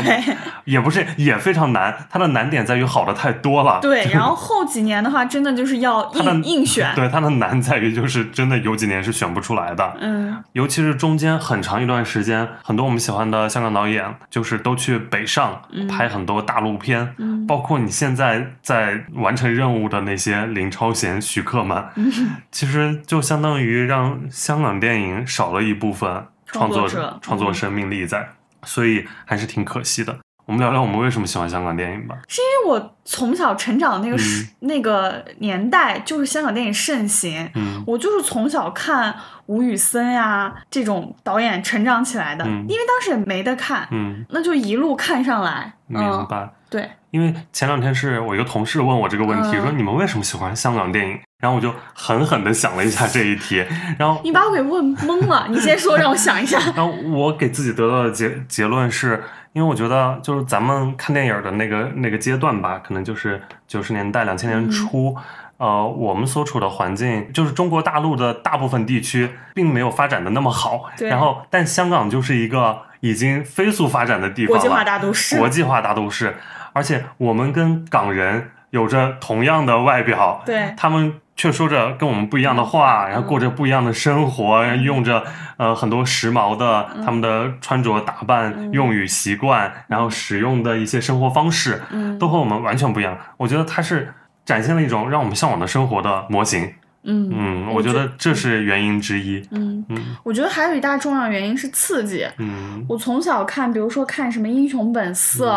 A: 也不是也非常难，它的难点在于好的太多了。
B: 对，然后后几年的话，真的就是要硬硬选。
A: 对它的难在于就是真的有几年是选不出来的，
B: 嗯，
A: 尤其是中间很长一段时间，很多我们喜欢的香港导演就是都去北上拍很多大陆片，
B: 嗯
A: 包括你现在在完成任务的那些林超贤、徐克们，
B: 嗯
A: 其实就相当于让香港电影少了一部分创作
B: 者
A: 创作生命力在，所以还是挺可惜的。我们聊聊我们为什么喜欢香港电影吧。
B: 是因为我从小成长那个时、
A: 嗯
B: 那个年代，就是香港电影盛行。
A: 嗯
B: 我就是从小看吴宇森呀、这种导演成长起来的，
A: 嗯
B: 因为当时也没得看，
A: 嗯，
B: 那就一路看上来。
A: 明
B: 嗯，
A: 白。
B: 对，
A: 因为前两天是我一个同事问我这个问题，
B: 嗯
A: 说你们为什么喜欢香港电影？然后我就狠狠的想了一下这一题，然后
B: 你把我给问懵了。你先说，让我想一下。
A: 然后我给自己得到的结结论是，因为我觉得就是咱们看电影的那个那个阶段吧，可能就是九十年代、两千年初。呃，我们所处的环境就是中国大陆的大部分地区并没有发展的那么好，然后但香港就是一个已经飞速发展的地方了，
B: 国际化大都市。
A: 国际化大都市，而且我们跟港人有着同样的外表，
B: 对。
A: 他们却说着跟我们不一样的话，然后过着不一样的生活，
B: 嗯。
A: 用着呃很多时髦的他们的穿着打扮、
B: 嗯。
A: 用语习惯，然后使用的一些生活方式，
B: 嗯。
A: 都和我们完全不一样。我觉得它是展现了一种让我们向往的生活的模型。
B: 嗯
A: 嗯，我觉得这是原因之一。
B: 嗯，
A: 嗯
B: 我觉得还有一大重要原因是刺激。
A: 嗯
B: 我从小看，比如说看什么《英雄本色》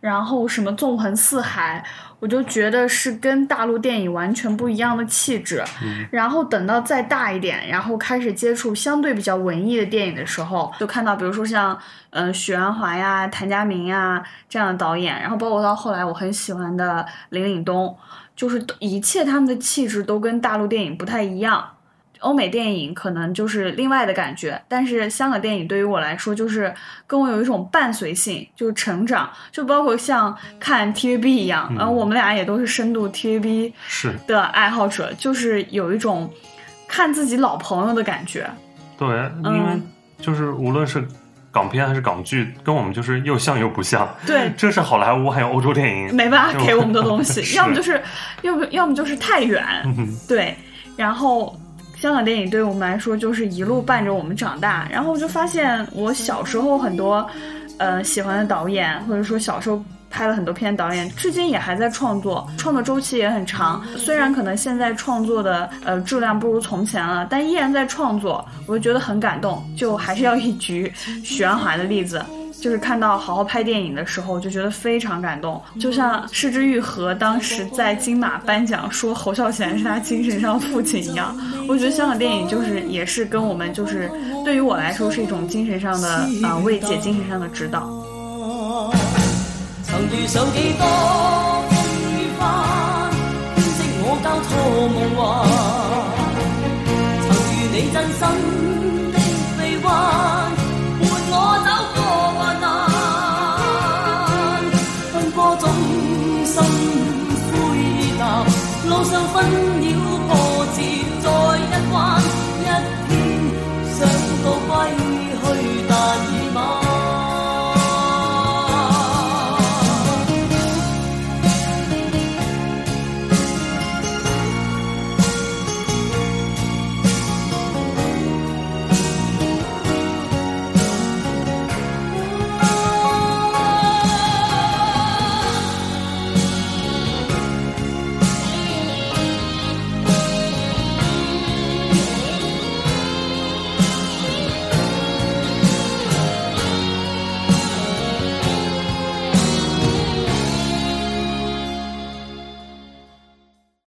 B: 然后什么《纵横四海》，我就觉得是跟大陆电影完全不一样的气质。然后等到再大一点，然后开始接触相对比较文艺的电影的时候，就看到比如说像呃许鞍华呀、谭家明呀这样的导演，然后包括到后来我很喜欢的林岭东，就是一切他们的气质都跟大陆电影不太一样。欧美电影可能就是另外的感觉，但是香港电影对于我来说，就是跟我有一种伴随性，就是成长，就包括像看 TVB 一样，然后我们俩也都是深度 TVB
A: 是
B: 的爱好者，就是有一种看自己老朋友的感觉。
A: 对，因为
B: 嗯
A: 就是无论是港片还是港剧，跟我们就是又像又不像。
B: 对。
A: 这是好莱坞还有欧洲电影。
B: 没办法给我们的东西，要么就是，要不要么就是太远，
A: 嗯
B: 对，然后。香港电影对于我们来说就是一路伴着我们长大，然后我就发现我小时候很多，呃，喜欢的导演，或者说小时候拍了很多片的导演，至今也还在创作，创作周期也很长。虽然可能现在创作的呃质量不如从前了，但依然在创作，我就觉得很感动。就还是要一举许鞍华的例子。就是看到好好拍电影的时候，就觉得非常感动，就像失之愈合当时在金马颁奖说侯孝贤是他精神上的父亲一样。我觉得香港电影就是也是跟我们就是对于我来说是一种精神上的啊、呃、慰藉，精神上的指导。
E: 遇上几多风雨翻，编织我交错梦幻。曾与你真心的臂弯，伴我走过患难。奔波中心灰淡，路上分。